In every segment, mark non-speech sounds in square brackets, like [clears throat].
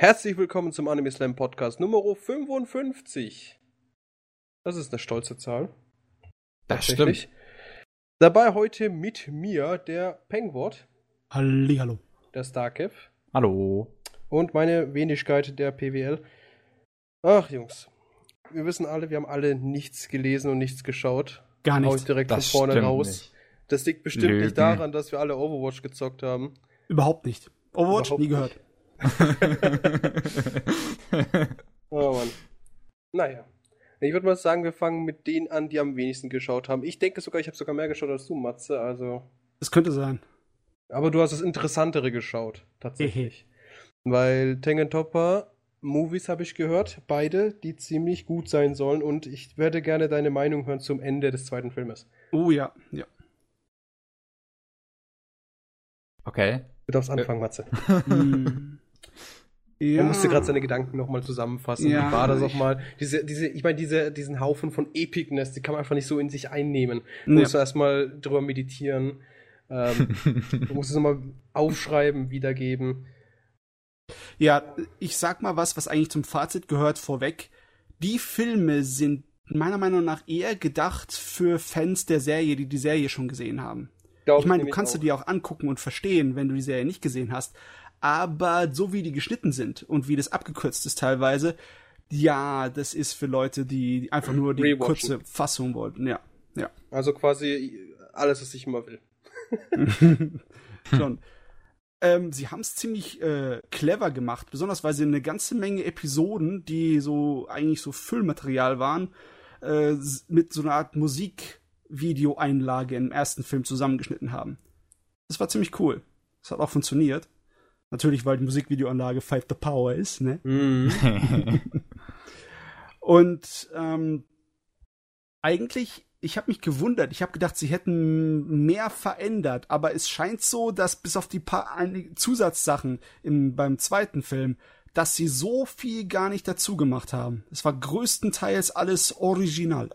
Herzlich willkommen zum Anime Slam Podcast Nummer 55. Das ist eine stolze Zahl. Das stimmt. Dabei heute mit mir der Pengwort, Hallihallo. der Starkev Hallo. und meine Wenigkeit der PWL. Ach Jungs, wir wissen alle, wir haben alle nichts gelesen und nichts geschaut. Gar nichts. direkt Das von vorne raus. nicht. Das liegt bestimmt Lügen. nicht daran, dass wir alle Overwatch gezockt haben. Überhaupt nicht. Overwatch? Überhaupt nie nicht. Oh Mann. Naja. Ich würde mal sagen, wir fangen mit denen an, die am wenigsten geschaut haben. Ich denke sogar, ich habe sogar mehr geschaut als du, Matze. Also. Das könnte sein. Aber du hast das Interessantere geschaut, tatsächlich. Weil Tengen Topper Movies habe ich gehört, beide, die ziemlich gut sein sollen. Und ich werde gerne deine Meinung hören zum Ende des zweiten Filmes. Oh ja, ja. Okay. Du darfst anfangen, Matze. [laughs] Hm. Er musste gerade seine Gedanken nochmal zusammenfassen. Ja, Wie war das nochmal? Diese, diese, ich meine, diese, diesen Haufen von Epicness, die kann man einfach nicht so in sich einnehmen. Du Ja. musst erstmal drüber meditieren. Ähm, [laughs] du musst es nochmal aufschreiben, wiedergeben. Ja, ich sag mal was, was eigentlich zum Fazit gehört vorweg. Die Filme sind meiner Meinung nach eher gedacht für Fans der Serie, die die Serie schon gesehen haben. Glaub Ich meine, du kannst auch. du die auch angucken und verstehen, wenn du die Serie nicht gesehen hast. Aber so wie die geschnitten sind und wie das abgekürzt ist teilweise, ja, das ist für Leute, die einfach nur die kurze Fassung wollten. Ja, ja. Also quasi alles, was ich immer will. [laughs] Schon. Ähm, sie haben es ziemlich äh, clever gemacht, besonders weil sie eine ganze Menge Episoden, die so eigentlich so Füllmaterial waren, äh, mit so einer Art Musikvideo-Einlage im ersten Film zusammengeschnitten haben. Das war ziemlich cool. Das hat auch funktioniert. Natürlich, weil die Musikvideoanlage Fight the Power ist, ne? [laughs] Und ähm, eigentlich, ich habe mich gewundert. Ich habe gedacht, sie hätten mehr verändert, aber es scheint so, dass bis auf die paar Zusatzsachen im, beim zweiten Film, dass sie so viel gar nicht dazu gemacht haben. Es war größtenteils alles original.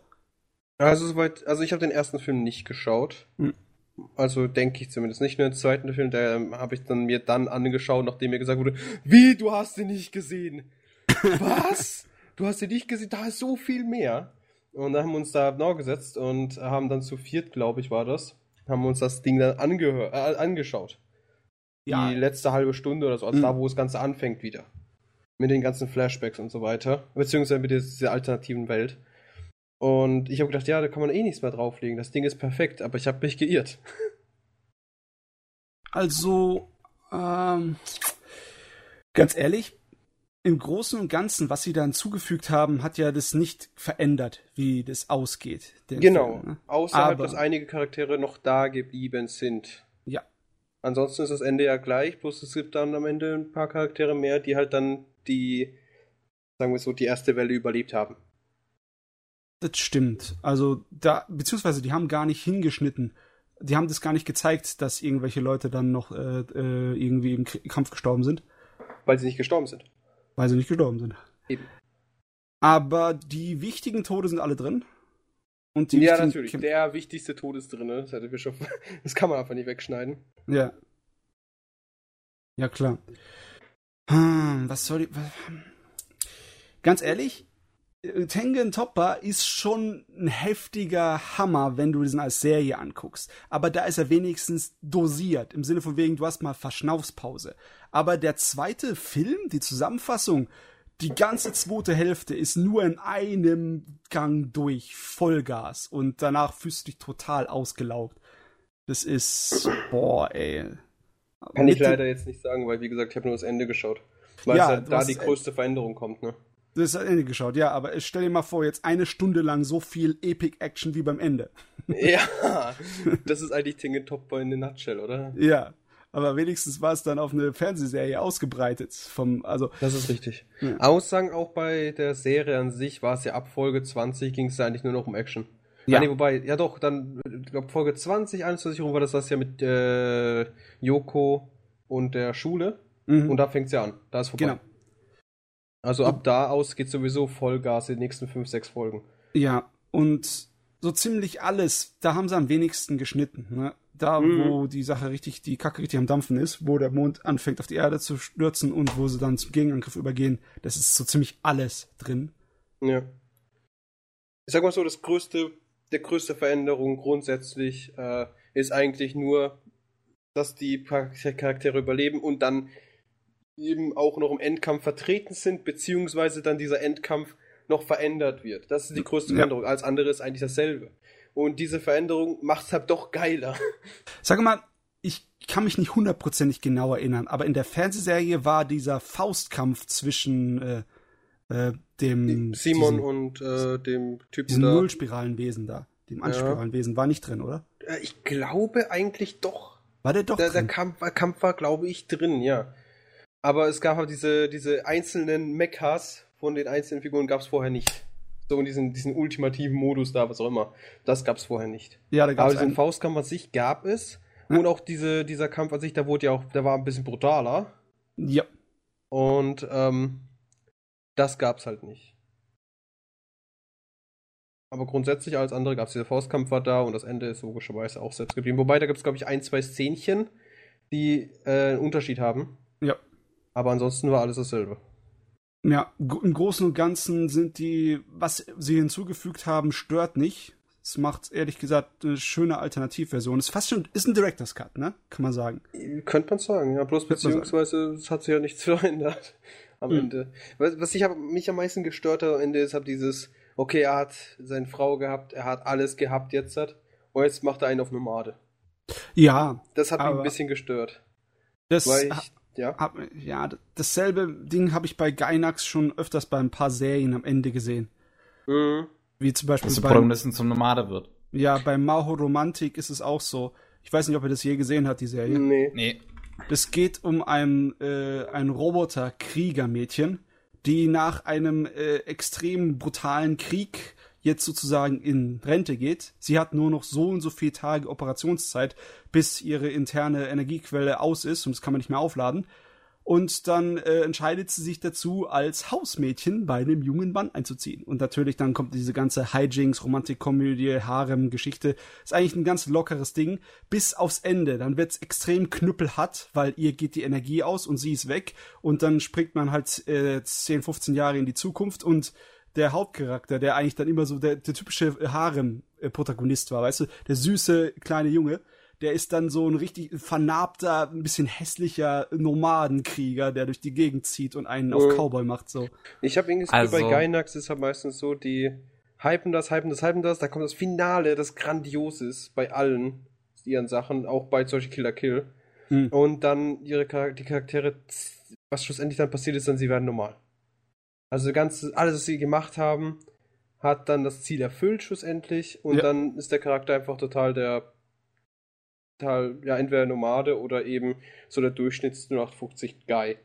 Also soweit, also ich habe den ersten Film nicht geschaut. Hm. Also denke ich zumindest nicht. Nur den zweiten Film, der ähm, habe ich dann mir dann angeschaut, nachdem mir gesagt wurde, wie, du hast ihn nicht gesehen? [laughs] Was? Du hast ihn nicht gesehen? Da ist so viel mehr. Und dann haben wir uns da genau gesetzt und haben dann zu viert, glaube ich, war das, haben uns das Ding dann äh, angeschaut. Ja, Die letzte halbe Stunde oder so, also Mhm. da, wo das Ganze anfängt wieder. Mit den ganzen Flashbacks und so weiter. Beziehungsweise mit dieser alternativen Welt. Und ich habe gedacht, ja, da kann man eh nichts mehr drauflegen. Das Ding ist perfekt, aber ich habe mich geirrt. [laughs] Also, ähm, ganz ehrlich, im Großen und Ganzen, was sie da hinzugefügt haben, hat ja das nicht verändert, wie das ausgeht. Genau. Film, ne? Außerhalb, Aber- dass einige Charaktere noch da geblieben sind. Ja. Ansonsten ist das Ende ja gleich, bloß es gibt dann am Ende ein paar Charaktere mehr, die halt dann die, sagen wir so, die erste Welle überlebt haben. Das stimmt. Also da, beziehungsweise die haben gar nicht hingeschnitten. Die haben das gar nicht gezeigt, dass irgendwelche Leute dann noch äh, äh, irgendwie im Kampf gestorben sind, Weil sie nicht gestorben sind. weil sie nicht gestorben sind. Eben. Aber die wichtigen Tode sind alle drin. Und die Ja, natürlich. Kämp- Der wichtigste Tod ist drin, ne? das, hatte Bischof. [laughs] das kann man einfach nicht wegschneiden. Ja. Ja, klar. Hm, was soll ich. Was, ganz ehrlich, Tengen Toppa ist schon ein heftiger Hammer, wenn du diesen als Serie anguckst. Aber da ist er wenigstens dosiert. Im Sinne von wegen, du hast mal Verschnaufspause. Aber der zweite Film, die Zusammenfassung, die ganze zweite Hälfte ist nur in einem Gang durch, Vollgas. Und danach fühlst du dich total ausgelaugt. Das ist, boah, ey. Kann ich Mit leider jetzt nicht sagen, weil wie gesagt, ich habe nur das Ende geschaut. Weil Ja, halt da die größte Veränderung kommt, ne? Das ist das Ende geschaut, ja, aber stell dir mal vor, jetzt eine Stunde lang so viel Epic Action wie beim Ende. [laughs] ja, das ist eigentlich Tingle Top Boy in a Nutshell, oder? Ja, aber wenigstens war es dann auf eine Fernsehserie ausgebreitet. Vom, also, Das ist richtig. Ja. Aussagen auch bei der Serie an sich war es ja ab Folge 20 ging es ja eigentlich nur noch um Action. Ja. Ah, nee, wobei, ja doch, dann, ich glaube Folge 20, 21 rum war das das ja mit äh, Yoko und der Schule. mhm. Und da fängt es ja an. Da ist vorbei. genau. Also ab da aus geht sowieso Vollgas in den nächsten 5, 6 Folgen. Ja, und so ziemlich alles, da haben sie am wenigsten geschnitten. Ne? Da, mhm. wo die Sache richtig, die Kacke richtig am Dampfen ist, wo der Mond anfängt auf die Erde zu stürzen und wo sie dann zum Gegenangriff übergehen, das ist so ziemlich alles drin. Ja. Ich sag mal so, das größte, der größte Veränderung grundsätzlich äh, ist eigentlich nur, dass die Charaktere überleben und dann eben auch noch im Endkampf vertreten sind, beziehungsweise dann dieser Endkampf noch verändert wird. Das ist die größte ja. Veränderung. Als andere ist eigentlich dasselbe. Und diese Veränderung macht es halt doch geiler. [laughs] Sag mal, ich kann mich nicht hundertprozentig genau erinnern, aber in der Fernsehserie war dieser Faustkampf zwischen äh, äh, dem Simon diesen, und äh, dem Typen diesem da. Nullspiralenwesen da, dem Anspiralenwesen, ja. war nicht drin, oder? Äh, ich glaube eigentlich doch. War der doch der, drin? Der Kampf, Kampf war, glaube ich, drin, ja. Aber es gab halt diese, diese einzelnen Mechas von den einzelnen Figuren gab es vorher nicht. So in diesen, diesen ultimativen Modus da, was auch immer. Das gab es vorher nicht. Ja, da gab es. Aber diesen Faustkampf an sich gab es. Hm? Und auch diese, dieser Kampf an sich, der wurde ja auch, der war ein bisschen brutaler. Ja. Und ähm, das gab's halt nicht. Aber grundsätzlich als andere gab es dieser Faustkampf war da und das Ende ist logischerweise auch selbst geblieben. Wobei da gibt es, glaube ich, ein, zwei Szenchen, die äh, einen Unterschied haben. Ja. Aber ansonsten war alles dasselbe. Ja, im Großen und Ganzen sind die, was sie hinzugefügt haben, stört nicht. Es macht ehrlich gesagt eine schöne Alternativversion. Es ist fast schon, ist ein Director's Cut, ne? Kann man sagen. Könnte man sagen, ja. Bloß beziehungsweise es hat sich ja nichts [laughs] verändert am mhm. Ende. Was, was ich hab, mich am meisten gestört hat am Ende ist, hab dieses, okay, er hat seine Frau gehabt, er hat alles gehabt jetzt hat, und jetzt macht er einen auf Nomade. Ja. Das hat mich ein bisschen gestört. Das weil ich, ja. Hab, ja, dasselbe Ding habe ich bei Gainax schon öfters bei ein paar Serien am Ende gesehen. Mhm. Wie zum Beispiel. Dass der Protagonisten zum Nomade wird. Ja, bei Maho Romantik ist es auch so. Ich weiß nicht, ob ihr das je gesehen habt, die Serie. Nee. Nee. Es geht um ein, äh, ein Roboter-Kriegermädchen, die nach einem äh, extrem brutalen Krieg jetzt sozusagen in Rente geht. Sie hat nur noch so und so viele Tage Operationszeit, bis ihre interne Energiequelle aus ist und das kann man nicht mehr aufladen. Und dann äh, entscheidet sie sich dazu, als Hausmädchen bei einem jungen Mann einzuziehen. Und natürlich dann kommt diese ganze Hijinks, Romantikkomödie, Harem-Geschichte. Ist eigentlich ein ganz lockeres Ding, bis aufs Ende. Dann wird's extrem knüppelhart, weil ihr geht die Energie aus und sie ist weg. Und dann springt man halt äh, 10, 15 Jahre in die Zukunft und der Hauptcharakter, der eigentlich dann immer so der, der typische Harem-Protagonist war, weißt du, der süße kleine Junge, der ist dann so ein richtig vernarbter, ein bisschen hässlicher Nomadenkrieger, der durch die Gegend zieht und einen auf Cowboy macht, so. Ich habe irgendwie also, bei Gainax ist halt meistens so, die hypen das, hypen das, hypen das, da kommt das Finale, das grandios ist bei allen ihren Sachen, auch bei solche Killer Kill. Hm. Und dann ihre Charaktere, die Charaktere, was schlussendlich dann passiert ist, dann sie werden normal. Also ganz, alles, was sie gemacht haben, hat dann das Ziel erfüllt schlussendlich und ja. dann ist der Charakter einfach total der total, ja, entweder Nomade oder eben so der Durchschnitts 0850 Guy.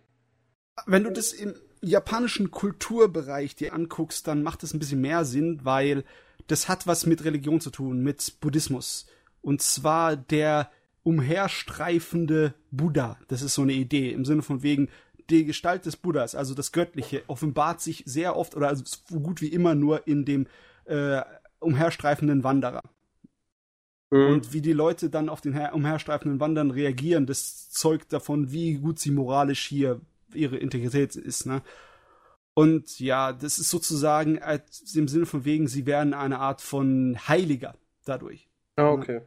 Wenn du das im japanischen Kulturbereich dir anguckst, dann macht es ein bisschen mehr Sinn, weil das hat was mit Religion zu tun, mit Buddhismus. Und zwar der umherstreifende Buddha. Das ist so eine Idee im Sinne von wegen, die Gestalt des Buddhas, also das Göttliche, offenbart sich sehr oft oder also so gut wie immer nur in dem äh, umherstreifenden Wanderer. Mhm. Und wie die Leute dann auf den umherstreifenden Wandern reagieren, das zeugt davon, wie gut sie moralisch hier ihre Integrität ist, ne? Und ja, das ist sozusagen im Sinne von wegen, sie werden eine Art von Heiliger dadurch. Ah, okay. Ne?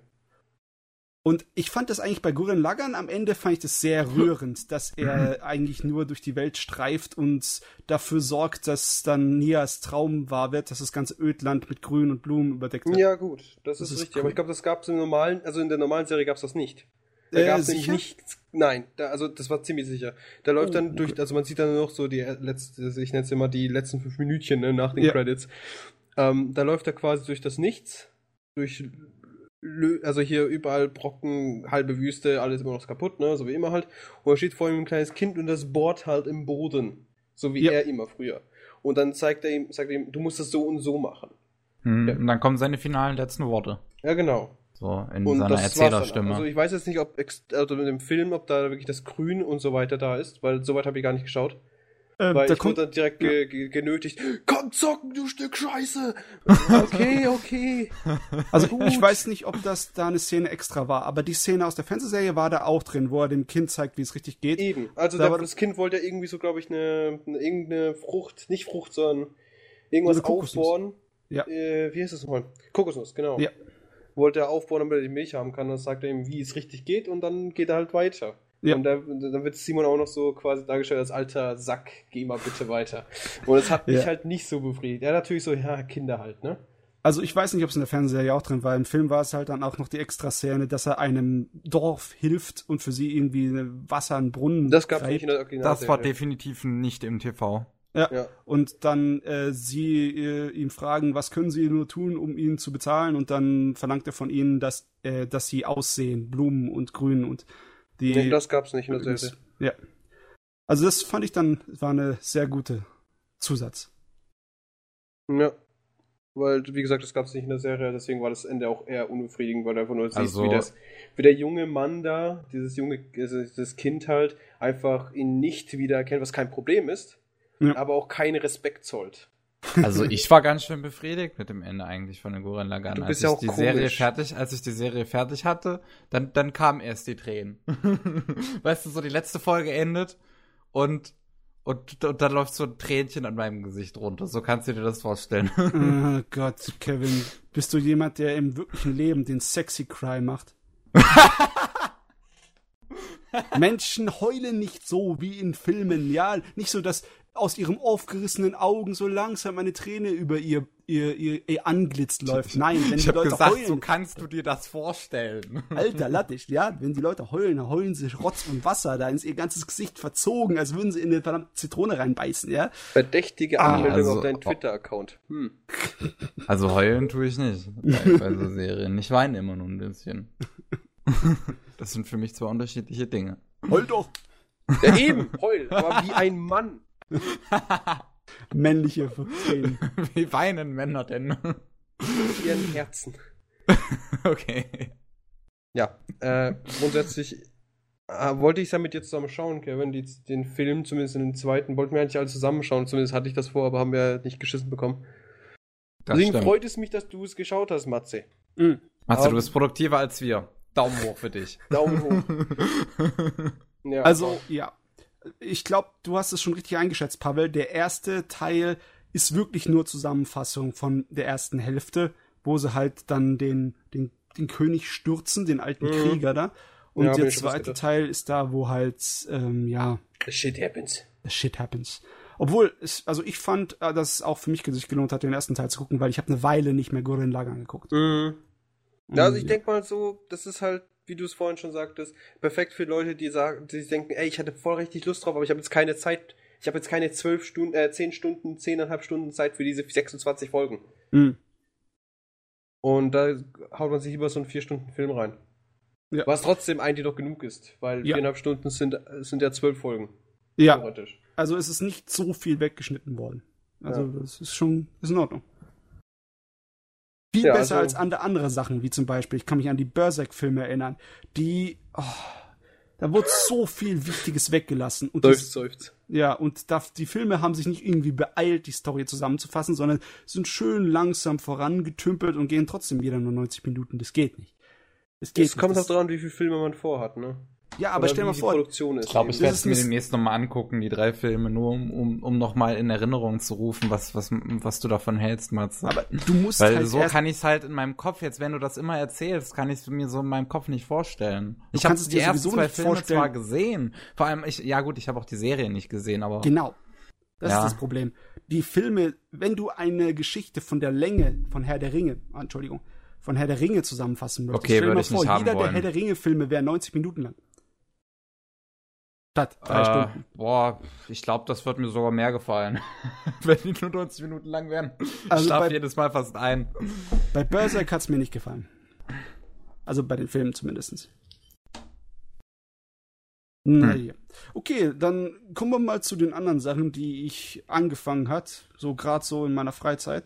Und ich fand das eigentlich bei Gurren Lagann am Ende fand ich das sehr [laughs] rührend, dass er mhm. eigentlich nur durch die Welt streift und dafür sorgt, dass dann Nias Traum wahr wird, dass das ganze Ödland mit Grün und Blumen überdeckt wird. Ja, gut, das, das ist, ist richtig. Cool. Aber ich glaube, das gab es im normalen, also in der normalen Serie gab es das nicht. Da äh, gab es nichts. Nein, da, also das war ziemlich sicher. Da läuft oh, dann durch, okay. also man sieht dann noch so die letzte, ich nenne es immer die letzten fünf Minütchen ne, nach den ja. Credits. Ähm, da läuft er quasi durch das Nichts, durch also hier überall Brocken, halbe Wüste, alles immer noch kaputt, ne, so wie immer halt. Und da steht vor ihm ein kleines Kind und das bohrt halt im Boden, so wie ja. er immer früher. Und dann zeigt er ihm, sagt er ihm, du musst das so und so machen. Hm, ja. Und dann kommen seine finalen letzten Worte. Ja, genau. So, in und seiner Erzählerstimme. Also ich weiß jetzt nicht, ob also in dem Film, ob da wirklich das Grün und so weiter da ist, weil soweit habe ich gar nicht geschaut. Äh, Weil ich wurde dann direkt ge ge genötigt, komm zocken, du Stück Scheiße! Okay, [laughs] okay. Also Gut. ich weiß nicht, ob das da eine Szene extra war, aber die Szene aus der Fernsehserie war da auch drin, wo er dem Kind zeigt, wie es richtig geht. Eben. Also da das Kind wollte irgendwie so, glaube ich, eine, eine, irgendeine Frucht, nicht Frucht, sondern irgendwas aufbohren. Ja. Äh, wie heißt das nochmal? Kokosnuss, genau. Ja. Wollte er aufbauen, damit er die Milch haben kann. Dann sagt er ihm, wie es richtig geht und dann geht er halt weiter. Ja. Und da, dann wird Simon auch noch so quasi dargestellt als alter Sack, geh mal bitte weiter. Und es hat mich ja. halt nicht so befriedigt. Er natürlich so, ja, Kinder halt, ne? Also ich weiß nicht, ob es in der Fernsehserie auch drin war. Im Film war es halt dann auch noch die Extra-Szene, dass er einem Dorf hilft und für sie irgendwie Wasser, einen Brunnen. Das gab nicht in der Original Das war definitiv nicht im TV. Ja. ja. Und dann äh, sie äh, ihn fragen, was können sie nur tun, um ihn zu bezahlen? Und dann verlangt er von ihnen, dass, äh, dass sie aussehen, Blumen und Grün und die. Nee, das gab's nicht in der Serie. Ja. Also das fand ich dann, war eine sehr gute Zusatz. Ja. Weil, wie gesagt, das gab es nicht in der Serie, deswegen war das Ende auch eher unbefriedigend, weil du einfach nur siehst, also, wie, das, wie der junge Mann da, dieses junge, also das Kind halt, einfach ihn nicht wiedererkennt, was kein Problem ist ja. aber auch keinen Respekt zollt. Also ich war ganz schön befriedigt mit dem Ende eigentlich von den Gurren Lagann. Du bist als ja auch die komisch. Serie fertig, als ich die Serie fertig hatte, dann dann kamen erst die Tränen. [laughs] weißt du, so die letzte Folge endet und und, und dann läuft so ein Tränchen an meinem Gesicht runter. So kannst du dir das vorstellen. [laughs] oh Gott, Kevin, bist du jemand, der im wirklichen Leben den Sexy Cry macht? [laughs] Menschen heulen nicht so wie in Filmen, ja, nicht so, dass aus ihren aufgerissenen Augen so langsam eine Träne über ihr, ihr, ihr, ihr Anglitz läuft. Nein, wenn [laughs] ich die Leute gesagt, heulen. So kannst du dir das vorstellen. Alter, [laughs] lattisch, ja. Wenn die Leute heulen, heulen sie Rotz und Wasser. Da ist ihr ganzes Gesicht verzogen, als würden sie in eine verdammte Zitrone reinbeißen, ja. Verdächtige ah, Anmeldung also, auf deinen Twitter-Account. Hm. [laughs] Also heulen tue ich nicht bei so Serien. Ich weine immer nur ein bisschen. Das sind für mich zwei unterschiedliche Dinge. Heul doch! Ja, eben, heul, aber wie ein Mann. [laughs] Männliche Tränen. [laughs] Wie weinen Männer denn? Ihren Herzen. [laughs] okay. Ja, äh, grundsätzlich äh, wollte ich es ja mit dir zusammen schauen, Kevin. Die, den Film, zumindest in den zweiten, wollten wir eigentlich alle zusammenschauen. Zumindest hatte ich das vor, aber haben wir nicht geschissen bekommen. Das Deswegen stimmt. freut es mich, dass du es geschaut hast, Matze. Mhm. Matze, du bist produktiver als wir. Daumen hoch für dich. Daumen hoch. ja, also, ja ich glaube, du hast es schon richtig eingeschätzt, Pavel. Der erste Teil ist wirklich nur Zusammenfassung von der ersten Hälfte, wo sie halt dann den, den, den König stürzen, den alten mhm. Krieger da. Und ja, der zweite Teil ist da, wo halt, ähm, ja. The shit happens. The shit happens. Obwohl, es, also ich fand, äh, dass es auch für mich sich gelohnt hat, den ersten Teil zu gucken, weil ich habe eine Weile nicht mehr Gurren Lager angeguckt. Mhm. Ja, also ich ja. denke mal so, das ist halt wie du es vorhin schon sagtest, perfekt für Leute, die sagen, die denken, ey, ich hatte voll richtig Lust drauf, aber ich habe jetzt keine Zeit, ich habe jetzt keine zwölf Stunden, äh, zehn Stunden, zehneinhalb Stunden Zeit für diese 26 Folgen. Mhm. Und da haut man sich über so einen vier Stunden Film rein. Ja. Was trotzdem eigentlich noch genug ist, weil ja. viereinhalb Stunden sind, sind ja zwölf Folgen. Ja. Also es ist nicht so viel weggeschnitten worden. Also ja. das ist schon, ist in Ordnung. Viel ja, besser also, als andere Sachen, wie zum Beispiel, ich kann mich an die Berserk-Filme erinnern, die, oh, da wurde so viel Wichtiges weggelassen. Und seufzt, seufzt. Ja, und da, die Filme haben sich nicht irgendwie beeilt, die Story zusammenzufassen, sondern sind schön langsam vorangetümpelt und gehen trotzdem wieder nur 90 Minuten. Das geht nicht. Es geht Es kommt auch daran, wie viele Filme man vorhat, ne? Ja, aber Oder stell mal vor. Produktion ist ich glaube, ich werde es mir demnächst nochmal angucken, die drei Filme, nur um, um, um nochmal in Erinnerung zu rufen, was, was, was du davon hältst, Mats. Aber du musst Weil halt so kann ich es halt in meinem Kopf, jetzt wenn du das immer erzählst, kann ich es mir so in meinem Kopf nicht vorstellen. Du ich habe die ersten zwei Filme vorstellen. zwar gesehen, vor allem ich, ja gut, ich habe auch die Serie nicht gesehen, aber. Genau. Das ja. ist das Problem. Die Filme, wenn du eine Geschichte von der Länge von Herr der Ringe, Entschuldigung, von Herr der Ringe zusammenfassen möchtest, okay, stell dir mal vor, jeder der Herr der Ringe Filme wäre 90 Minuten lang. Statt drei äh, Stunden. Boah, ich glaube, das wird mir sogar mehr gefallen. [laughs] Wenn die nur 90 Minuten lang wären. Also ich schlafe jedes Mal fast ein. Bei Berserk hat es mir nicht gefallen. Also bei den Filmen zumindest. Naja. Hm. Okay, dann kommen wir mal zu den anderen Sachen, die ich angefangen hat, so gerade so in meiner Freizeit.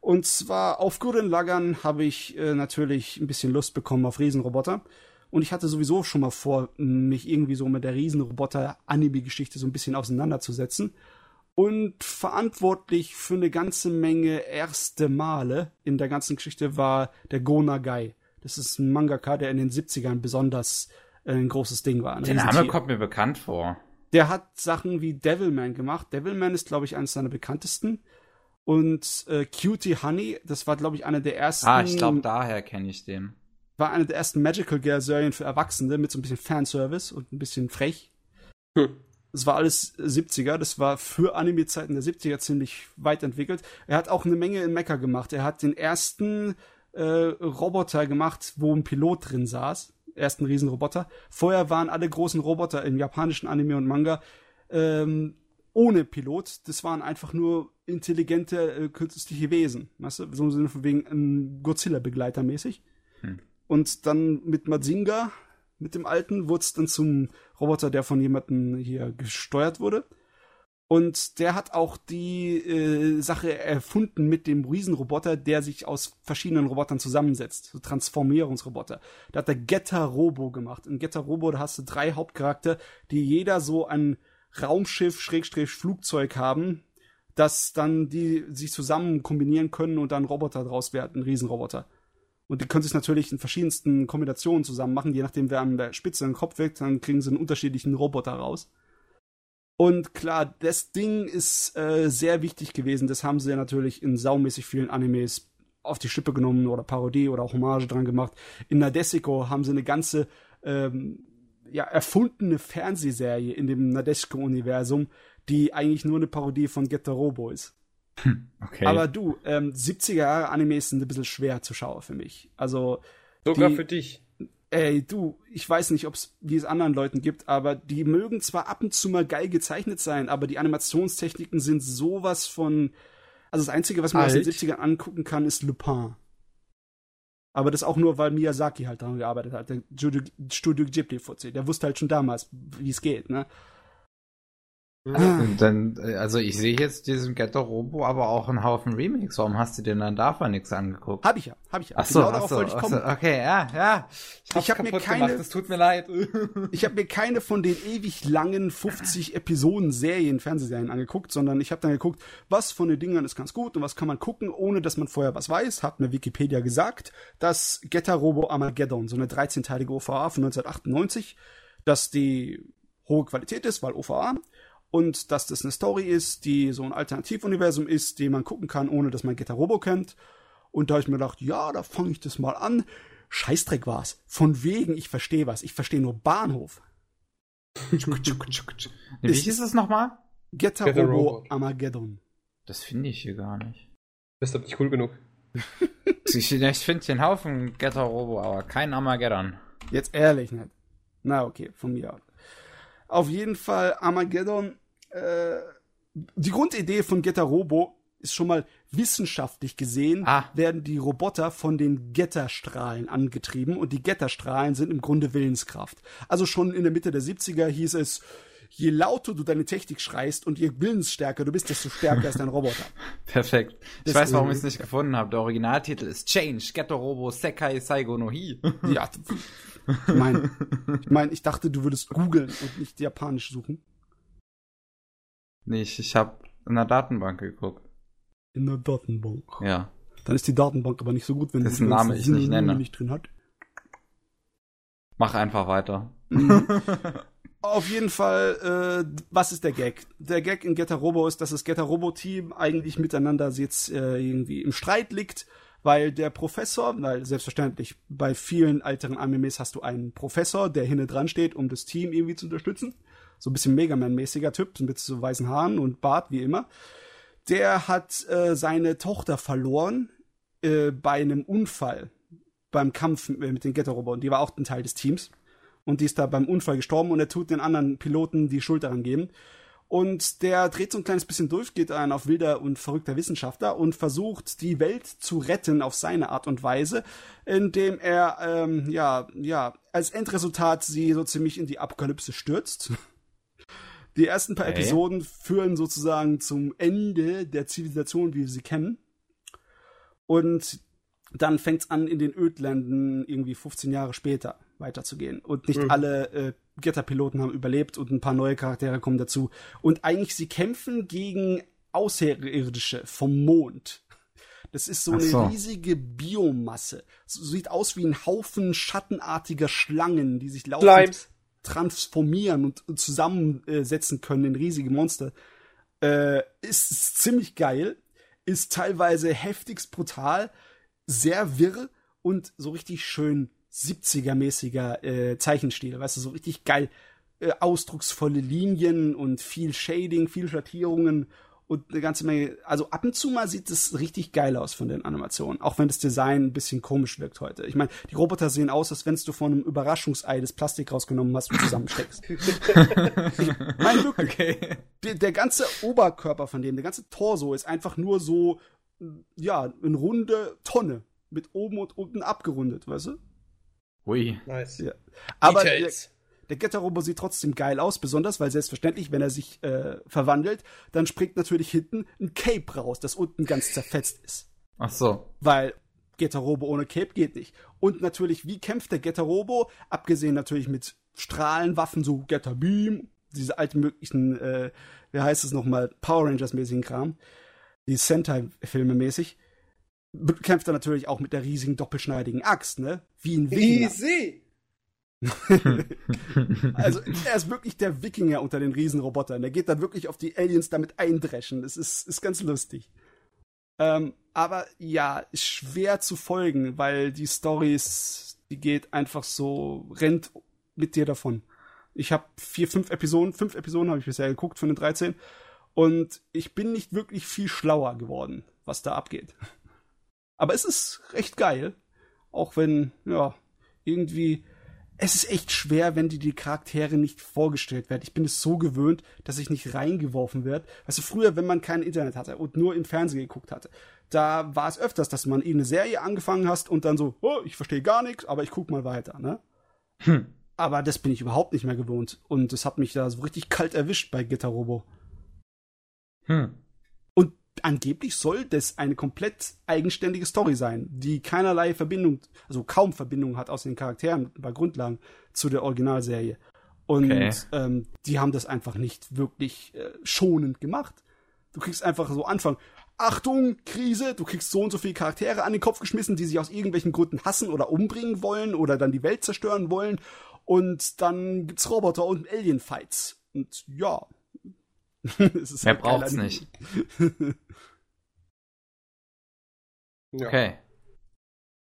Und zwar auf Gurren Lagern habe ich äh, natürlich ein bisschen Lust bekommen auf Riesenroboter. Und ich hatte sowieso schon mal vor, mich irgendwie so mit der Riesenroboter-Anime-Geschichte so ein bisschen auseinanderzusetzen. Und verantwortlich für eine ganze Menge erste Male in der ganzen Geschichte war der Go Nagai. Das ist ein Mangaka, der in den 70ern besonders äh, ein großes Ding war. Der Name kommt mir bekannt vor. Der hat Sachen wie Devilman gemacht. Devilman ist, glaube ich, eines seiner bekanntesten. Und äh, Cutie Honey, das war, glaube ich, einer der ersten. Ah, ich glaube, daher kenne ich den. War eine der ersten Magical Girl Serien für Erwachsene mit so ein bisschen Fanservice und ein bisschen frech. Hm. Das war alles 70er, das war für Anime-Zeiten der 70er ziemlich weit entwickelt. Er hat auch eine Menge in Mecha gemacht. Er hat den ersten äh, Roboter gemacht, wo ein Pilot drin saß. Ersten Riesenroboter. Vorher waren alle großen Roboter im japanischen Anime und Manga ähm, ohne Pilot. Das waren einfach nur intelligente äh, künstliche Wesen. Weißt du? So im Sinne von wegen ein Godzilla-Begleiter mäßig. Hm. Und dann mit Mazinga mit dem alten, wurde es dann zum Roboter, der von jemandem hier gesteuert wurde. Und der hat auch die äh, Sache erfunden mit dem Riesenroboter, der sich aus verschiedenen Robotern zusammensetzt. So Transformierungsroboter. Da hat der Getter Robo gemacht. In Getter Robo, da hast du drei Hauptcharakter, die jeder so ein Raumschiff, Schrägstrich, Flugzeug haben, dass dann die sich zusammen kombinieren können und dann Roboter draus werden, Riesenroboter. Und die können sich natürlich in verschiedensten Kombinationen zusammen machen, je nachdem, wer an der Spitze den Kopf wirkt, dann kriegen sie einen unterschiedlichen Roboter raus. Und klar, das Ding ist äh, sehr wichtig gewesen. Das haben sie ja natürlich in saumäßig vielen Animes auf die Schippe genommen oder Parodie oder auch Hommage dran gemacht. In Nadesico haben sie eine ganze ähm, ja, erfundene Fernsehserie in dem Nadesico-Universum, die eigentlich nur eine Parodie von Get the Robo ist. Hm, okay. Aber du, ähm, 70er Jahre Animes sind ein bisschen schwer zu schauen für mich. Also. Sogar die, für dich. Ey, du, ich weiß nicht, ob's, wie es anderen Leuten gibt, aber die mögen zwar ab und zu mal geil gezeichnet sein, aber die Animationstechniken sind sowas von. Also das Einzige, was man Alt. aus den 70ern angucken kann, ist Lupin. Aber das auch nur, weil Miyazaki halt daran gearbeitet hat, der Studio Ghibli-Fuzzi. Der wusste halt schon damals, wie es geht, ne? Und dann, äh, also ich sehe jetzt diesen Ghetto Robo aber auch einen Haufen Remakes. Warum hast du denn dann davon nichts angeguckt? Hab ich ja, hab ich ja. Ach so, genau ach so, ich ach so, okay, ja, ja. Ich, ich habe mir keine, es tut mir leid. [laughs] ich habe mir keine von den ewig langen 50 Episoden Serien, Fernsehserien angeguckt, sondern ich habe dann geguckt, was von den Dingern ist ganz gut und was kann man gucken, ohne dass man vorher was weiß. Hat mir Wikipedia gesagt, dass Ghetto Robo Armageddon, so eine 13-teilige OVA von 1998, dass die hohe Qualität ist, weil OVA und dass das eine Story ist, die so ein Alternativuniversum ist, den man gucken kann, ohne dass man Getter Robo kennt. Und da habe ich mir gedacht, ja, da fange ich das mal an. Scheißdreck war's. Von wegen, ich verstehe was. Ich verstehe nur Bahnhof. [laughs] Wie hieß es nochmal? Getter Robo Armageddon. Das finde ich hier gar nicht. Bist du nicht cool genug? [laughs] ich, ich finde den Haufen Getter Robo, aber kein Armageddon. Jetzt ehrlich nicht. Na okay, von mir aus. Auf jeden Fall Armageddon. Äh, die Grundidee von Getter Robo ist schon mal wissenschaftlich gesehen, ah. werden die Roboter von den Getterstrahlen angetrieben und die Getterstrahlen sind im Grunde Willenskraft. Also schon in der Mitte der 70er hieß es, je lauter du deine Technik schreist und je willensstärker du bist, desto stärker ist dein Roboter. [laughs] Perfekt. Ich das weiß, warum ich es nicht gefunden habe. Der Originaltitel ist Change, Getter Robo Sekai Saigo no Hi. ja, ich meine, ich, mein, ich dachte, du würdest googeln und nicht japanisch suchen. Nee, ich, ich habe in der Datenbank geguckt. In der Datenbank? Ja. Dann ist die Datenbank aber nicht so gut, wenn das einen Name ich nicht nenne. nicht drin hat. Mach einfach weiter. Mhm. [laughs] Auf jeden Fall, äh, was ist der Gag? Der Gag in Getter Robo ist, dass das Getter Robo Team eigentlich miteinander jetzt äh, irgendwie im Streit liegt weil der Professor, weil selbstverständlich bei vielen älteren Animes hast du einen Professor, der hinten dran steht, um das Team irgendwie zu unterstützen. So ein bisschen Megaman-mäßiger Typ, mit so weißen Haaren und Bart, wie immer. Der hat äh, seine Tochter verloren äh, bei einem Unfall, beim Kampf mit den Ghetto-Robotern. Die war auch ein Teil des Teams. Und die ist da beim Unfall gestorben und er tut den anderen Piloten die Schuld daran geben. Und der dreht so ein kleines bisschen durch, geht ein auf wilder und verrückter Wissenschaftler und versucht, die Welt zu retten auf seine Art und Weise, indem er, ähm, ja, ja, als Endresultat sie so ziemlich in die Apokalypse stürzt. Die ersten paar okay. Episoden führen sozusagen zum Ende der Zivilisation, wie wir sie kennen. Und dann fängt's an, in den Ödländen irgendwie 15 Jahre später weiterzugehen. Und nicht mhm. alle äh, Getter-Piloten haben überlebt und ein paar neue Charaktere kommen dazu. Und eigentlich, sie kämpfen gegen Außerirdische vom Mond. Das ist so Ach eine so. riesige Biomasse. So, sieht aus wie ein Haufen schattenartiger Schlangen, die sich laufend Slimes. Transformieren und, zusammensetzen können in riesige Monster. Äh, ist, ist ziemlich geil, ist teilweise heftigst brutal, sehr wirr und so richtig schön 70er-mäßiger äh, Zeichenstil, weißt du, so richtig geil äh, ausdrucksvolle Linien und viel Shading, viel Schattierungen und eine ganze Menge. Also ab und zu mal sieht es richtig geil aus von den Animationen, auch wenn das Design ein bisschen komisch wirkt heute. Ich meine, die Roboter sehen aus, als wenn du von einem Überraschungsei das Plastik rausgenommen hast und zusammensteckst. [laughs] ich meine wirklich, Okay. der, der ganze Oberkörper von dem, der ganze Torso ist einfach nur so, ja, eine runde Tonne mit oben und unten abgerundet, weißt du? Ui. Nice. Ja. Aber der, Details. Der Getter-Robo sieht trotzdem geil aus, besonders weil selbstverständlich, wenn er sich äh, verwandelt, dann springt natürlich hinten ein Cape raus, das unten ganz zerfetzt ist. Ach so. Weil Getter-Robo ohne Cape geht nicht. Und natürlich, wie kämpft der Getter-Robo? Abgesehen natürlich mit Strahlenwaffen, so Getter-Beam, diese alten möglichen, äh, wie heißt es nochmal, Power Rangers-mäßigen Kram, die Sentai-Filme mäßig, kämpft er natürlich auch mit der riesigen doppelschneidigen Axt, ne? Wie ein Wikinger. Easy. [laughs] Also er ist wirklich der Wikinger unter den Riesenrobotern. Der geht dann wirklich auf die Aliens damit eindreschen. Das ist, ist ganz lustig. Ähm, aber ja, schwer zu folgen, weil die Stories, die geht einfach so, rennt mit dir davon. Ich habe vier, fünf Episoden, fünf Episoden habe ich bisher geguckt von den 13 und ich bin nicht wirklich viel schlauer geworden, was da abgeht. Aber es ist recht geil, auch wenn, ja, irgendwie, es ist echt schwer, wenn dir die Charaktere nicht vorgestellt werden. Ich bin es so gewöhnt, dass ich nicht reingeworfen werde. Weißt du, früher, wenn man kein Internet hatte und nur im Fernsehen geguckt hatte, da war es öfters, dass man irgendeine Serie angefangen hast und dann so, oh, ich verstehe gar nichts, aber ich guck mal weiter, ne? Hm. Aber das bin ich überhaupt nicht mehr gewohnt. Und das hat mich da so richtig kalt erwischt bei Gitter Robo. Hm. Angeblich soll das eine komplett eigenständige Story sein, die keinerlei Verbindung, also kaum Verbindung hat aus den Charakteren bei Grundlagen zu der Originalserie. Und Okay. ähm, die haben das einfach nicht wirklich äh, schonend gemacht. Du kriegst einfach so Anfang, Achtung, Krise, du kriegst so und so viele Charaktere an den Kopf geschmissen, die sich aus irgendwelchen Gründen hassen oder umbringen wollen oder dann die Welt zerstören wollen. Und dann gibt's Roboter und Alien-Fights. Und ja. [laughs] es ist Mehr halt braucht's nicht. [laughs] Ja. Okay.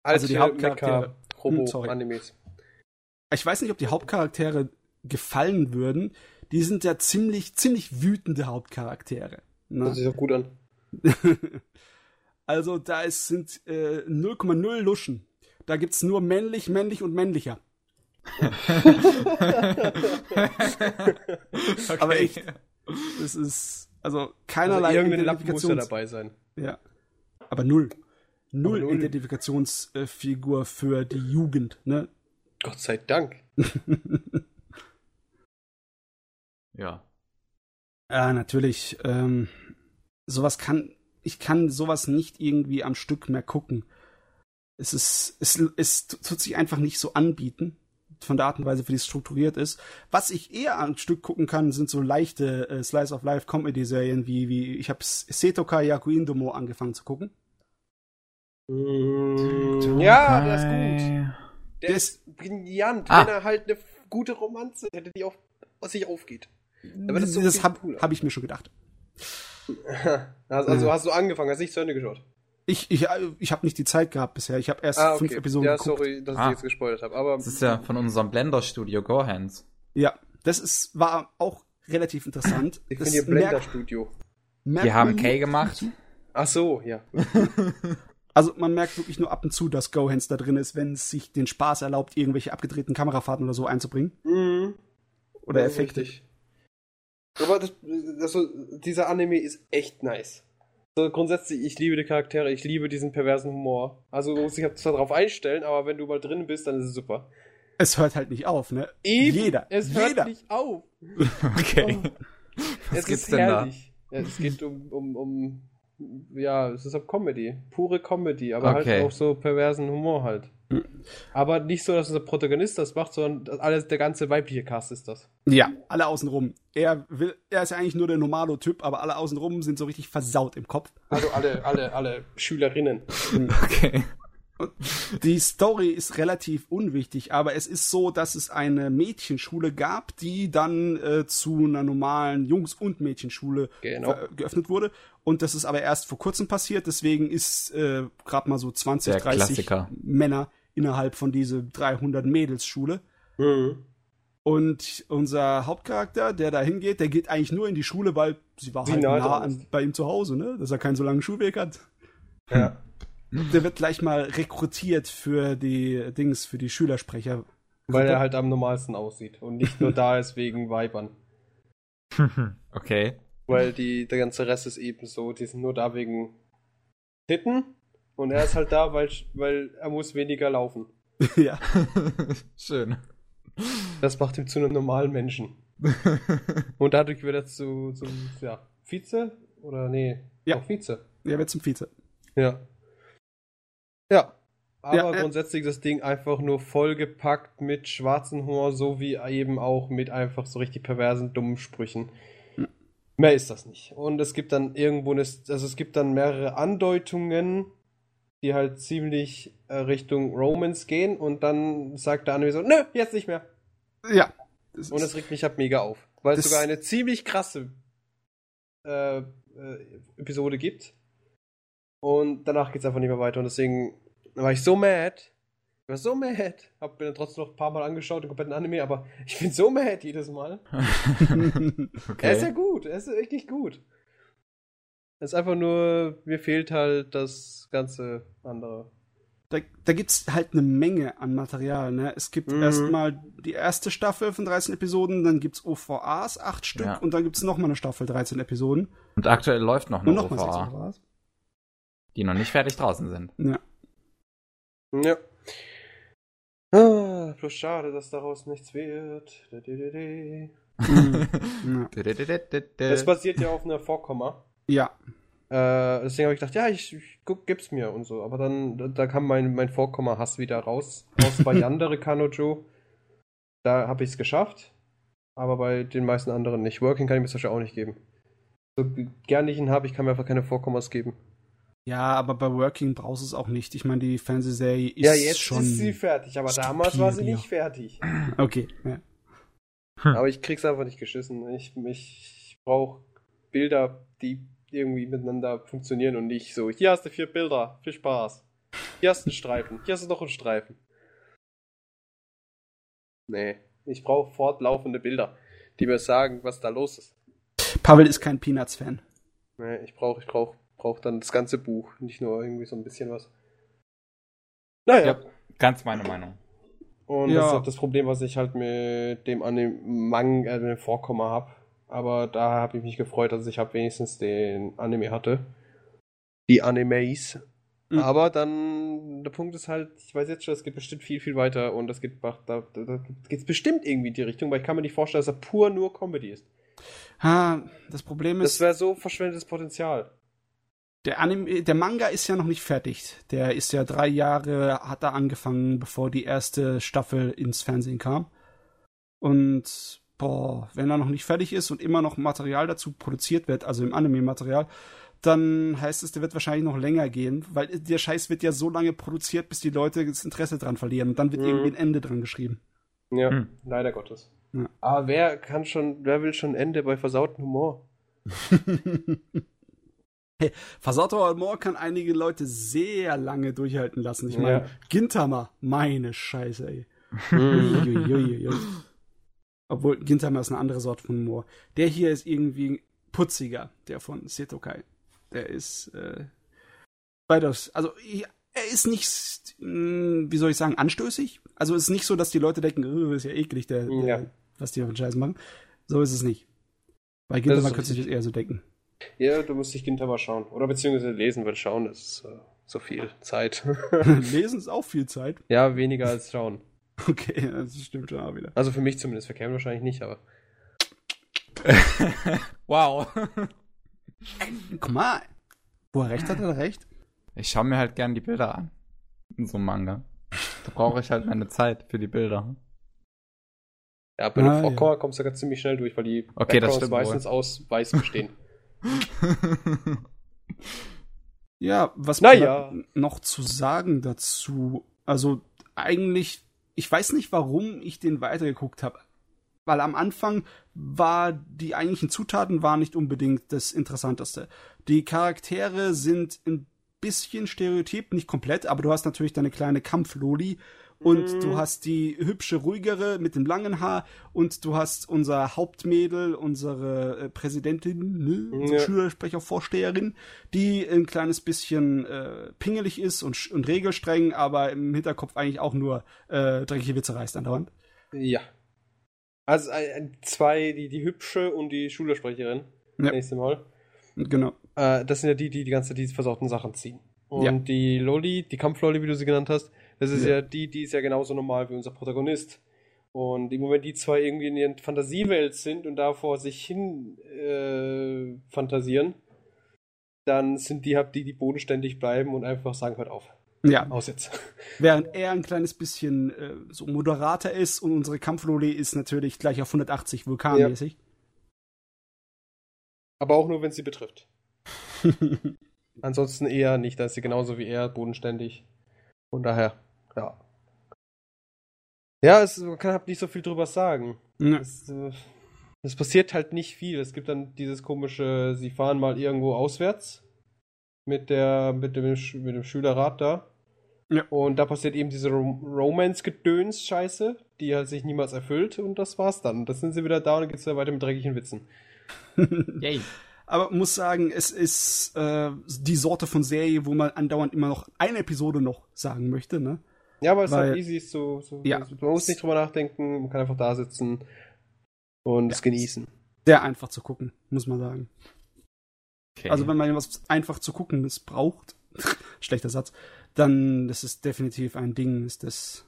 Also die Hauptcharaktere- Hm, sorry. Mecha-Robo-Animes. ich weiß nicht, ob die Hauptcharaktere gefallen würden. Die sind ja ziemlich, ziemlich wütende Hauptcharaktere. Das Ne? sieht doch gut an. [laughs] also da ist, sind äh, 0,0 Luschen. Da gibt's nur männlich, männlich und männlicher. Aber echt, das ist also Also keinerlei irgendein Lappen muss ja Identifikations- dabei sein. Ja. Aber null. Null, null. Identifikationsfigur für die Jugend, ne? Gott sei Dank. [laughs] Ja. Ja, natürlich. Ähm, sowas kann, ich kann sowas nicht irgendwie am Stück mehr gucken. Es ist, es, es tut sich einfach nicht so anbieten, von der Art und Weise, wie es strukturiert ist. Was ich eher am Stück gucken kann, sind so leichte äh, Slice of Life Comedy Serien wie, wie, ich habe Setoka Yakuindomo angefangen zu gucken. Mm, ja, der ist gut. Der Der ist brillant, Ah. wenn er halt eine gute Romanze hätte, die auf, aus sich aufgeht. Aber das das habe hab ich mir schon gedacht. [laughs] Also, also hast du angefangen, hast nicht zu Ende geschaut. Ich, ich, ich habe nicht die Zeit gehabt bisher. Ich habe erst Ah, fünf okay. Episoden ja, geguckt. sorry, dass ich Ah. jetzt gespoilert habe. Aber Das ist ja von unserem Blender-Studio Gohans. Ja, das ist, war auch relativ interessant. ich hier merkt- Blender-Studio. Die haben K gemacht. Ach so, ja. [laughs] Also man merkt wirklich nur ab und zu, dass Gohans da drin ist, wenn es sich den Spaß erlaubt, irgendwelche abgedrehten Kamerafahrten oder so einzubringen. Mhm. Oder ist Effekte. richtig. Aber das, das, dieser Anime ist echt nice. So, grundsätzlich, ich liebe die Charaktere, ich liebe diesen perversen Humor. Also du musst dich zwar darauf einstellen, aber wenn du mal drin bist, dann ist es super. Es hört halt nicht auf, ne? Eben, Jeder. Es hört jeder. nicht auf. [laughs] Okay. Was es gibt's ist denn da? herrlich. Ja, es geht um, um, um ja, es ist auch Comedy. Pure Comedy, aber Okay. halt auch so perversen Humor halt. Mhm. Aber nicht so, dass unser Protagonist das macht, sondern alles, der ganze weibliche Cast ist das. Ja, alle außenrum. Er will, er ist ja eigentlich nur der normale Typ, aber alle außenrum sind so richtig versaut im Kopf. Also alle, alle, alle Schülerinnen. [laughs] Okay. Die Story ist relativ unwichtig, aber es ist so, dass es eine Mädchenschule gab, die dann äh, zu einer normalen Jungs- und Mädchenschule Genau. ver- geöffnet wurde. Und das ist aber erst vor kurzem passiert, deswegen ist äh, gerade mal so 20, Der 30 Klassiker. Männer innerhalb von diese 300 Mädelsschule. Mhm. Und unser Hauptcharakter, der da hingeht, der geht eigentlich nur in die Schule, weil sie war Sie halt nah nah an, bei ihm zu Hause, ne? Dass er keinen so langen Schulweg hat. Ja. Der wird gleich mal rekrutiert für die Dings, für die Schülersprecher. Weil er halt am normalsten aussieht und nicht nur da ist wegen Weibern. [laughs] Okay. Weil die, der ganze Rest ist eben so, die sind nur da wegen Titten und er ist halt da, weil, weil er muss weniger laufen. [laughs] ja. [laughs] Schön. Das macht ihn zu einem normalen Menschen. [laughs] Und dadurch wird er zu, zum, ja, Vize? Oder nee, Ja. auch Vize. Er wird zum Vize. Ja. Ja. Aber Ja, äh, grundsätzlich das Ding einfach nur vollgepackt mit schwarzem Humor, so wie eben auch mit einfach so richtig perversen, dummen Sprüchen. Hm. Mehr ist das nicht. Und es gibt dann irgendwo eine, also es gibt dann mehrere Andeutungen, die halt ziemlich äh, Richtung Romance gehen und dann sagt der Anime so, nö, jetzt nicht mehr. Ja. Das Und das regt mich halt mega auf. Weil es sogar eine ziemlich krasse äh, äh, Episode gibt. Und danach geht's einfach nicht mehr weiter. Und deswegen war ich so mad. Ich war so mad. Hab mir dann trotzdem noch ein paar Mal angeschaut, den kompletten Anime, aber ich bin so mad jedes Mal. Okay. [laughs] Er ist ja gut, er ist wirklich gut. Es ist einfach nur, mir fehlt halt das ganze andere. da, da gibt's halt eine Menge an Material, ne? Es gibt Mhm. erstmal die erste Staffel von 13 Episoden, dann gibt's OVAs, acht Stück, Ja. und dann gibt's noch mal eine Staffel, 13 Episoden. Und aktuell läuft noch Und eine noch OVA, OVAs. die noch nicht fertig draußen sind. Ja. Ja. Ah, bloß schade, dass daraus nichts wird. Didididi. [laughs] Mhm. ja. Das basiert ja auf einer Vorkomma. Ja. Äh, deswegen habe ich gedacht, ja, ich, ich guck, gib's mir und so. Aber dann, da, da kam mein, mein Vorkomma-Hass wieder raus. Aus bei [laughs] Yandere Kanojo. Da habe ich es geschafft. Aber bei den meisten anderen nicht. Working kann ich mir zum Beispiel auch nicht geben. So gern ich ihn habe, ich kann mir einfach keine Vorkommas geben. Ja, aber bei Working brauchst du es auch nicht. Ich meine, die Fernsehserie ist ja, jetzt schon. ist sie fertig, aber damals war sie nicht fertig. [clears throat] Okay, ja. Hm. Aber ich krieg's einfach nicht geschissen. Ich, ich brauche Bilder, die irgendwie miteinander funktionieren und nicht so, hier hast du vier Bilder, viel Spaß. Hier hast du einen Streifen, hier hast du noch einen Streifen. Nee, ich brauche fortlaufende Bilder, die mir sagen, was da los ist. Pavel ist kein Peanuts-Fan. Nee, ich brauche ich brauch, brauch dann das ganze Buch, nicht nur irgendwie so ein bisschen was. Naja, Ja, ganz meine Meinung. und Ja. das ist auch das Problem, was ich halt mit dem Anime äh, dem Vorkomma habe. Aber da habe ich mich gefreut, dass ich halt wenigstens den Anime hatte. Die Animes. Mhm. Aber dann, der Punkt ist halt, ich weiß jetzt schon, es geht bestimmt viel, viel weiter und es geht, da, da, da geht's bestimmt irgendwie in die Richtung, weil ich kann mir nicht vorstellen, dass er pur nur Comedy ist. Ha, das Problem Das ist, wäre so verschwendetes Potenzial. der Anime, der Manga ist ja noch nicht fertig. Der ist ja drei Jahre, hat er angefangen, bevor die erste Staffel ins Fernsehen kam. Und, boah, wenn er noch nicht fertig ist und immer noch Material dazu produziert wird, also im Anime-Material, dann heißt es, der wird wahrscheinlich noch länger gehen, weil der Scheiß wird ja so lange produziert, bis die Leute das Interesse dran verlieren und dann wird Mhm. irgendwie ein Ende dran geschrieben. Ja, Hm. leider Gottes. Ja. Aber wer kann schon, wer will schon Ende bei versauten Humor? [laughs] hey, Versator Humor kann einige Leute sehr lange durchhalten lassen. Ich meine, Ja. Gintama, meine Scheiße, ey. Mhm. Obwohl, Gintama ist eine andere Sorte von Humor. Der hier ist irgendwie putziger, der von Setokai. Der ist, äh, weitaus, also, er ist nicht, mh, wie soll ich sagen, anstößig. Also, es ist nicht so, dass die Leute denken, oh, ist ja eklig, der, der Ja. was die für einen Scheiß machen. So ist es nicht. Bei Gintama könnte ich das eher so denken. Ja, du musst dich Gintama schauen. Oder beziehungsweise lesen, weil schauen ist äh, so viel Zeit. [laughs] [laughs] Lesen ist auch viel Zeit. ja, weniger als schauen. [laughs] Okay, das stimmt schon auch wieder. Also für mich zumindest, für Kevin wahrscheinlich nicht, aber. [laughs] Wow. [laughs] Guck mal. Wo er recht hat, hat er recht. Ich schaue mir halt gern die Bilder an. In so einem Manga. Da brauche ich halt meine Zeit für die Bilder. Ja, bei Ah, ah, ja. ja. kommst du ganz ziemlich schnell durch, weil die Okay, das Backgrounds meistens aus weiß bestehen. Ja, was Naja. noch zu sagen dazu? Also eigentlich, ich weiß nicht, warum ich den weitergeguckt habe. Weil am Anfang war die eigentlichen Zutaten waren nicht unbedingt das Interessanteste. Die Charaktere sind ein bisschen stereotyp, nicht komplett, aber du hast natürlich deine kleine Kampfloli und Mhm. du hast die hübsche, ruhigere mit dem langen Haar und du hast unser Hauptmädel, unsere äh, Präsidentin, ne, unsere Ja. Schülersprechervorsteherin, die ein kleines bisschen äh, pingelig ist und, und regelstreng, aber im Hinterkopf eigentlich auch nur äh, dreckige Witze reißt andauernd. ja. Also äh, zwei, die, die hübsche und die Schülersprecherin. Ja. Nächste Mal. Genau. Äh, das sind ja die, die die ganze Zeit die versauten Sachen ziehen. Und Ja. die Lolli, die Kampflolli, wie du sie genannt hast, das ist Ja. ja. die, die ist ja genauso normal wie unser Protagonist. Und im Moment die zwei irgendwie in ihren Fantasiewelt sind und da vor sich hin äh, fantasieren, dann sind die halt die, die bodenständig bleiben und einfach sagen, hört auf. Ja, Aus jetzt. [laughs] während er ein kleines bisschen äh, so moderater ist und unsere Kampfloli ist natürlich gleich auf 180 vulkanmäßig. Aber auch nur, wenn es sie betrifft. [laughs] Ansonsten eher nicht, da ist sie genauso wie er, bodenständig. Von daher, ja. Ja, es, man kann halt nicht so viel drüber sagen. Ja. Es, äh, es passiert halt nicht viel. Es gibt dann dieses komische, sie fahren mal irgendwo auswärts mit der, mit dem, Sch- mit dem Schülerrat da. Ja. Und da passiert eben diese Rom Romance-Gedöns-Scheiße, die halt sich niemals erfüllt und das war's dann. Dann sind sie wieder da und dann geht's wieder weiter mit dreckigen Witzen. [laughs] [laughs] Yay. Aber muss sagen, es ist äh, die Sorte von Serie, wo man andauernd immer noch eine Episode noch sagen möchte, ne? Ja, aber es ist halt easy, ist so, so Ja. man muss nicht drüber nachdenken, man kann einfach da sitzen und Ja. es genießen. Sehr einfach zu gucken, muss man sagen. Okay. Also wenn man was einfach zu gucken braucht, [laughs] schlechter Satz, dann das ist definitiv ein Ding, ist das.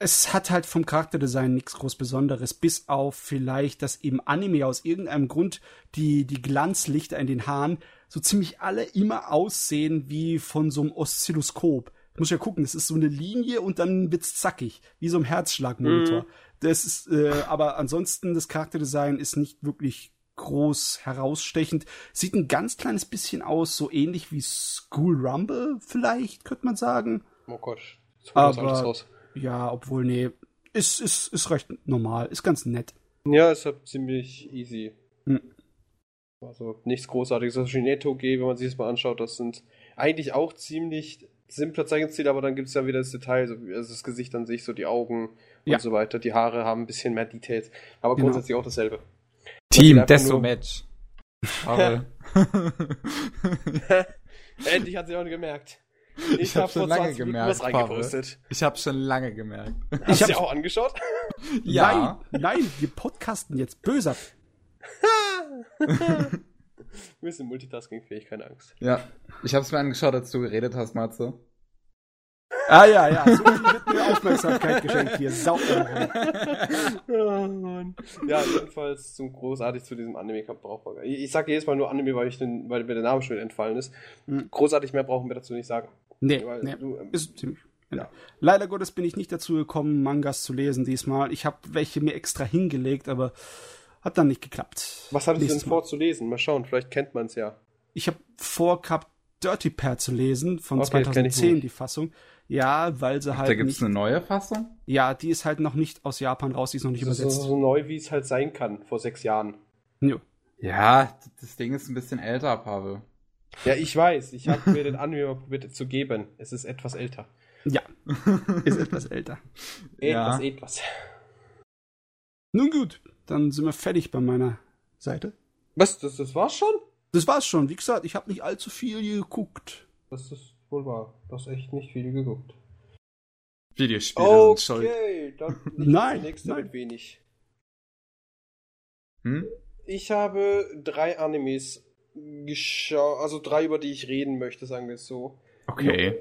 Es hat halt vom Charakterdesign nichts groß Besonderes, bis auf vielleicht, dass eben Anime aus irgendeinem Grund die, die Glanzlichter in den Haaren so ziemlich alle immer aussehen wie von so einem Oszilloskop. Ich muss ja gucken, das ist so eine Linie und dann wird's zackig, wie so ein Herzschlagmonitor. Das ist, äh, aber ansonsten, das Charakterdesign ist nicht wirklich groß herausstechend. Sieht ein ganz kleines bisschen aus, so ähnlich wie School Rumble vielleicht, könnte man sagen. Oh Gott, jetzt Aber- alles raus. Ja, obwohl, nee, ist, ist, ist recht normal, ist ganz nett. Ja, ist halt ziemlich easy. Hm. Also nichts Großartiges. Das Neto G, wenn man sich das mal anschaut, das sind eigentlich auch ziemlich simpler Zeichenstile, aber dann gibt es ja wieder das Detail, so, wie- also das Gesicht an sich, so die Augen Ja. und so weiter. Die Haare haben ein bisschen mehr Details. Aber Genau. grundsätzlich auch dasselbe. Team einfach Desto Match. [laughs] Aber Endlich hat sie auch gemerkt. Ich hab schon lange gemerkt, ich habe schon lange gemerkt. Hast du hab's- dir auch angeschaut? [laughs] Ja. Nein, nein, wir podcasten jetzt böser. [laughs] Wir sind multitaskingfähig, keine Angst. Ja. Ich habe es mir angeschaut, als du geredet hast, Matze. Ah ja, ja, so wird mir Aufmerksamkeit geschenkt hier. Sau. [laughs] Oh, Mann. Ja, jedenfalls zum großartig zu diesem Anime braucht man. Ich, ich sage jedes Mal nur Anime, weil, ich den, weil mir der Name schon wieder entfallen ist. Mhm. Großartig mehr brauchen wir dazu nicht sagen. Nee, Weil nee. du, ähm, Ist ziemlich. Ja. Leider Gottes bin ich nicht dazu gekommen, Mangas zu lesen diesmal. Ich habe welche mir extra hingelegt, aber hat dann nicht geklappt. was hattest du denn vor zu lesen? Mal schauen, vielleicht kennt man es ja. Ich habe vor gehabt, Dirty Pair zu lesen, von Okay, kenn ich 2010 nicht. die Fassung. Ja, weil sie halt da gibt's nicht, eine neue Fassung? ja, die ist halt noch nicht aus Japan raus, die ist noch nicht Das ist so, übersetzt. so neu, wie es halt sein kann, vor sechs Jahren. Jo. Ja, das Ding ist ein bisschen älter, Pavel. Ja, ich weiß. Ich habe mir den Anime mal probiert zu geben. Es ist etwas älter. Ja, [laughs] ist etwas älter. Etwas, Ja. etwas. Nun gut, dann sind wir fertig bei meiner Seite. Was? Das, das war's schon? Das war's schon. Wie gesagt, ich habe nicht allzu viel geguckt. Das ist wohl wahr. Du hast echt nicht viel geguckt. Videospiele sind schuld. Okay, dann [laughs] Nein, nächste nein. mit wenig. Hm? Ich habe drei Animes geschaut, also drei, über die ich reden möchte, sagen wir es so. Okay.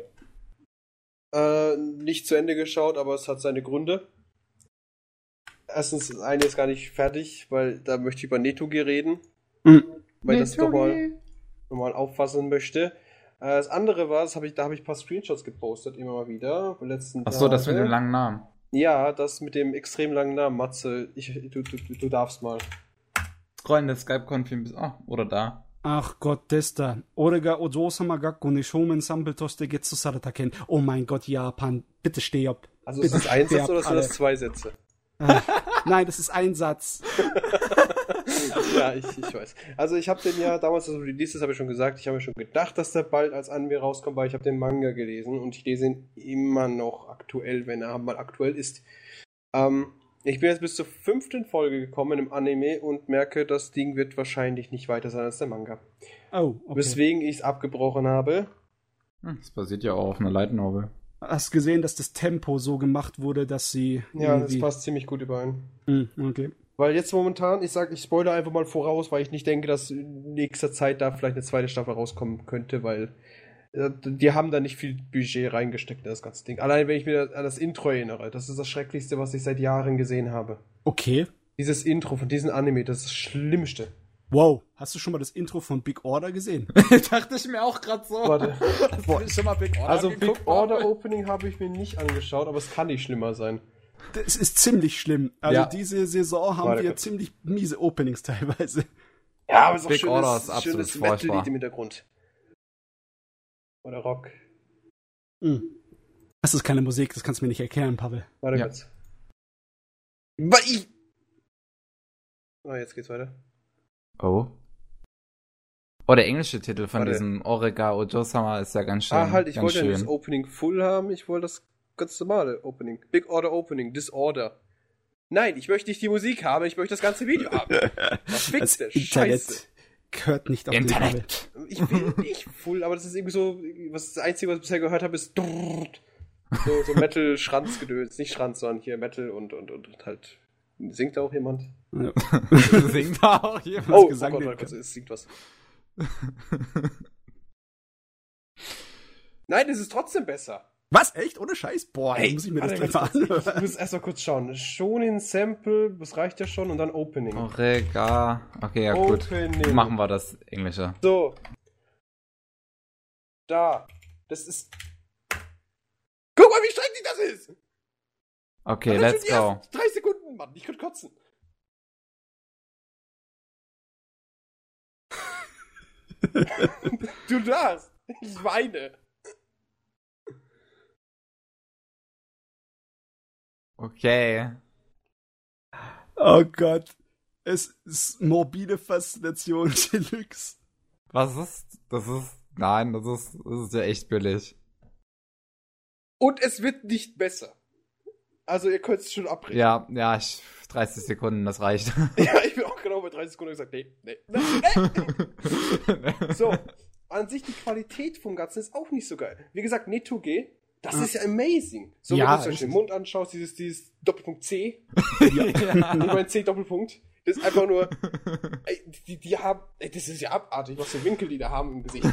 Äh, nicht zu Ende geschaut, aber es hat seine Gründe. Erstens, das eine ist gar nicht fertig, weil da möchte ich über Netoge reden. Mhm. Weil das doch mal, nochmal auffassen möchte. Äh, das andere war, das hab ich, da habe ich ein paar Screenshots gepostet, immer mal wieder. Letzten Ach so, das mit Tage. dem langen Namen. Ja, das mit dem extrem langen Namen, Matze. Ich, du, du, du, du darfst mal. Scrollen der Skype-Konfirm bis. Ah, oder da. Ach Gott, Desta. Orega Ojo-sama Gakko ni Shoumen Sample Toste Getsu Sarataken. Oh mein Gott, Japan. Bitte steh ab. Also ist Bitte das ein Satz oder sind das zwei Sätze? Ah, Nein, das ist ein Satz. ja, ich, ich weiß. Also ich habe den ja damals, als er released ist, habe ich schon gesagt, ich habe mir schon gedacht, dass der bald als Anime rauskommt, weil ich habe den Manga gelesen und ich lese ihn immer noch aktuell, wenn er mal aktuell ist. Ähm, ich bin jetzt bis zur fünften Folge gekommen im Anime und merke, das Ding wird wahrscheinlich nicht weiter sein als der Manga. Oh, okay. Weswegen ich es abgebrochen habe. Hm, das basiert ja auch auf einer Light Novel. Hast gesehen, dass das Tempo so gemacht wurde, dass sie Ja, das passt ziemlich gut überein. Hm, okay. Weil jetzt momentan, ich sage, ich spoilere einfach mal voraus, weil ich nicht denke, dass in nächster Zeit da vielleicht eine zweite Staffel rauskommen könnte, weil die haben da nicht viel Budget reingesteckt in das ganze Ding. Allein wenn ich mir an das Intro erinnere, das ist das Schrecklichste, was ich seit Jahren gesehen habe. Okay. Dieses Intro von diesem Anime, das ist das Schlimmste. Wow. Hast du schon mal das Intro von Big Order gesehen? [laughs] Dachte ich mir auch gerade so. Warte. [laughs] Hast du schon mal Big Order Also Big Order? Opening habe ich mir nicht angeschaut, aber es kann nicht schlimmer sein. Das ist ziemlich schlimm. Also Ja. diese Saison haben Warte wir ziemlich miese Openings [laughs] teilweise. Ja, aber es ist auch Big schönes, Order ist absolut schönes. Metal-Lied im Hintergrund. Oder Rock. Hm. Das ist keine Musik, das kannst du mir nicht erklären, Pavel. Warte Ja. kurz. Ich- Ah, jetzt geht's weiter. Oh. Oh, der englische Titel von Warte. diesem Orega Ojo-sama ist ja ganz schön. ah, halt, ich wollte ja nicht schön. das Opening full haben, ich wollte das ganz normale Opening. Big Order Opening, Disorder. Nein, ich möchte nicht die Musik haben, ich möchte das ganze Video haben. [laughs] Was Das fickste? Internet Scheiße. Gehört nicht auf den Pavel. Internet. Ich will nicht full, aber das ist irgendwie so, was das Einzige, was ich bisher gehört habe, ist drrrt. so, so Metal-Schranzgedöns. Nicht Schranz, sondern hier Metal und, und, und, halt. Singt da auch jemand? Ja. [laughs] Singt da auch jemand. Oh, oh Gesang Gott, den warte kurz, kann. es singt was. Nein, es ist trotzdem besser. Was? Echt? Ohne Scheiß? Boah, Hey, dann muss ich mir das gleich mal kurz. Ich anhören. muss erst mal kurz schauen. Shonin Sample, das reicht ja schon, und dann Opening. Orega. Okay, ja gut. Opening. Machen wir das Englische. So. Da. Das ist. Guck mal, wie schrecklich das ist! Okay, Allein let's go. Drei Sekunden, Mann. Ich könnte kotzen. [laughs] du darfst. Ich weine. Okay. Oh Gott. Es ist morbide Faszination [laughs] Deluxe. Was ist? Das ist. Nein, das ist, das ist ja echt billig. Und es wird nicht besser. Also, ihr könnt es schon abbrechen. Ja, ja, ich, 30 Sekunden, das reicht. [laughs] ja, ich bin auch genau bei 30 Sekunden gesagt, nee, nee, nee, nee. [laughs] So, an sich die Qualität vom Ganzen ist auch nicht so geil. Wie gesagt, Netoge, das ist ja amazing. So, Ja, wenn du zum Beispiel ist den es. Mund anschaust, dieses, dieses Doppelpunkt C, ja. [laughs] [laughs] nicht mein C Doppelpunkt, das ist einfach nur, ey, die, die haben, ey, das ist ja abartig, was für Winkel die da haben im Gesicht.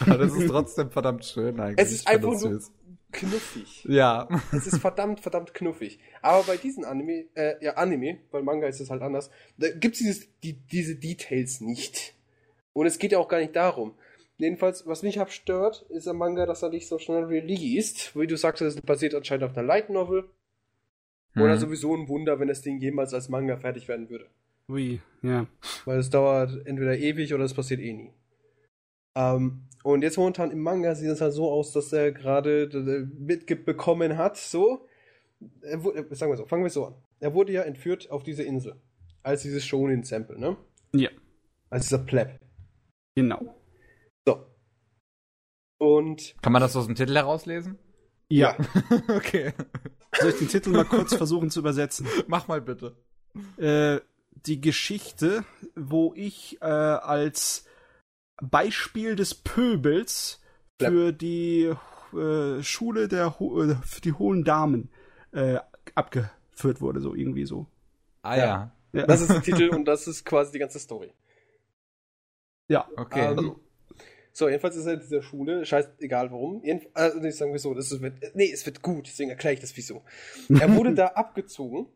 Aber das ist trotzdem verdammt schön eigentlich. Es ist Ich einfach nur süß. knuffig. Ja. Es ist verdammt, verdammt knuffig. Aber bei diesen Anime, äh, ja, Anime, weil Manga ist es halt anders, da gibt's dieses, die, diese Details nicht. Und es geht ja auch gar nicht darum. Jedenfalls, was mich abstört, ist am Manga, dass er nicht so schnell released. Wie du sagst, es basiert anscheinend auf einer Light Novel. Oder Hm. sowieso ein Wunder, wenn das Ding jemals als Manga fertig werden würde. Ui, ja. Weil es dauert entweder ewig oder es passiert eh nie. Ähm, und jetzt momentan im Manga sieht es halt so aus, dass er gerade mitbekommen hat, so. Er, sagen wir so, fangen wir so an. Er wurde ja entführt auf diese Insel. Als dieses Shonin-Sample, ne? Ja, Als dieser Pleb. genau. Und Kann man das aus dem Titel herauslesen? Ja. [laughs] okay. Soll ich den Titel mal kurz versuchen zu übersetzen? [laughs] Mach mal bitte. Äh, die Geschichte, wo ich äh, als Beispiel des Pöbels für die äh, Schule der Ho äh, für die hohen Damen äh, abgeführt wurde, so irgendwie so. Ah Ja. ja. Das ist der Titel und das ist quasi die ganze Story. ja. Okay. Ähm, so, jedenfalls ist er in dieser Schule, scheiß egal warum. Jedenf also nicht sagen wir so, das ist, wird, nee, es wird gut, deswegen erkläre ich das wieso. Er wurde [laughs] da abgezogen,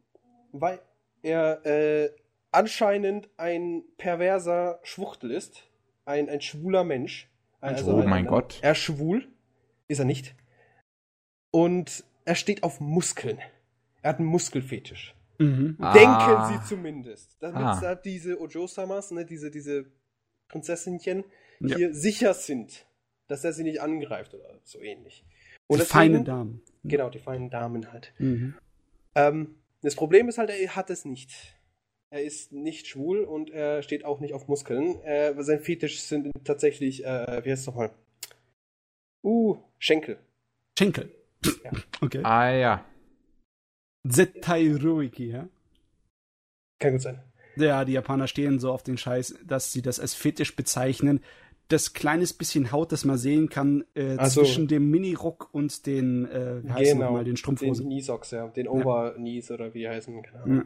weil er äh, anscheinend ein perverser Schwuchtel ist. ein, ein schwuler Mensch. Also oh ein, mein ein, Gott. Er ist schwul, ist er nicht. Und er steht auf Muskeln. Er hat einen Muskelfetisch. Mhm. Ah. Denken sie zumindest. Damit Ah. da diese Ojo-Samas, ne, diese, diese Prinzessinchen, Ja. hier sicher sind, dass er sie nicht angreift oder so ähnlich. Die deswegen- feinen Damen. Genau, die feinen Damen halt. Mhm. Ähm, das Problem ist halt, er hat es nicht. Er ist nicht schwul und er steht auch nicht auf Muskeln. Äh, sein Fetisch sind tatsächlich, äh, wie heißt es nochmal? Uh, Schenkel. Schenkel. Ja. [laughs] Okay. Ah ja. Zetairoiki, ja? Kann gut sein. Ja, die Japaner stehen so auf den Scheiß, dass sie das als Fetisch bezeichnen. Das kleines bisschen Haut, das man sehen kann, äh, Ach so. zwischen dem Minirock und den, äh, wie Genau, nochmal, den Den Strumpfhosen. Knee-Socks, ja. Den Over-Knees oder wie die heißen. Keine Ahnung. Ja.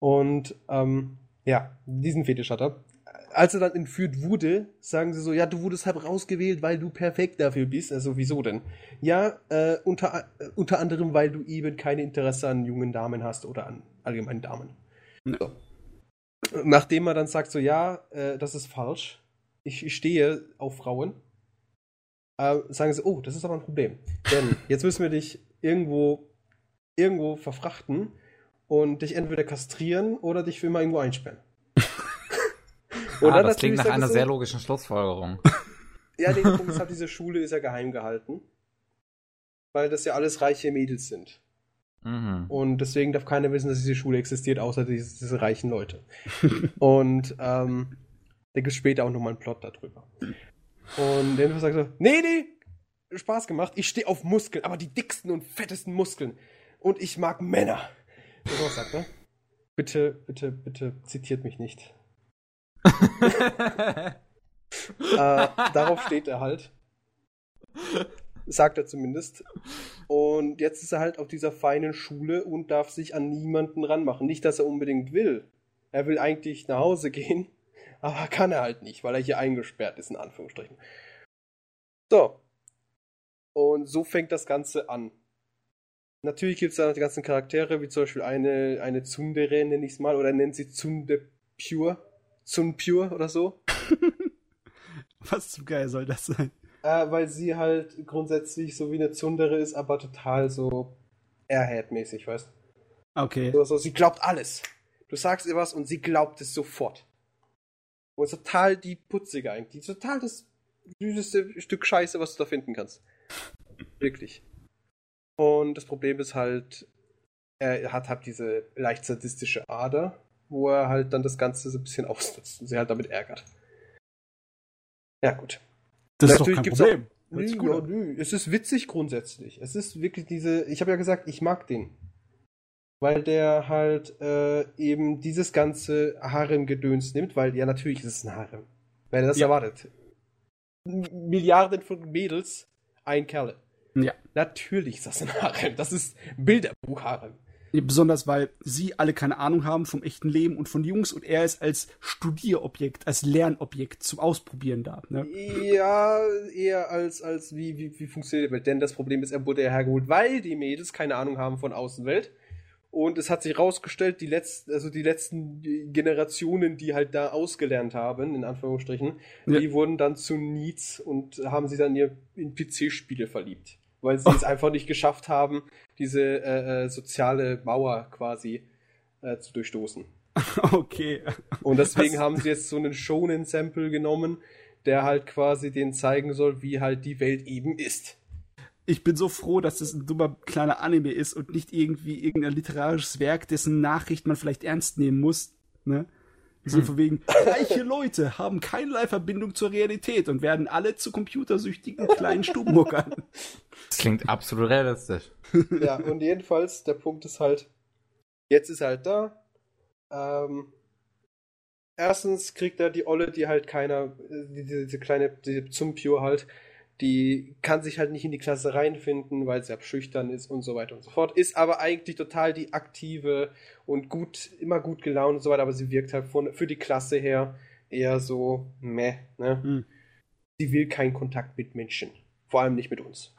Und ähm, ja, diesen Fetisch hat er. Als er dann entführt wurde, sagen sie so, ja, du wurdest halt rausgewählt, weil du perfekt dafür bist. Also wieso denn? Ja, äh, unter, äh, unter anderem, weil du eben keine Interesse an jungen Damen hast oder an allgemeinen Damen. Ja. So. Nachdem er dann sagt so, ja, äh, das ist falsch, ich, stehe auf Frauen, äh, sagen sie, oh, das ist aber ein Problem. Denn jetzt müssen wir dich irgendwo, irgendwo verfrachten und dich entweder kastrieren oder dich für immer irgendwo einsperren. [laughs] ah, das klingt nach einer er so, sehr logischen Schlussfolgerung. [laughs] Ja, der Punkt ist halt, diese Schule ist ja geheim gehalten. Weil das ja alles reiche Mädels sind. mhm. Und deswegen darf keiner wissen, dass diese Schule existiert, außer diese, diese reichen Leute. und ähm, da gibt es später auch nochmal einen Plot darüber. Und der sagt so, nee, nee, Spaß gemacht, ich stehe auf Muskeln, aber die dicksten und fettesten Muskeln. Und ich mag Männer. So was sagt er. Bitte, bitte, bitte zitiert mich nicht. [laughs] äh, darauf steht er halt. Sagt er zumindest. Und jetzt ist er halt auf dieser feinen Schule und darf sich an niemanden ranmachen. Nicht, dass er unbedingt will. Er will eigentlich nach Hause gehen, aber kann er halt nicht, weil er hier eingesperrt ist, in Anführungsstrichen. So. Und so fängt das Ganze an. Natürlich gibt es da noch die ganzen Charaktere, wie zum Beispiel eine, eine Tsundere, nenne ich es mal, oder nennen sie Tsunde Pure. Tsun Pure oder so. [laughs] Was zum Geil soll das sein? Äh, weil sie halt grundsätzlich so wie eine Tsundere ist, aber total so Airhead-mäßig, weißt Okay. du? So, sie glaubt alles. Du sagst ihr was und sie glaubt es sofort. Und ist total die Putzige eigentlich. Total das süßeste Stück Scheiße, was du da finden kannst. Wirklich. Und das Problem ist halt, er hat halt diese leicht sadistische Ader, wo er halt dann das Ganze so ein bisschen ausnutzt und sie halt damit ärgert. Ja, gut. Das Natürlich ist doch kein Problem. Nö, sich gut ja, nö. Es ist witzig grundsätzlich. Es ist wirklich diese. Ich habe ja gesagt, ich mag den. Weil der halt äh, eben dieses ganze Harem-Gedöns nimmt, weil ja natürlich ist es ein Harem. Wer das Ja. erwartet? Milliarden von Mädels, ein Kerle. Ja. Natürlich ist das ein Harem. Das ist Bilderbuch-Harem. Besonders weil sie alle keine Ahnung haben vom echten Leben und von Jungs und er ist als Studierobjekt, als Lernobjekt zum Ausprobieren da. Ne? Ja, eher als, als wie, wie, wie funktioniert die Welt. Denn das Problem ist, er wurde ja hergeholt, weil die Mädels keine Ahnung haben von Außenwelt. Und es hat sich rausgestellt, die letzten, also die letzten Generationen, die halt da ausgelernt haben, in Anführungsstrichen, Ja. die wurden dann zu Needs und haben sich dann ihr in PC-Spiele verliebt. Weil sie es einfach nicht geschafft haben, diese äh, äh, soziale Mauer quasi äh, zu durchstoßen. [laughs] Okay. Und deswegen Was- haben sie jetzt so einen Shonen-Sample genommen, der halt quasi denen zeigen soll, wie halt die Welt eben ist. Ich bin so froh, dass das ein dummer kleiner Anime ist und nicht irgendwie irgendein literarisches Werk, dessen Nachricht man vielleicht ernst nehmen muss. Ne? So Hm. von wegen, reiche Leute haben keinerlei Verbindung zur Realität und werden alle zu computersüchtigen kleinen Stubenmuckern. Das klingt absolut realistisch. [laughs] Ja, und jedenfalls, der Punkt ist halt, jetzt ist er halt da. Ähm, erstens kriegt er die Olle, die halt keiner, die- diese, diese kleine, diese Zumpio halt, die kann sich halt nicht in die Klasse reinfinden, weil sie abschüchtern ist und so weiter und so fort. Ist aber eigentlich total die aktive und gut, immer gut gelaunt und so weiter, aber sie wirkt halt von, für die Klasse her eher so meh, ne? Hm. Sie will keinen Kontakt mit Menschen. Vor allem nicht mit uns.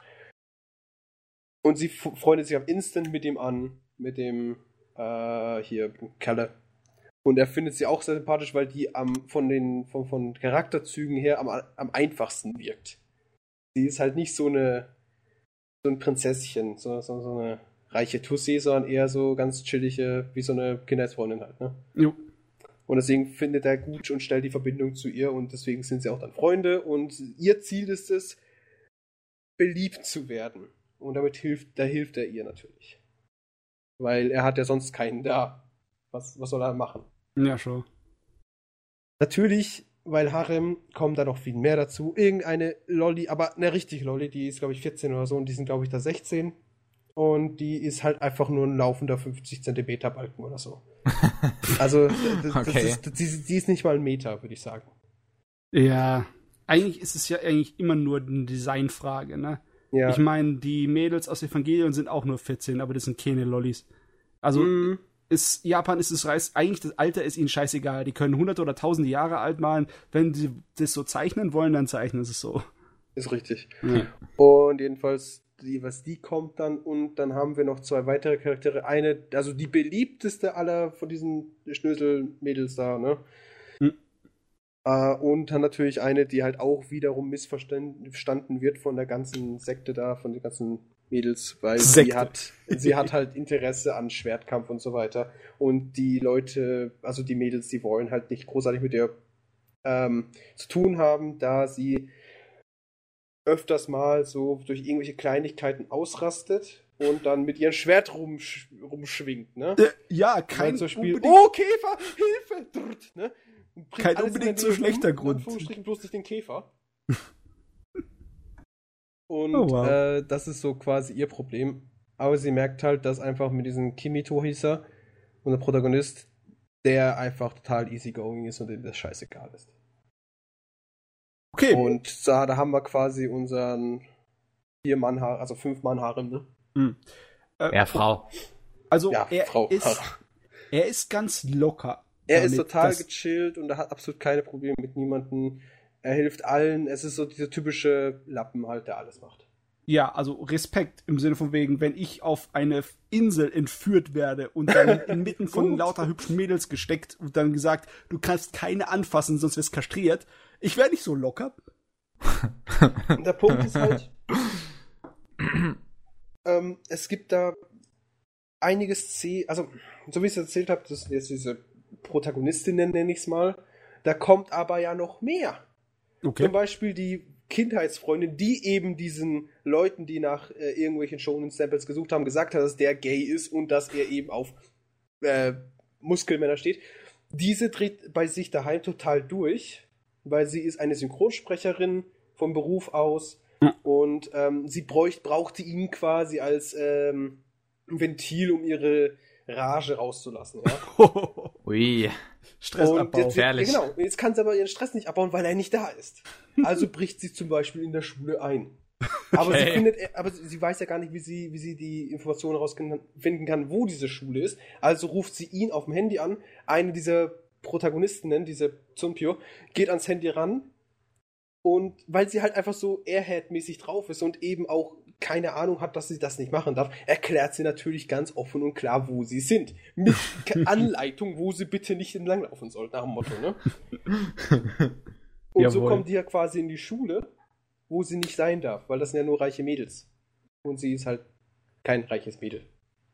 Und sie freundet sich am Instant mit ihm an, mit dem, äh, hier, Kalle. Und er findet sie auch sehr sympathisch, weil die am, von den von, von Charakterzügen her am, am einfachsten wirkt. Sie ist halt nicht so eine so ein Prinzesschen, so, so, so eine reiche Tussi, sondern eher so ganz chillige, wie so eine Kindheitsfreundin halt, ne? Jo. Und deswegen findet er gut und stellt die Verbindung zu ihr und deswegen sind sie auch dann Freunde und ihr Ziel ist es, beliebt zu werden. Und damit hilft, da hilft er ihr natürlich. Weil er hat ja sonst keinen da. Was, was soll er machen? Ja, schon. Natürlich, weil Harem kommt da noch viel mehr dazu. Irgendeine Lolly, aber eine richtig Lolly, die ist glaube ich 14 oder so und die sind glaube ich da 16. Und die ist halt einfach nur ein laufender 50 Zentimeter Balken oder so. [laughs] also, das, Okay. das ist, die, die ist nicht mal ein Meter, würde ich sagen. Ja, eigentlich ist es ja eigentlich immer nur eine Designfrage, ne? Ja. Ich meine, die Mädels aus Evangelion sind auch nur 14, aber das sind keine Lollis. Also Mm, ist, Japan ist es Reis, eigentlich das Alter ist ihnen scheißegal. Die können hunderte oder tausende Jahre alt malen. Wenn sie das so zeichnen wollen, dann zeichnen sie es so. ist richtig. Ja. Und jedenfalls, die, was die kommt dann und dann haben wir noch zwei weitere Charaktere. Eine, also die beliebteste aller von diesen Schnösel-Mädels da, ne? Äh, und dann natürlich eine, die halt auch wiederum missverstanden wird von der ganzen Sekte da, von den ganzen Mädels, weil sie Sekte. hat, sie hat halt Interesse an Schwertkampf und so weiter. Und die Leute, also die Mädels, die wollen halt nicht großartig mit ihr ähm, zu tun haben, da sie öfters mal so durch irgendwelche Kleinigkeiten ausrastet und dann mit ihrem Schwert rumsch rumschwingt, ne? Äh, ja, Kein zum Spiel, oh Käfer, Hilfe, drrrt, ne? Kein unbedingt so schlechter Grund. Bloß nicht den Käfer. [laughs] Und Oh, wow. äh, das ist so quasi ihr Problem. Aber sie merkt halt, dass einfach mit diesem Kimito hieß er, unser Protagonist, der einfach total easygoing ist und dem das scheißegal ist. Okay. Und da, da haben wir quasi unseren vier Mann also fünf Mann Harem, ne? Äh, Ja, Frau. Also Ja, er Frau. ist er ist ganz locker. Er ist damit, total dass- gechillt und er hat absolut keine Probleme mit niemandem. Er hilft allen. Es ist so dieser typische Lappen halt, der alles macht. Ja, also Respekt im Sinne von wegen, wenn ich auf eine Insel entführt werde und dann [laughs] inmitten von lauter hübschen Mädels gesteckt und dann gesagt, du kannst keine anfassen, sonst wirst kastriert. Ich wäre nicht so locker. Und der Punkt ist halt, [clears throat] ähm, es gibt da einige Szenen, also so wie ich es erzählt habe, das sind jetzt diese Protagonistinnen, nenne ich es mal. Da kommt aber ja noch mehr. Okay. Zum Beispiel die Kindheitsfreundin, die eben diesen Leuten, die nach äh, irgendwelchen Shonen Samples gesucht haben, gesagt hat, dass der gay ist und dass er eben auf äh, Muskelmänner steht. Diese dreht bei sich daheim total durch, weil sie ist eine Synchronsprecherin vom Beruf aus Ja. und ähm, sie bräucht, brauchte ihn quasi als ähm, Ventil, um ihre Rage rauszulassen. Ja? [laughs] Ui. Stressabbau. jetzt, Gefährlich. Genau, jetzt kann sie aber ihren Stress nicht abbauen, weil er nicht da ist. Also bricht sie zum Beispiel in der Schule ein. Aber, sie, Okay. findet, aber sie weiß ja gar nicht, wie sie, wie sie die Informationen herausfinden kann, wo diese Schule ist. Also ruft sie ihn auf dem Handy an. Eine dieser Protagonistinnen, diese Zumpio, geht ans Handy ran. Und weil sie halt einfach so Airhead-mäßig drauf ist und eben auch keine Ahnung hat, dass sie das nicht machen darf, erklärt sie natürlich ganz offen und klar, wo sie sind. Mit [laughs] Anleitung, wo sie bitte nicht entlanglaufen soll, nach dem Motto, ne? [laughs] Und so Jawohl. kommt die ja quasi in die Schule, wo sie nicht sein darf, weil das sind ja nur reiche Mädels. Und sie ist halt kein reiches Mädel.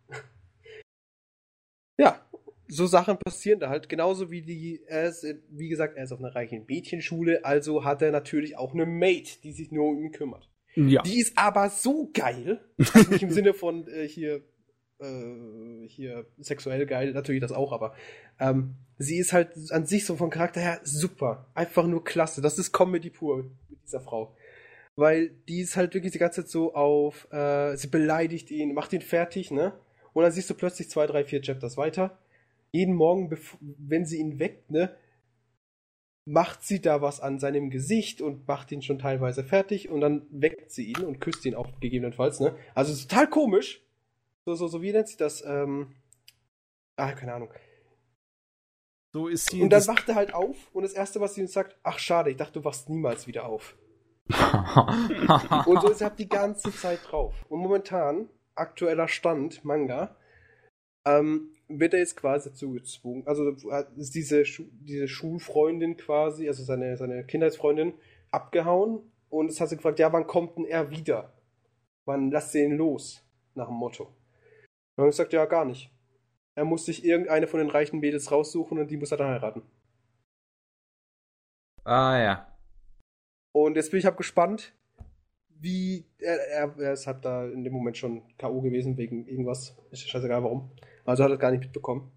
[laughs] ja, so Sachen passieren da halt. Genauso wie die, er ist, wie gesagt, er ist auf einer reichen Mädchenschule, also hat er natürlich auch eine Mate, die sich nur um ihn kümmert. Ja. Die ist aber so geil, also nicht im [laughs] Sinne von äh, hier, äh, hier sexuell geil, natürlich das auch, aber ähm, sie ist halt an sich so vom Charakter her super, einfach nur klasse. Das ist Comedy pur mit dieser Frau. Weil die ist halt wirklich die ganze Zeit so auf, äh, sie beleidigt ihn, macht ihn fertig, ne? Und dann siehst du plötzlich zwei, drei, vier Chapters weiter. Jeden Morgen, wenn sie ihn weckt, ne, macht sie da was an seinem Gesicht und macht ihn schon teilweise fertig und dann weckt sie ihn und küsst ihn auch gegebenenfalls, ne? Also total komisch. So, so, so, wie nennt sich das? Ähm, ah, keine Ahnung. So ist sie. Und dann wacht er halt auf und das Erste, was sie uns sagt, ach schade, ich dachte, du wachst niemals wieder auf. [laughs] Und so ist er die ganze Zeit drauf. Und momentan, aktueller Stand, Manga, ähm, wird er jetzt quasi dazu gezwungen. Also ist diese, Schu diese Schulfreundin quasi, also seine, seine Kindheitsfreundin, abgehauen und es hat sie gefragt, ja, wann kommt denn er wieder? Wann lasst ihr ihn los? Nach dem Motto. Und ich gesagt, ja, gar nicht. Er muss sich irgendeine von den reichen Mädels raussuchen und die muss er dann heiraten. Ah ja. Und jetzt bin ich hab gespannt, wie er, er, er ist halt da in dem Moment schon K.O. gewesen wegen irgendwas. Ist ja scheißegal warum. Also hat er gar nicht mitbekommen.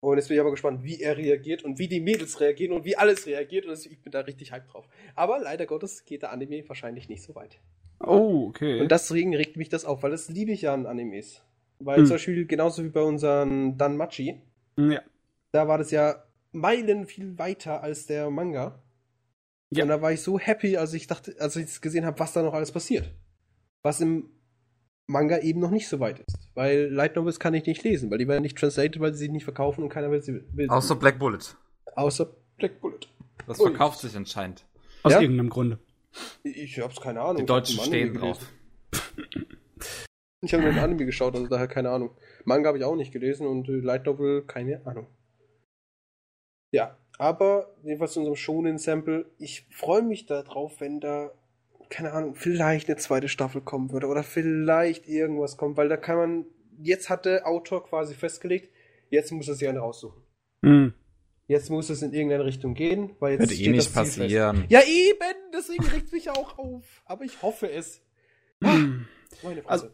Und jetzt bin ich aber gespannt, wie er reagiert und wie die Mädels reagieren und wie alles reagiert. Und ich bin da richtig hype drauf. Aber leider Gottes geht der Anime wahrscheinlich nicht so weit. Oh, okay. Und deswegen regt mich das auf, weil das liebe ich ja an Animes. Weil Hm. zum Beispiel genauso wie bei unseren Danmachi, ja. da war das ja Meilen viel weiter als der Manga. Ja. Und da war ich so happy, als ich dachte, als ich gesehen habe, was da noch alles passiert. Was im Manga eben noch nicht so weit ist. Weil Light Novels kann ich nicht lesen, weil die werden nicht translated, weil sie sich nicht verkaufen und keiner will sie. Will Außer Black Bullet. außer Black Bullet. Das verkauft sich anscheinend. Aus Ja? irgendeinem Grunde. Ich hab's keine Ahnung. Die Deutschen stehen drauf. Ich habe nur einen Anime geschaut, also daher keine Ahnung. Manga habe ich auch nicht gelesen und äh, Light Novel keine Ahnung. Ja, aber jedenfalls zu unserem Shonen-Sample. Ich freue mich darauf, wenn da, keine Ahnung, vielleicht eine zweite Staffel kommen würde oder vielleicht irgendwas kommt, weil da kann man, jetzt hat der Autor quasi festgelegt, jetzt muss er sich eine raussuchen. Hm. Jetzt muss es in irgendeine Richtung gehen, weil jetzt Wird eh nicht fest. passieren. Ja, eben, deswegen regt mich auch auf. Aber ich hoffe es. Hm. Meine Fresse. Also-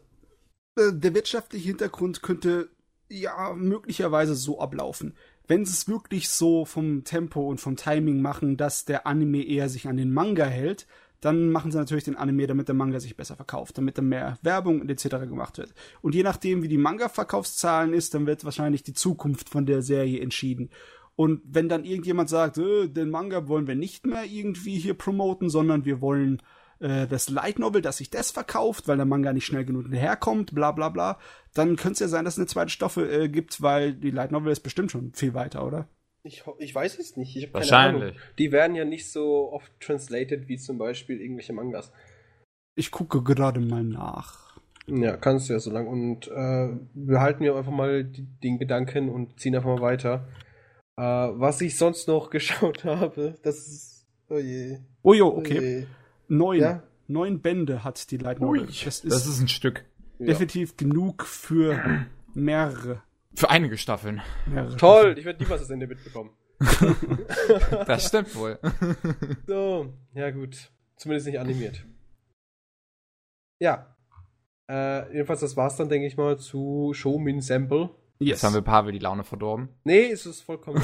Äh, Der wirtschaftliche Hintergrund könnte ja möglicherweise so ablaufen. Wenn sie es wirklich so vom Tempo und vom Timing machen, dass der Anime eher sich an den Manga hält, dann machen sie natürlich den Anime, damit der Manga sich besser verkauft, damit dann mehr Werbung etc. gemacht wird. Und je nachdem, wie die Manga-Verkaufszahlen ist, dann wird wahrscheinlich die Zukunft von der Serie entschieden. Und wenn dann irgendjemand sagt, äh, den Manga wollen wir nicht mehr irgendwie hier promoten, sondern wir wollen äh, das Light Novel, dass sich das verkauft, weil der Manga nicht schnell genug hinterherkommt, bla bla bla, dann könnte es ja sein, dass es eine zweite Staffel äh, gibt, weil die Light Novel ist bestimmt schon viel weiter, oder? Ich, ich weiß es nicht. Ich hab keine Wahrscheinlich. Ahnung. Die werden ja nicht so oft translated wie zum Beispiel irgendwelche Mangas. Ich gucke gerade mal nach. Ja, kannst du ja so lang. Und äh, behalten wir einfach mal die, den Gedanken und ziehen einfach mal weiter. Äh, was ich sonst noch [laughs] geschaut habe, das ist. Oh je. Oh jo, Oh okay. je. Neun. Ja. Neun Bände hat die Light Novel. Das ist, Das ist ein Stück. Ja. definitiv genug für mehrere. Für einige Staffeln. mehrere Toll, ich werde niemals das Ende mitbekommen. [laughs] [laughs] Das stimmt wohl. So, ja gut. Zumindest nicht animiert. Ja. Äh, jedenfalls, das war's dann, denke ich mal, zu Showmin Sample. Yes. Jetzt haben wir Pavel die Laune verdorben. Nee, es ist vollkommen.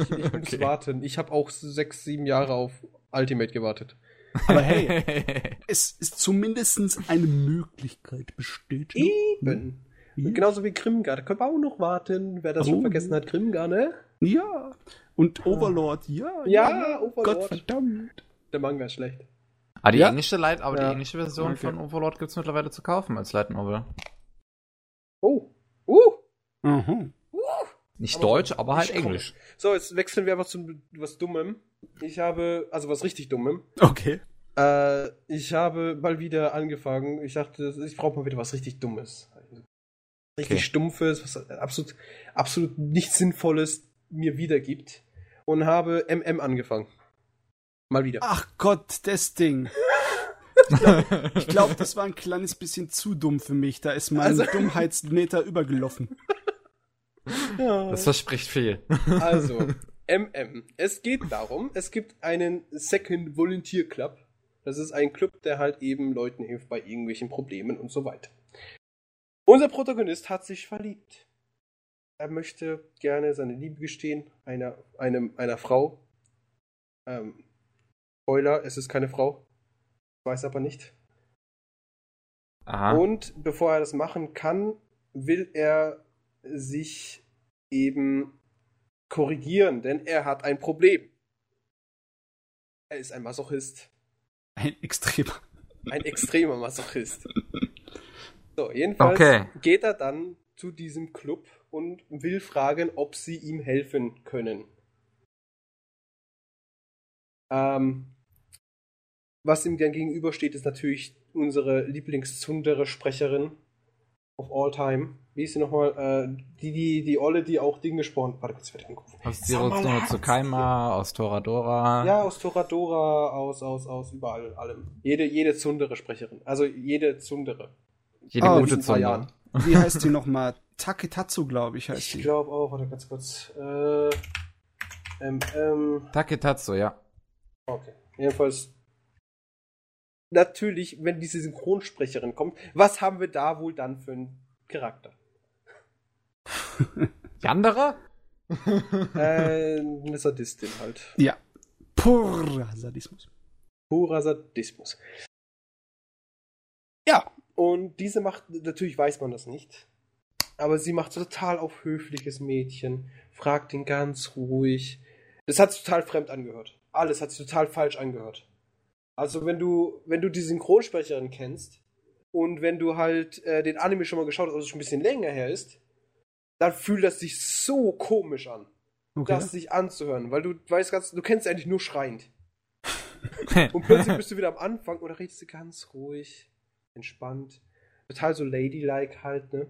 Ich, ich [laughs] muss Okay. warten. Ich habe auch sechs, sieben Jahre auf Ultimate gewartet. Aber hey, es ist zumindest eine Möglichkeit besteht. Eben. Ja. Genauso wie Grimgar. Da können wir auch noch warten. Wer das schon Oh. vergessen hat, Grimgar, ne? Ja. Und Overlord, ja. Ja, Overlord. Gott verdammt. Der Manga ist schlecht. Ah, die Ja. englische Light, aber Ja. die englische Version Okay. von Overlord gibt's mittlerweile zu kaufen als Light Novel. Oh. Uh. Aha. Nicht Aber Deutsch, aber halt komme. Englisch. So, jetzt wechseln wir einfach zu was Dummem. Ich habe, also was richtig Dummem. Okay. Äh, ich habe mal wieder angefangen. Ich dachte, ich brauche mal wieder was richtig Dummes. Richtig Okay. Stumpfes, was absolut, absolut nichts Sinnvolles mir wiedergibt. Und habe MM angefangen. Mal wieder. Ach Gott, das Ding. [laughs] Ich glaube, das war ein kleines bisschen zu dumm für mich. Da ist mein Also- Dummheitsmeter übergelaufen. Das verspricht viel. Also, [laughs] MM. Es geht darum, es gibt einen Second Volunteer Club. Das ist ein Club, der halt eben Leuten hilft bei irgendwelchen Problemen und so weiter. Unser Protagonist hat sich verliebt. Er möchte gerne seine Liebe gestehen, einer, einem, einer Frau. Ähm, Spoiler, es ist keine Frau. Weiß aber nicht. Aha. Und bevor er das machen kann, will er sich eben korrigieren, denn er hat ein Problem. Er ist ein Masochist. Ein extremer. Ein extremer Masochist. [laughs] So, jedenfalls Okay. geht er dann zu diesem Club und will fragen, ob sie ihm helfen können. Ähm, was ihm dann gegenübersteht, ist natürlich unsere Lieblingszundere-Sprecherin of all time. Wie ist sie nochmal? Äh, die, die, die Olle, die auch Ding gesprochen Warte kurz, ich werde angucken. Aus Zero hat's Tsukaima, aus Toradora. Ja, aus Toradora, aus, aus, aus überall, allem. Jede, jede Zundere-Sprecherin. Also jede Zundere. Jede Ah, gute Zunde. Jahren. Wie heißt die nochmal? Taketatsu, glaube ich, heißt Ich die. glaube auch, warte ganz kurz. Äh, ähm, ähm, Taketatsu, ja. okay. Jedenfalls. Natürlich, wenn diese Synchronsprecherin kommt, was haben wir da wohl dann für einen Charakter? [laughs] Die andere? äh, eine Sadistin halt. Ja. Purer Sadismus. Purer Sadismus. Ja, und diese macht, natürlich weiß man das nicht, aber sie macht total auf höfliches Mädchen, fragt ihn ganz ruhig. Das hat sich total fremd angehört. Alles hat sich total falsch angehört. Also wenn du, wenn du die Synchronsprecherin kennst und wenn du halt äh, den Anime schon mal geschaut hast, also schon ein bisschen länger her ist, dann fühlt das sich so komisch an, Okay. das sich anzuhören, weil du weißt ganz, du kennst eigentlich nur schreiend. [laughs] Und plötzlich bist du wieder am Anfang oder redest du ganz ruhig, entspannt, total so ladylike halt, ne?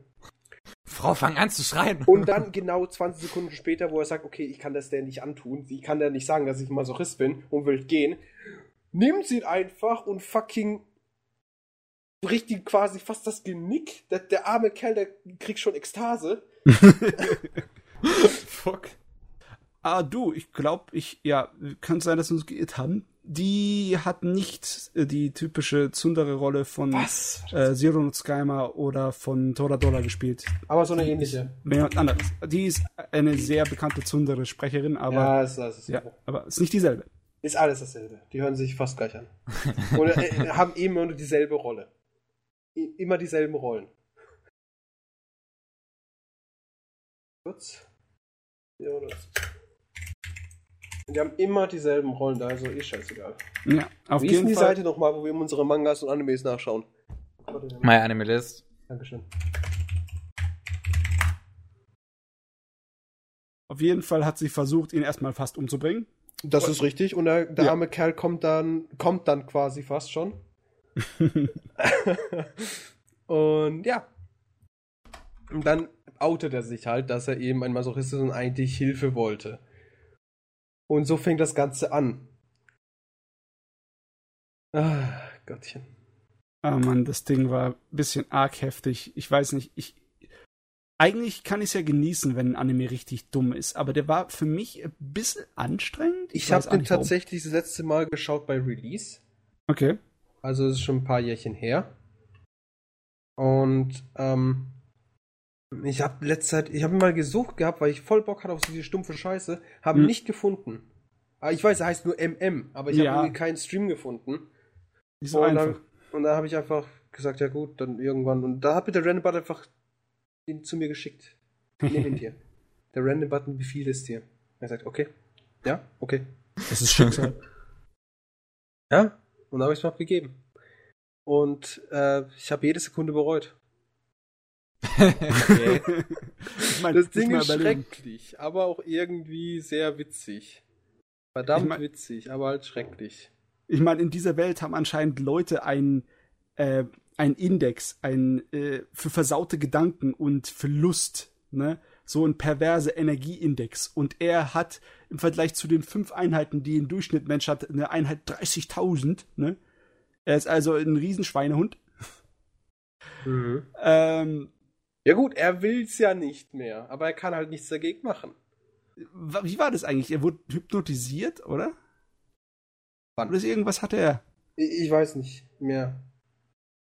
Frau, fang an zu schreien. Und dann genau 20 Sekunden später, wo er sagt, okay, ich kann das der nicht antun, ich kann der nicht sagen, dass ich ein Masochist bin und will gehen, nimmt sie ihn einfach und fucking richtig quasi fast das Genick. Der, der arme Kerl, der kriegt schon Ekstase. [laughs] Fuck. Ah, du, ich glaube, ich, ja, kann sein, dass wir uns geirrt haben. Die hat nicht äh, die typische Tsundere-Rolle von äh, Zero no Tsukaima oder von Toradora gespielt. Aber so eine ähnliche. Jemand anderes. Die ist eine sehr bekannte Tsundere-Sprecherin, aber ja, ja, ist, ist, ist, aber ist nicht dieselbe. ist alles dasselbe. Die hören sich fast gleich an. Und äh, [laughs] haben immer nur dieselbe Rolle. I immer dieselben Rollen. Kurz. Ja, das. Die haben immer dieselben Rollen da, also eh scheißegal. Ja, auf Wie ist denn jeden die Fall. Seite nochmal, wo wir unsere Mangas und Animes nachschauen? My Anime List. Dankeschön. Auf jeden Fall hat sie versucht, ihn erstmal fast umzubringen. Das ist richtig. Und der, der Ja. arme Kerl kommt dann, kommt dann quasi fast schon. [laughs] und ja. Und dann outet er sich halt, dass er eben ein Masochist ist und eigentlich Hilfe wollte. Und so fängt das Ganze an. Ah, Gottchen. Ah Mann, das Ding war ein bisschen arg heftig. Ich weiß nicht, ich. Eigentlich kann ich es ja genießen, wenn ein Anime richtig dumm ist, aber der war für mich ein bisschen anstrengend. Ich weiß habe den tatsächlich das letzte Mal geschaut bei Release. Okay. Also es ist schon ein paar Jährchen her. Und ähm, ich habe letzte Zeit, ich habe mal gesucht gehabt, weil ich voll Bock hatte auf diese stumpfe Scheiße, habe Hm. nicht gefunden. Ah, Ich weiß, er heißt nur MM, aber ich Ja. habe irgendwie keinen Stream gefunden. So und einfach. dann, und da habe ich einfach gesagt, ja gut, dann irgendwann. Und da hat mir der Random Button einfach ihn zu mir geschickt. Nimm ihn dir. [laughs] Der Random Button befiehlt es dir. Er sagt, okay. Ja, okay. Das ist Schicksal. Ja, und dann habe ich es mir abgegeben. Und äh, ich habe jede Sekunde bereut. Okay. [laughs] ich mein, Das Ding ist überlegen. schrecklich, aber auch irgendwie sehr witzig. Verdammt Ich mein- witzig, aber halt schrecklich. Ich meine, in dieser Welt haben anscheinend Leute ein, äh, ein Index, ein äh, für versaute Gedanken und für Lust, ne? So ein perverse Energieindex. Und er hat im Vergleich zu den fünf Einheiten, die im Durchschnitt Mensch hat, eine Einheit 30.000, ne? Er ist also ein Riesenschweinehund. Ähm, Ja gut, er will's ja nicht mehr, aber er kann halt nichts dagegen machen. wie war das eigentlich? Er wurde hypnotisiert, oder? Wann? Oder ist irgendwas hatte er? Ich, weiß nicht mehr.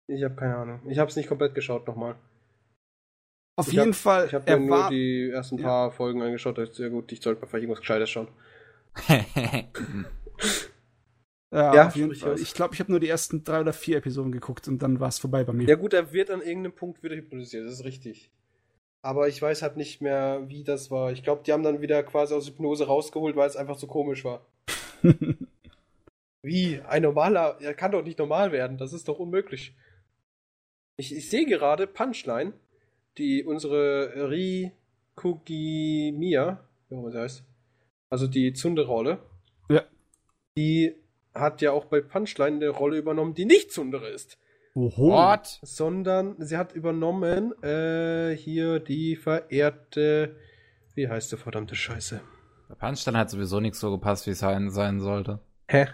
Ich habe keine Ahnung. Ich habe es nicht komplett geschaut nochmal. Auf Ich jeden hab- Fall, Ich habe mir nur war, die ersten Ja. paar Folgen angeschaut. Da ist sehr gut. Ich sollte mal vielleicht irgendwas Gescheites schauen. [laughs] ja, Ja. Ich glaube, ich habe nur die ersten drei oder vier Episoden geguckt und dann war es vorbei bei mir. Ja gut, er wird an irgendeinem Punkt wieder hypnotisiert, das ist richtig. Aber ich weiß halt nicht mehr, wie das war. Ich glaube, die haben dann wieder quasi aus Hypnose rausgeholt, weil es einfach so komisch war. [laughs] Wie? Ein normaler, er kann doch nicht normal werden, das ist doch unmöglich. Ich, ich sehe gerade Punchline, die unsere Rikugimiya, wie auch immer sie heißt, also die Zunderolle, Ja. die hat ja auch bei Punchline eine Rolle übernommen, die nicht Zundere ist. Oho. What? sondern sie hat übernommen äh, hier die verehrte, wie heißt der verdammte Scheiße? Bei Punchline hat sowieso nichts so gepasst, wie es sein, sein sollte. Hä?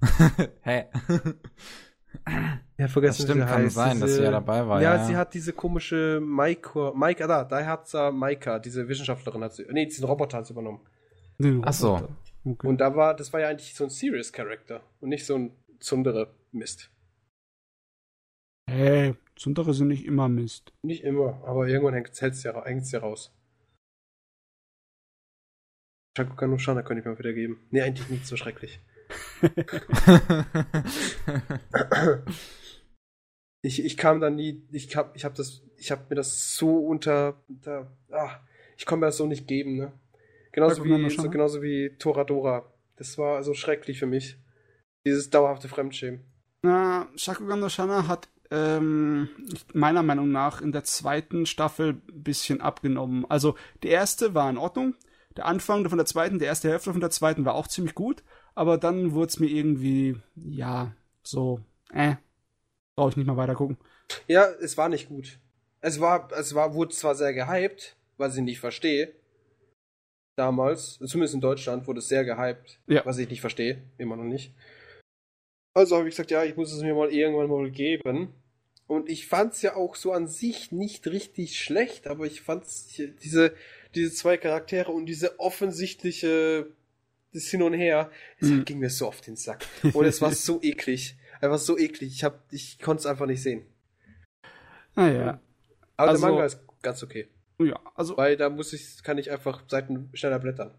[laughs] Hä? Ja, vergessen, Das stimmt, kann heißt. sein, dass sie ja dabei war, Ja, ja, sie ja. hat diese komische Maika, Maika, da, da hat sie Maika, diese Wissenschaftlerin hat sie, nee, diesen Roboter hat sie übernommen. Ach so. Okay. Und da war, das war ja eigentlich so ein Serious Character und nicht so ein Zundere Mist. Hey, Zundere sind nicht immer Mist. Nicht immer, aber irgendwann hängt es ja, hängt's ja raus. Shakugan no Shana könnte ich mal wieder geben. Nee, eigentlich nicht so schrecklich. [laughs] Ich, ich kam da nie, ich hab, ich hab das, ich hab mir das so unter, unter ah, ich konnte mir das so nicht geben, ne? Genauso wie, so, genauso wie Toradora. Das war so schrecklich für mich. Dieses dauerhafte Fremdschämen. Na, Shakugan no Shana hat ähm, meiner Meinung nach in der zweiten Staffel ein bisschen abgenommen. Also die erste war in Ordnung. Der Anfang von der zweiten, der erste Hälfte von der zweiten war auch ziemlich gut, aber dann wurde es mir irgendwie, ja, so, äh, brauche ich nicht mal weiter gucken. Ja, es war nicht gut. Es war, es war, wurde zwar sehr gehypt, was ich nicht verstehe. Damals, zumindest in Deutschland, wurde es sehr gehypt, Ja. was ich nicht verstehe, immer noch nicht. Also habe ich gesagt, ja, ich muss es mir mal irgendwann mal geben. Und ich fand es ja auch so an sich nicht richtig schlecht, aber ich fand diese, diese zwei Charaktere und diese offensichtliche, das Hin und Her, es Mhm. ging mir so auf den Sack. Und es war so [laughs] eklig. Einfach so eklig. Ich, hab- ich konnte es einfach nicht sehen. Naja, Aber Also- der Manga ist ganz okay. Ja, also, Weil da muss ich, kann ich einfach Seiten schneller blättern.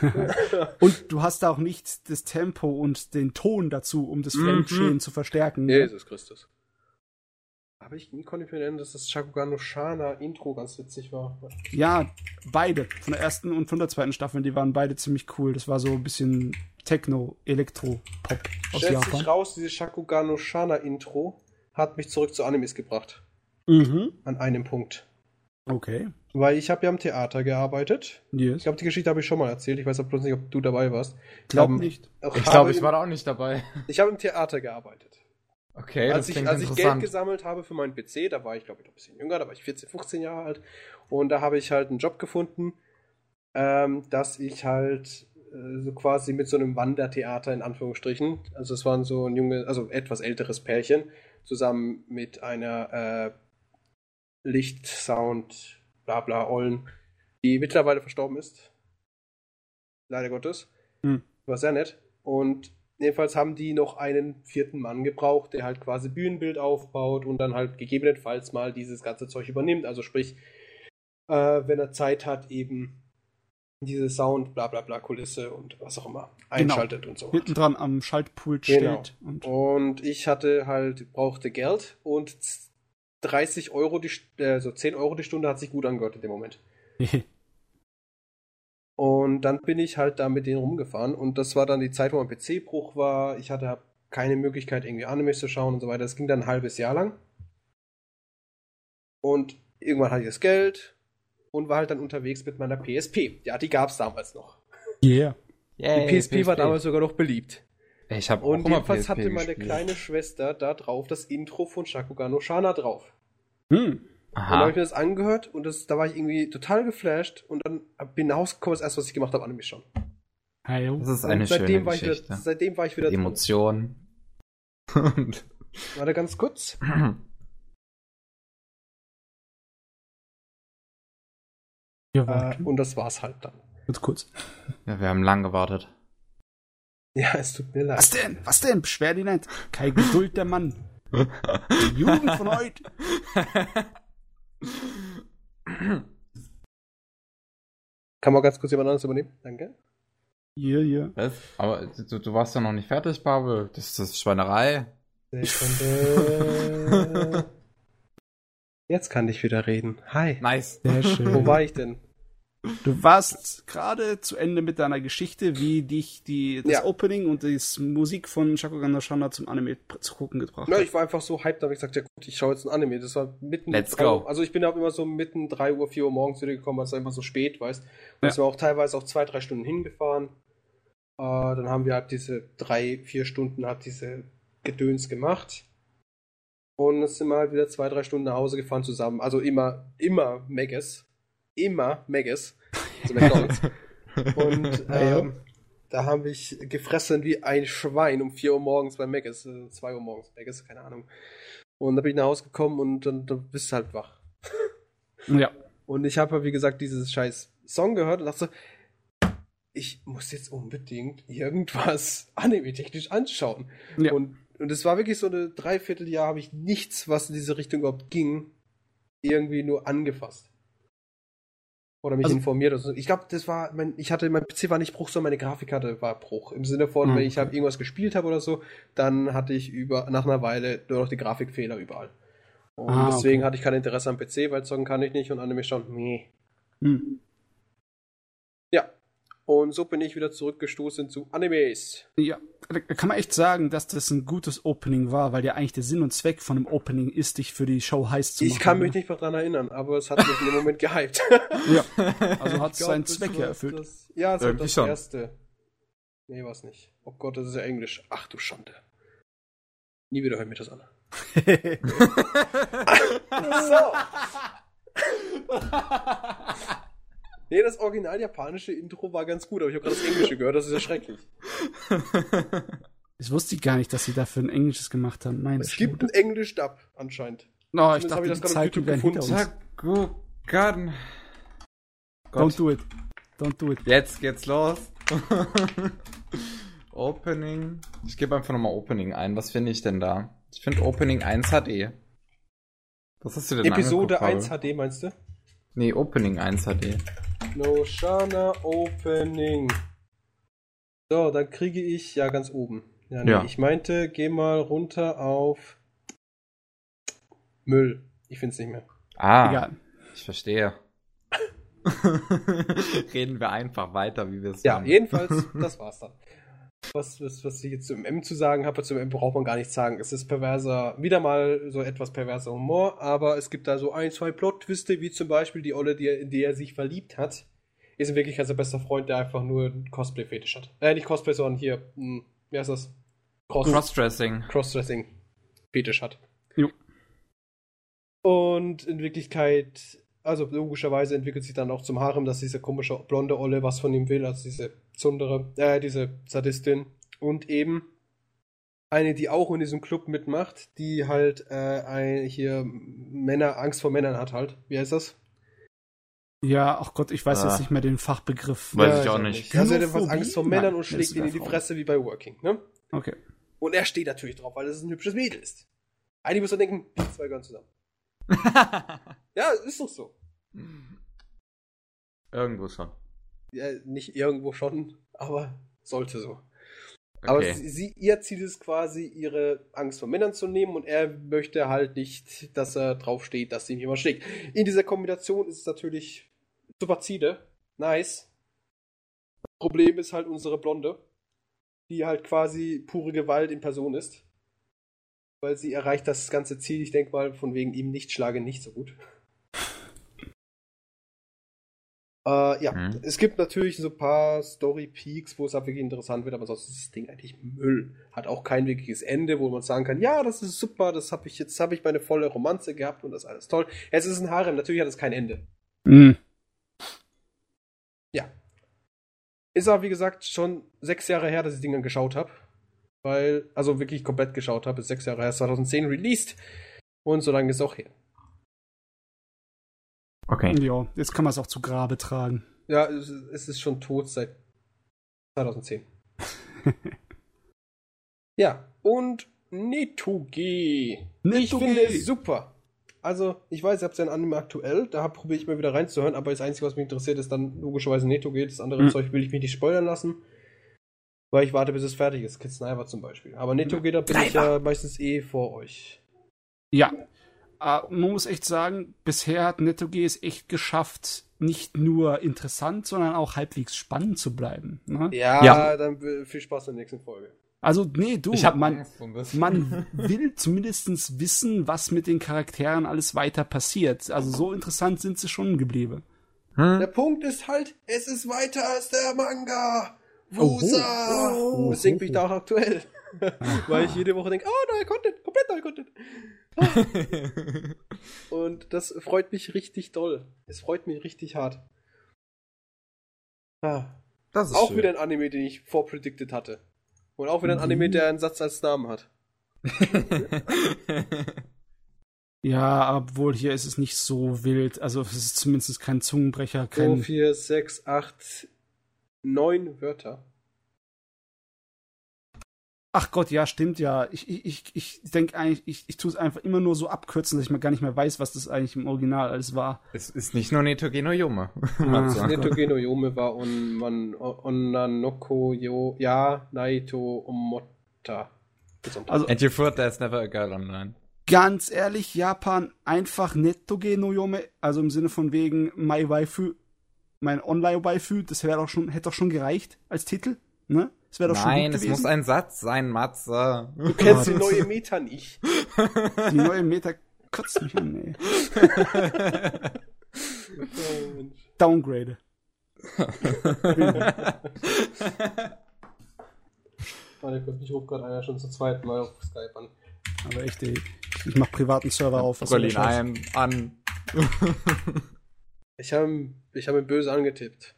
[laughs] und du hast da auch nicht das Tempo und den Ton dazu, um das Mhm. Fremdschämen zu verstärken. ne? Jesus Christus. Aber ich konnte mir erinnern, dass das Shakugan no Shana Intro ganz witzig war. Ja, beide. Von der ersten und von der zweiten Staffel, die waren beide ziemlich cool. Das war so ein bisschen Techno, Elektro, Pop aus Stellt sich Japan. raus, dieses Shakugan no Shana Intro hat mich zurück zu Animes gebracht. Mhm. An einem Punkt. Okay. Weil ich habe ja am Theater gearbeitet. Ich Yes. glaube, die Geschichte habe ich schon mal erzählt. Ich weiß aber bloß nicht, ob du dabei warst. Glaub Ähm, nicht. auch Ich glaube, ich war da auch nicht dabei. Ich habe im Theater gearbeitet. Okay, als das ich, klingt als ich Geld gesammelt habe für meinen PC, da war ich, glaube ich, noch ein bisschen jünger, da war ich 14, 15 Jahre alt. Und da habe ich halt einen Job gefunden, ähm, dass ich halt äh, so quasi mit so einem Wandertheater in Anführungsstrichen, also es waren so ein junge, also etwas älteres Pärchen, zusammen mit einer äh, Licht, Sound, bla bla Ollen, die mittlerweile verstorben ist. Leider Gottes. Hm. War sehr nett. Und jedenfalls haben die noch einen vierten Mann gebraucht, der halt quasi Bühnenbild aufbaut und dann halt gegebenenfalls mal dieses ganze Zeug übernimmt. Also sprich, äh, wenn er Zeit hat, eben diese Sound, bla bla bla Kulisse und was auch immer einschaltet und so. Hinten dran am Schaltpult Genau. steht. Und Und ich hatte halt, brauchte Geld und 30 Euro, die, St- äh, so 10 Euro die Stunde hat sich gut angehört in dem Moment. [laughs] Und dann bin ich halt da mit denen rumgefahren und das war dann die Zeit, wo mein PC-Bruch war. Ich hatte keine Möglichkeit, irgendwie Anime zu schauen und so weiter. Das ging dann ein halbes Jahr lang. Und irgendwann hatte ich das Geld und war halt dann unterwegs mit meiner PSP. Ja, die gab es damals noch. yeah. Yay, Die PSP, war damals sogar noch beliebt. Ich habe Und auch mal jedenfalls PSP hatte meine gespielt. kleine Schwester da drauf das Intro von Shakugan no Shana drauf. Hm. Und dann habe Aha. ich mir das angehört und das, da war ich irgendwie total geflasht und dann bin nach Hause gekommen, das erste, was ich gemacht habe, Anime schon. Heyo. Das ist Und eine seitdem schöne war ich wieder, Geschichte. seitdem war ich wieder drin. Emotion. Und [laughs] Warte ganz kurz. Ja, Äh, und das war's halt dann. Ganz kurz. ja, wir haben lang gewartet. Ja, es tut mir leid. Was denn? Was denn? Beschwer dich nicht. Keine Geduld, der Mann. Die Jugend von heute. Kann man ganz kurz jemand anderes übernehmen? Danke. Hier, hier. Was? Aber du, du warst ja noch nicht fertig, Babel. Das ist Schweinerei. Sekunde. [laughs] Jetzt kann ich wieder reden. Hi. Nice. Sehr schön. Wo war ich denn? Du warst gerade zu Ende mit deiner Geschichte, wie dich die, das Ja. Opening und die Musik von Shakugan no Shana zum Anime zu gucken gebracht hat. ich war einfach so hyped, da habe ich gesagt, ja gut, ich schaue jetzt ein Anime. Das war mitten Let's go. Also ich bin auch immer so mitten 3 Uhr, 4 Uhr morgens wieder gekommen, weil es einfach so spät, weißt. Und Ja. es war auch teilweise auch zwei, drei Stunden hingefahren. Äh, dann haben wir halt diese drei, vier Stunden hat diese Gedöns gemacht. Und es sind wir halt wieder zwei, drei Stunden nach Hause gefahren zusammen. Also immer, immer Megas. Immer Megas. Also [laughs] McDonalds. Und [laughs] ähm, da habe ich gefressen wie ein Schwein um 4 Uhr morgens bei Megas. Äh, 2 Uhr morgens. Megas, keine Ahnung. Und da bin ich nach Hause gekommen und dann, dann bist du halt wach. [laughs] Ja. Und ich habe, wie gesagt, dieses scheiß Song gehört und dachte so, ich muss jetzt unbedingt irgendwas anime-technisch anschauen. Ja. Und, und es war wirklich so eine Dreivierteljahr, habe ich nichts, was in diese Richtung überhaupt ging, irgendwie nur angefasst. Oder mich Also- informiert. Oder so. Ich glaube, das war, mein, ich hatte, mein PC war nicht Bruch, sondern meine Grafikkarte war Bruch. Im Sinne von, Ah, wenn ich okay. habe irgendwas gespielt habe oder so, dann hatte ich über, nach einer Weile nur noch die Grafikfehler überall. Und Ah, deswegen okay. hatte ich kein Interesse am PC, weil zocken kann ich nicht und Anime schon, nee. Hm. Und so bin ich wieder zurückgestoßen zu Animes. Ja, da kann man echt sagen, dass das ein gutes Opening war, weil ja eigentlich der Sinn und Zweck von einem Opening ist, dich für die Show heiß zu machen. Ich kann mich ne? nicht mehr dran erinnern, aber es hat mich in dem Moment gehypt. [laughs] Ja, [laughs] also hat Ich es seinen Zweck war ja erfüllt. Das, ja, es war Irgendwie das schon. erste. Nee, war's nicht. Oh Gott, das ist ja Englisch. Ach du Schande. Nie wieder hört mir das an. [laughs] so. Nee, das original japanische Intro war ganz gut, aber ich habe gerade das Englische gehört, das ist ja schrecklich. [laughs] Ich wusste gar nicht, dass sie dafür ein Englisches gemacht haben. Nein, Es gibt einen Englisch-Dub anscheinend. No, ich Zumindest hab dachte, ich die das YouTube wären hinter gefunden. uns. Sakugan. Don't do it. Don't do it. jetzt geht's los. [laughs] Opening. Ich gebe einfach nochmal Opening ein. Was finde ich denn da? Ich finde Opening 1 HD. Was hast du denn Episode angeguckt, 1 Paul? HD meinst du? Nee, Opening 1 HD. No Shana Opening. So, dann kriege ich ja ganz oben. Ja, nee, Ja. ich meinte, geh mal runter auf Müll. Ich find's nicht mehr. Ah, Egal. ich verstehe. [laughs] Reden wir einfach weiter, wie wir es Ja, machen. jedenfalls, [laughs] das war's dann. Was, was, was ich jetzt zum M zu sagen habe, zum M braucht man gar nichts sagen. Es ist perverser, wieder mal so etwas perverser Humor, aber es gibt da so ein, zwei Plot-Twiste, wie zum Beispiel die Olle, die er, in die er sich verliebt hat, ist in Wirklichkeit sein bester Freund, der einfach nur einen Cosplay-Fetisch hat. Äh, nicht Cosplay, sondern hier, hm, wie heißt das? Cross Crossdressing. Crossdressing-Fetisch hat. Jo. Und in Wirklichkeit, also logischerweise entwickelt sich dann auch zum Harem, dass diese komische blonde Olle was von ihm will, also diese Zundere, äh, diese Sadistin. Und eben eine, die auch in diesem Club mitmacht, die halt äh, ein, hier Männer, Angst vor Männern hat halt. Wie heißt das? Ja, ach Gott, ich weiß Ah. jetzt nicht mehr den Fachbegriff. Weiß ich auch nicht. Also er hat? Angst vor Männern Nein, und schlägt ihn in die. Fresse wie bei Working, ne? Okay. Und er steht natürlich drauf, weil es ein hübsches Mädel ist. Einige müssen denken, die zwei gehören zusammen. [laughs] Ja, ist doch so. Irgendwo schon. Ja, nicht irgendwo schon, aber sollte so. Aber Okay. sie, sie, ihr Ziel ist quasi, ihre Angst vor Männern zu nehmen und er möchte halt nicht, dass er drauf steht, dass ihm jemand schlägt. In dieser Kombination ist es natürlich super Ziele. Nice. Problem ist halt unsere Blonde, die halt quasi pure Gewalt in Person ist. Weil sie erreicht das ganze Ziel, ich denke mal, von wegen ihm nicht schlage nicht so gut. Äh, ja, Mhm. es gibt natürlich so ein paar Story-Peaks, wo es auch wirklich interessant wird, aber sonst ist das Ding eigentlich Müll. Hat auch kein wirkliches Ende, wo man sagen kann, ja, das ist super, das habe ich jetzt, habe ich meine volle Romanze gehabt und das ist alles toll. Es ist ein Harem, natürlich hat es kein Ende. Mhm. Ja. Ist aber, wie gesagt, schon sechs Jahre her, dass ich die Dinger geschaut habe. Weil, also wirklich komplett geschaut habe, ist sechs Jahre her, ist 2010 released. Und so lange ist es auch her. Okay. Ja, jetzt kann man es auch zu Grabe tragen. Ja, es, ist schon tot seit 2010. [laughs] ja, und Netoge. Ich Netoge. finde es super. Also, ich weiß, ihr habt ja ein Anime aktuell, da probiere ich mal wieder reinzuhören, aber das Einzige, was mich interessiert, ist dann logischerweise Netoge. Das andere Mhm. Zeug will ich mich nicht spoilern lassen. Weil ich warte, bis es fertig ist. Kid Sniper zum Beispiel. Aber Netoge, da bin ich ja meistens eh vor euch. Ja. Äh, man muss echt sagen, bisher hat NettoG es echt geschafft, nicht nur interessant, sondern auch halbwegs spannend zu bleiben. Ne? Ja, Ja. dann viel Spaß in der nächsten Folge. Also, nee, du, Ich hab man, man [laughs] will zumindest wissen, was mit den Charakteren alles weiter passiert. Also so interessant sind sie schon geblieben. Der Hm? Punkt ist halt, es ist weiter als der Manga. Wusa! oh, oh, Deswegen oh, bin ich oh. da auch aktuell. [laughs] Weil ich jede Woche denke, oh, neuer Content, komplett neuer Content. [laughs] Und das freut mich richtig doll. Es freut mich richtig hart. Ah. das ist Auch schön. wieder ein Anime, den ich vorpredicted hatte. Und auch wieder ein Anime, der einen Satz als Namen hat. [laughs] Ja, obwohl hier ist es nicht so wild. Also es ist zumindest kein Zungenbrecher, 2, kein. 4, 6, 8, 9 Wörter. Ach Gott, ja, stimmt ja. Ich, ich, ich, ich denke eigentlich, ich, ich tue es einfach immer nur so abkürzen, dass ich mir gar nicht mehr weiß, was das eigentlich im Original alles war. es ist nicht nur Netogeno Yome. Ah. Netogeno Yome wa on, man, Onnanoko yo, ya, Naito Omota. Also And you thought there's never a girl online. ganz ehrlich, Japan einfach Nettoge no Yome, also im Sinne von wegen My Waifu, mein Online-Waifu, das wäre doch schon, hätte doch schon gereicht als Titel, ne? Das wäre doch schon Nein, gut es gewesen. muss ein Satz sein, Matze. du kennst die [laughs] neue Meta nicht. Die neue Meta kotzt mich an, ey. Oh. [laughs] Downgrade. Warte kurz, mich ruft gerade einer schon zum zweiten Mal auf Skype an. Aber echt, ey. Ich mach privaten Server auf. Berlin ein, an. Ich habe ich hab ihn böse angetippt.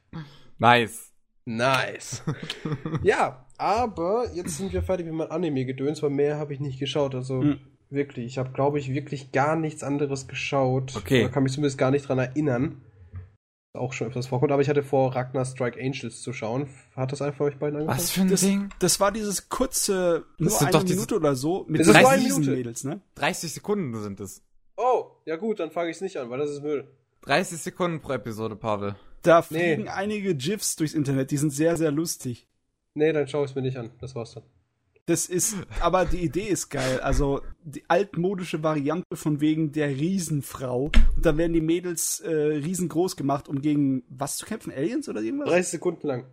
Nice. Nice. [laughs] ja, aber jetzt sind wir fertig mit meinem Anime-Gedöns, weil mehr habe ich nicht geschaut. Also Hm. wirklich, ich habe, glaube ich, wirklich gar nichts anderes geschaut. Okay. Oder kann mich zumindest gar nicht dran erinnern. Auch schon öfters vorkommt, aber ich hatte vor, Ragnar Strike Angels zu schauen. Hat das einfach euch beiden angefangen? Was für ein Das, Ding? das war dieses kurze, nur sind eine doch diese- Minute oder so, mit Das ist nur drei eine Minute. Mädels, ne? 30 Sekunden sind es. Oh, ja gut, dann fange ich es nicht an, weil das ist Müll. 30 Sekunden pro Episode, Pavel. Da Nee. fliegen einige GIFs durchs Internet, die sind sehr, sehr lustig. Nee, dann schau ich es mir nicht an. Das war's dann. Das ist, aber die Idee ist geil. Also die altmodische Variante von wegen der Riesenfrau. Und da werden die Mädels äh, riesengroß gemacht, um gegen was zu kämpfen? Aliens oder irgendwas? 30 Sekunden lang.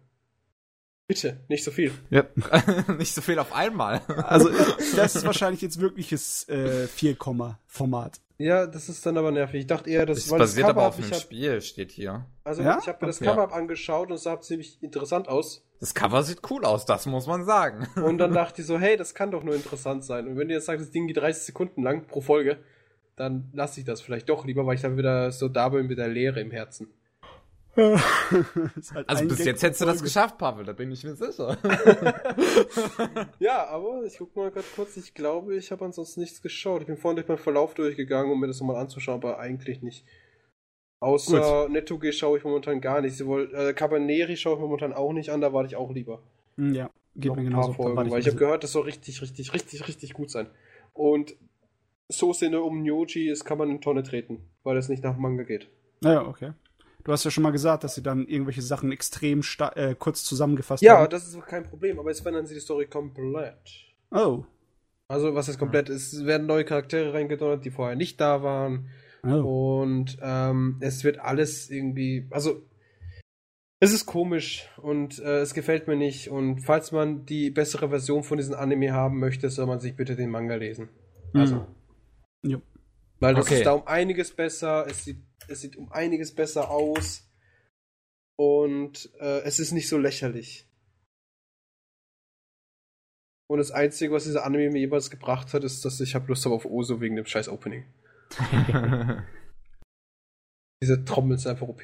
Bitte, nicht so viel. Ja. [laughs] Nicht so viel auf einmal. Also das ist wahrscheinlich jetzt wirkliches äh, 4-Komma-Format. Ja, das ist dann aber nervig. Ich dachte eher, das, Das weil basiert das Cover aber auf einem hab, Spiel, steht hier. Also Ja? ich habe mir das. Cover ab angeschaut und es sah ziemlich interessant aus. Das Cover sieht cool aus, das muss man sagen. Und dann [laughs] dachte ich so, hey, das kann doch nur interessant sein. Und wenn ihr jetzt sagt, das Ding geht 30 Sekunden lang pro Folge, dann lasse ich das vielleicht doch lieber, weil ich dann wieder so da bin mit der Leere im Herzen. [laughs] Halt Also bis Gag jetzt hättest du das geschafft, Pavel, da bin ich mir sicher. [laughs] Ja, aber ich guck mal gerade kurz, ich glaube, ich habe ansonsten nichts geschaut. Ich bin vorhin durch meinen Verlauf durchgegangen, um mir das nochmal anzuschauen, aber eigentlich nicht. Außer Netto-G schaue ich momentan gar nicht. Sowohl äh, Cabaneri schaue ich momentan auch nicht an, da warte ich auch lieber. Hm, Ja, geht noch mir genauso. paar Folgen, weil ich habe ein bisschen. gehört, das soll richtig, richtig, richtig, richtig gut sein. Und so Sinne um Nyoji ist, kann man in Tonne treten, weil es nicht nach Manga geht. Naja, okay. Du hast ja schon mal gesagt, dass sie dann irgendwelche Sachen extrem äh, kurz zusammengefasst Ja, haben. das ist kein Problem, aber jetzt verändern sie die Story komplett. Oh. Also, was ist komplett? Es werden neue Charaktere reingedonnert, die vorher nicht da waren. oh. Und ähm, es wird alles irgendwie. Also, es ist komisch und äh, es gefällt mir nicht. Und falls man die bessere Version von diesem Anime haben möchte, soll man sich bitte den Manga lesen. Also. Hm. Jo. Weil das Okay. ist da um einiges besser, es sieht, es sieht um einiges besser aus und äh, es ist nicht so lächerlich. Und das Einzige, was dieser Anime mir jeweils gebracht hat, ist, dass ich habe Lust habe auf Oso wegen dem scheiß Opening. [laughs] Diese Trommel ist einfach OP.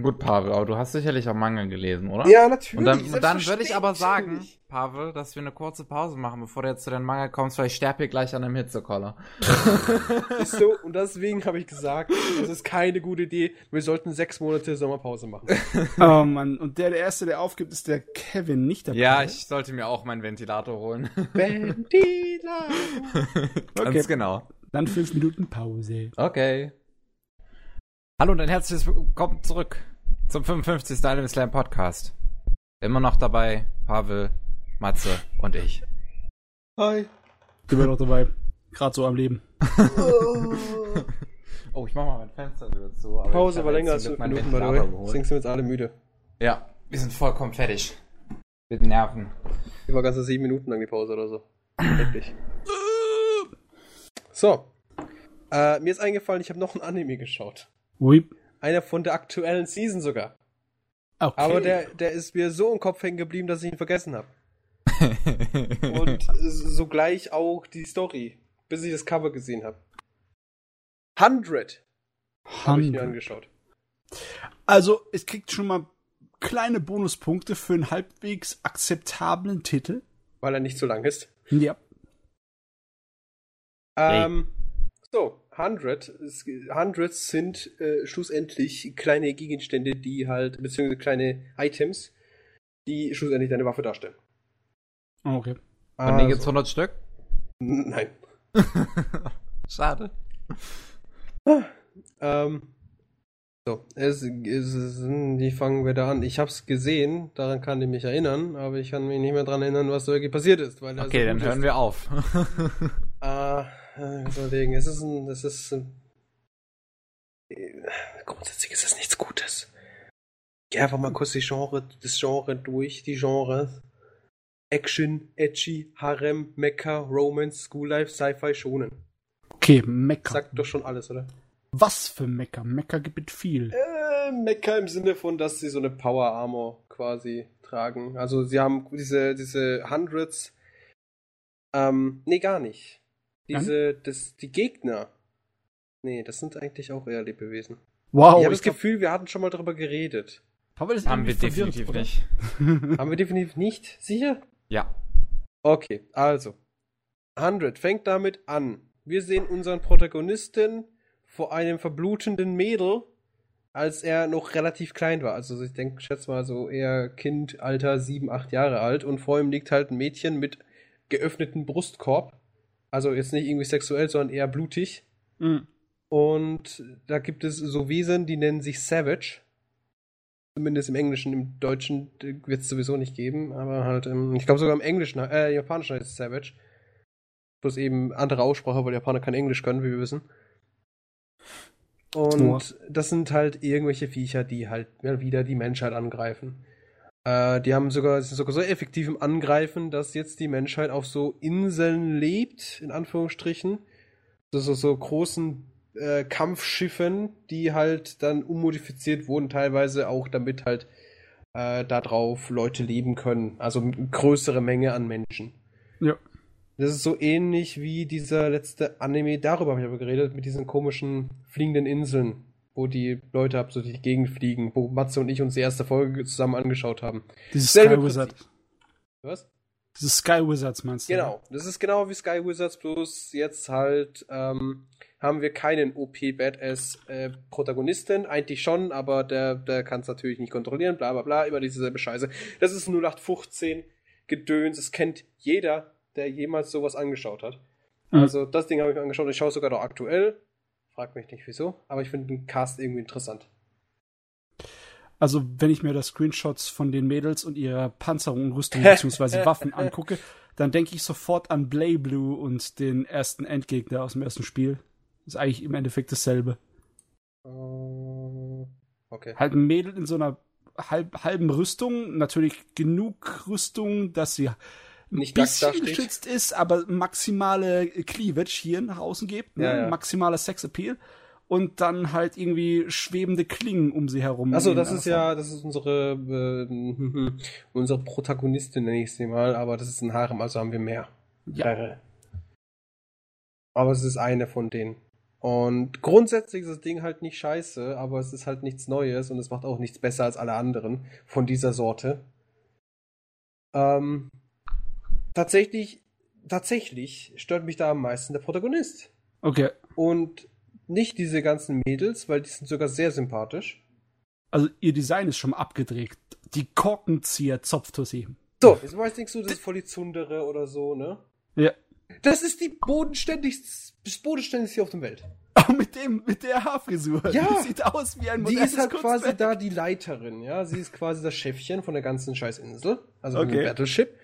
Gut, Pavel, aber du hast sicherlich auch Manga gelesen, oder? Ja, natürlich. Und dann, und dann würde ich aber sagen. Pavel, dass wir eine kurze Pause machen, bevor du jetzt zu deinem Manga kommst, weil ich sterbe hier gleich an einem Hitzekoller. [laughs] [laughs] Siehst du, und deswegen habe ich gesagt, das ist keine gute Idee. Wir sollten sechs Monate Sommerpause machen. [laughs] oh Mann. Und der, der Erste, der aufgibt, ist der Kevin, nicht der Ja, Paul. ich sollte mir auch meinen Ventilator holen. Ventila. Ganz Okay. genau. Dann fünf Minuten Pause. Okay. Hallo und ein herzliches Willkommen zurück zum 55. Anime Slam Podcast. Immer noch dabei Pavel, Matze und ich. Hi. Bist noch dabei. Gerade so am Leben. [laughs] Oh, ich mach mal mein Fenster wieder zu. aber ich Pause war länger als fünf Minuten, by the way. Deswegen sind wir jetzt alle müde. Ja, wir sind vollkommen fertig. Mit Nerven. Die war ganze sieben Minuten lang die Pause oder so. Wirklich. So. Äh, mir ist eingefallen, ich habe noch ein Anime geschaut. Ui. Einer von der aktuellen Season sogar. Okay. Aber der, der ist mir so im Kopf hängen geblieben, dass ich ihn vergessen habe. [laughs] und sogleich auch die Story, bis ich das Cover gesehen habe. 100 habe ich mir angeschaut. Also, es kriegt schon mal kleine Bonuspunkte für einen halbwegs akzeptablen Titel. Weil er nicht so lang ist. Ja. Ähm, so, 100. Hundreds sind äh, schlussendlich kleine Gegenstände, die halt, beziehungsweise kleine Items, die schlussendlich deine Waffe darstellen. Okay. Und denen gibt's 100 Stück? Nein. [laughs] Schade. Ähm, so, es, es, wie fangen wir da an? Ich hab's gesehen, daran kann ich mich erinnern, aber ich kann mich nicht mehr daran erinnern, was so wirklich passiert ist. Weil Okay, dann hören wir auf. [laughs] Äh, überlegen. Es ist ein, es ist ein, grundsätzlich ist es nichts Gutes. Geh einfach mal kurz die Genre, das Genre durch, die Genres. Action, Edgy, Harem, Mecha, Romance, School Life, Sci-Fi, Shonen. Okay, Mecha. Sagt doch schon alles, oder? Was für Mecha? Mecha gibt es viel. Äh, Mecha im Sinne von, dass sie so eine Power Armor quasi tragen. Also sie haben diese, diese Hundreds. Ähm, nee, gar nicht. Diese, das, die Gegner. Nee, das sind eigentlich auch eher Lebewesen. Wow. ich habe das Gefühl, wir hatten schon mal darüber geredet. haben wir, das Haben wir definitiv oder? nicht. [laughs] Haben wir definitiv nicht? Sicher? Ja. Okay, also. 100 fängt damit an. Wir sehen unseren Protagonisten vor einem verblutenden Mädel, als er noch relativ klein war. Also ich denke, schätze mal so eher Kind, Alter 7, 8 Jahre alt. Und vor ihm liegt halt ein Mädchen mit geöffnetem Brustkorb. Also jetzt nicht irgendwie sexuell, sondern eher blutig. Mhm. Und da gibt es so Wesen, die nennen sich Savage. Zumindest im Englischen, im Deutschen wird es sowieso nicht geben, aber halt, im, ich glaube sogar im Englischen, äh, Japanischen heißt es Savage. Bloß eben andere Aussprache, weil Japaner kein Englisch können, wie wir wissen. Und Nur. das sind halt irgendwelche Viecher, die halt wieder die Menschheit angreifen. Äh, die haben sogar, sind sogar so effektiv im Angreifen, dass jetzt die Menschheit auf so Inseln lebt, in Anführungsstrichen. So, so, so großen äh, Kampfschiffen, die halt dann ummodifiziert wurden, teilweise auch damit halt äh, darauf Leute leben können. Also eine größere Menge an Menschen. Ja. Das ist so ähnlich wie dieser letzte Anime, darüber habe ich aber geredet, mit diesen komischen fliegenden Inseln, wo die Leute ab so durch die Gegend fliegen, wo Matze und ich uns die erste Folge zusammen angeschaut haben. Dieses Sky Wizard. Was? Diese Sky Wizards meinst du? Genau, das ist genau wie Sky Wizards, bloß jetzt halt ähm, haben wir keinen OP Badass äh, Protagonisten, eigentlich schon, aber der, der kann es natürlich nicht kontrollieren, bla bla bla, immer dieselbe Scheiße. Das ist 0815 Gedöns, das kennt jeder, der jemals sowas angeschaut hat. Mhm. Also das Ding habe ich mir angeschaut, ich schaue sogar noch aktuell, frag mich nicht wieso, aber ich finde den Cast irgendwie interessant. Also, wenn ich mir da Screenshots von den Mädels und ihrer Panzerung, Rüstung bzw. [laughs] Waffen angucke, dann denke ich sofort an Blay Blue und den ersten Endgegner aus dem ersten Spiel. Ist eigentlich im Endeffekt dasselbe. Äh, Okay. Halt ein Mädel in so einer halb, halben Rüstung, natürlich genug Rüstung, dass sie Nicht bisschen geschützt ist, aber maximale Cleavage hier nach außen gibt, ne? Ja, ja. maximaler Sexappeal und dann halt irgendwie schwebende Klingen um sie herum. Achso, das ist ja, das ist unsere, äh, [laughs] unsere Protagonistin, nenne ich sie mal, aber das ist ein Harem, also haben wir mehr. Ja. Mehrere. Aber es ist eine von denen. Und grundsätzlich ist das Ding halt nicht scheiße, aber es ist halt nichts Neues und es macht auch nichts besser als alle anderen von dieser Sorte. Ähm, tatsächlich, tatsächlich stört mich da am meisten der Protagonist. Okay. Und nicht diese ganzen Mädels, weil die sind sogar sehr sympathisch. Also ihr Design ist schon abgedreht. Die Korkenzieher Zopftussi. So, jetzt weißt denkst du, das ist voll die Zundere oder so, ne? Ja. Das ist die bodenständigste, das bodenständigste auf der Welt. Auch mit dem, mit der Haarfrisur. Ja. Die sieht aus wie ein Die modernes ist halt quasi Kunstwerk. da die Leiterin, ja. Sie ist quasi das Chefchen von der ganzen Scheißinsel, also Okay. Battleship.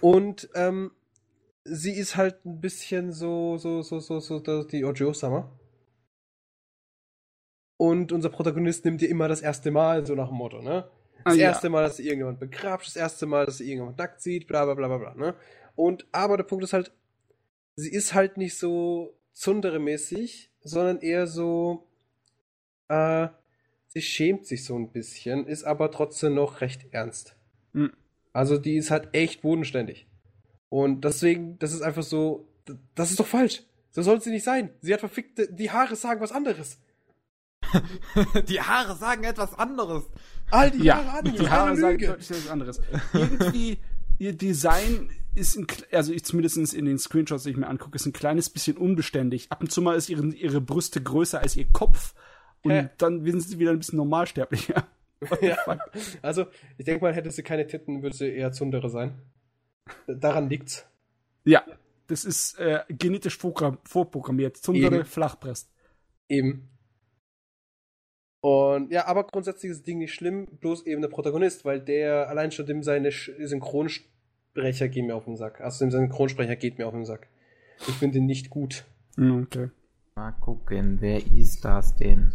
Und ähm, sie ist halt ein bisschen so, so, so, so, so, so die Ojo-Sama. Und unser Protagonist nimmt ihr immer das erste Mal, so nach dem Motto, ne? Das Ah, ja. erste Mal, dass sie irgendjemand begrabt, das erste Mal, dass sie irgendjemand nackt sieht, bla bla bla bla bla, ne? Und aber der Punkt ist halt, sie ist halt nicht so Zundere-mäßig, sondern eher so, äh, sie schämt sich so ein bisschen, ist aber trotzdem noch recht ernst. Hm. Also die ist halt echt bodenständig. Und deswegen, das ist einfach so, das ist doch falsch. So soll sie nicht sein. Sie hat verfickte, die Haare sagen was anderes. [laughs] die Haare sagen etwas anderes. All die Ja, Haare die Haare sagen deutlich etwas anderes. Irgendwie, ihr Design ist, ein, also ich zumindest in den Screenshots, die ich mir angucke, ist ein kleines bisschen unbeständig. Ab und zu mal ist ihre, ihre Brüste größer als ihr Kopf und Hä? dann sind sie wieder ein bisschen normalsterblicher. Ja. Also, ich denke mal, hätte sie keine Titten, würde sie eher Zundere sein. Daran liegt's. Ja, das ist äh, genetisch vorprogram- vorprogrammiert. Zundere Eben. Flachbrest. Eben. Und ja, aber grundsätzlich ist das Ding nicht schlimm, bloß eben der Protagonist, weil der allein schon dem seine Synchronsprecher gehen mir auf den Sack. Also dem Synchronsprecher geht mir auf den Sack. Ich finde ihn nicht gut. Hm, Okay. Mal gucken, wer ist das denn?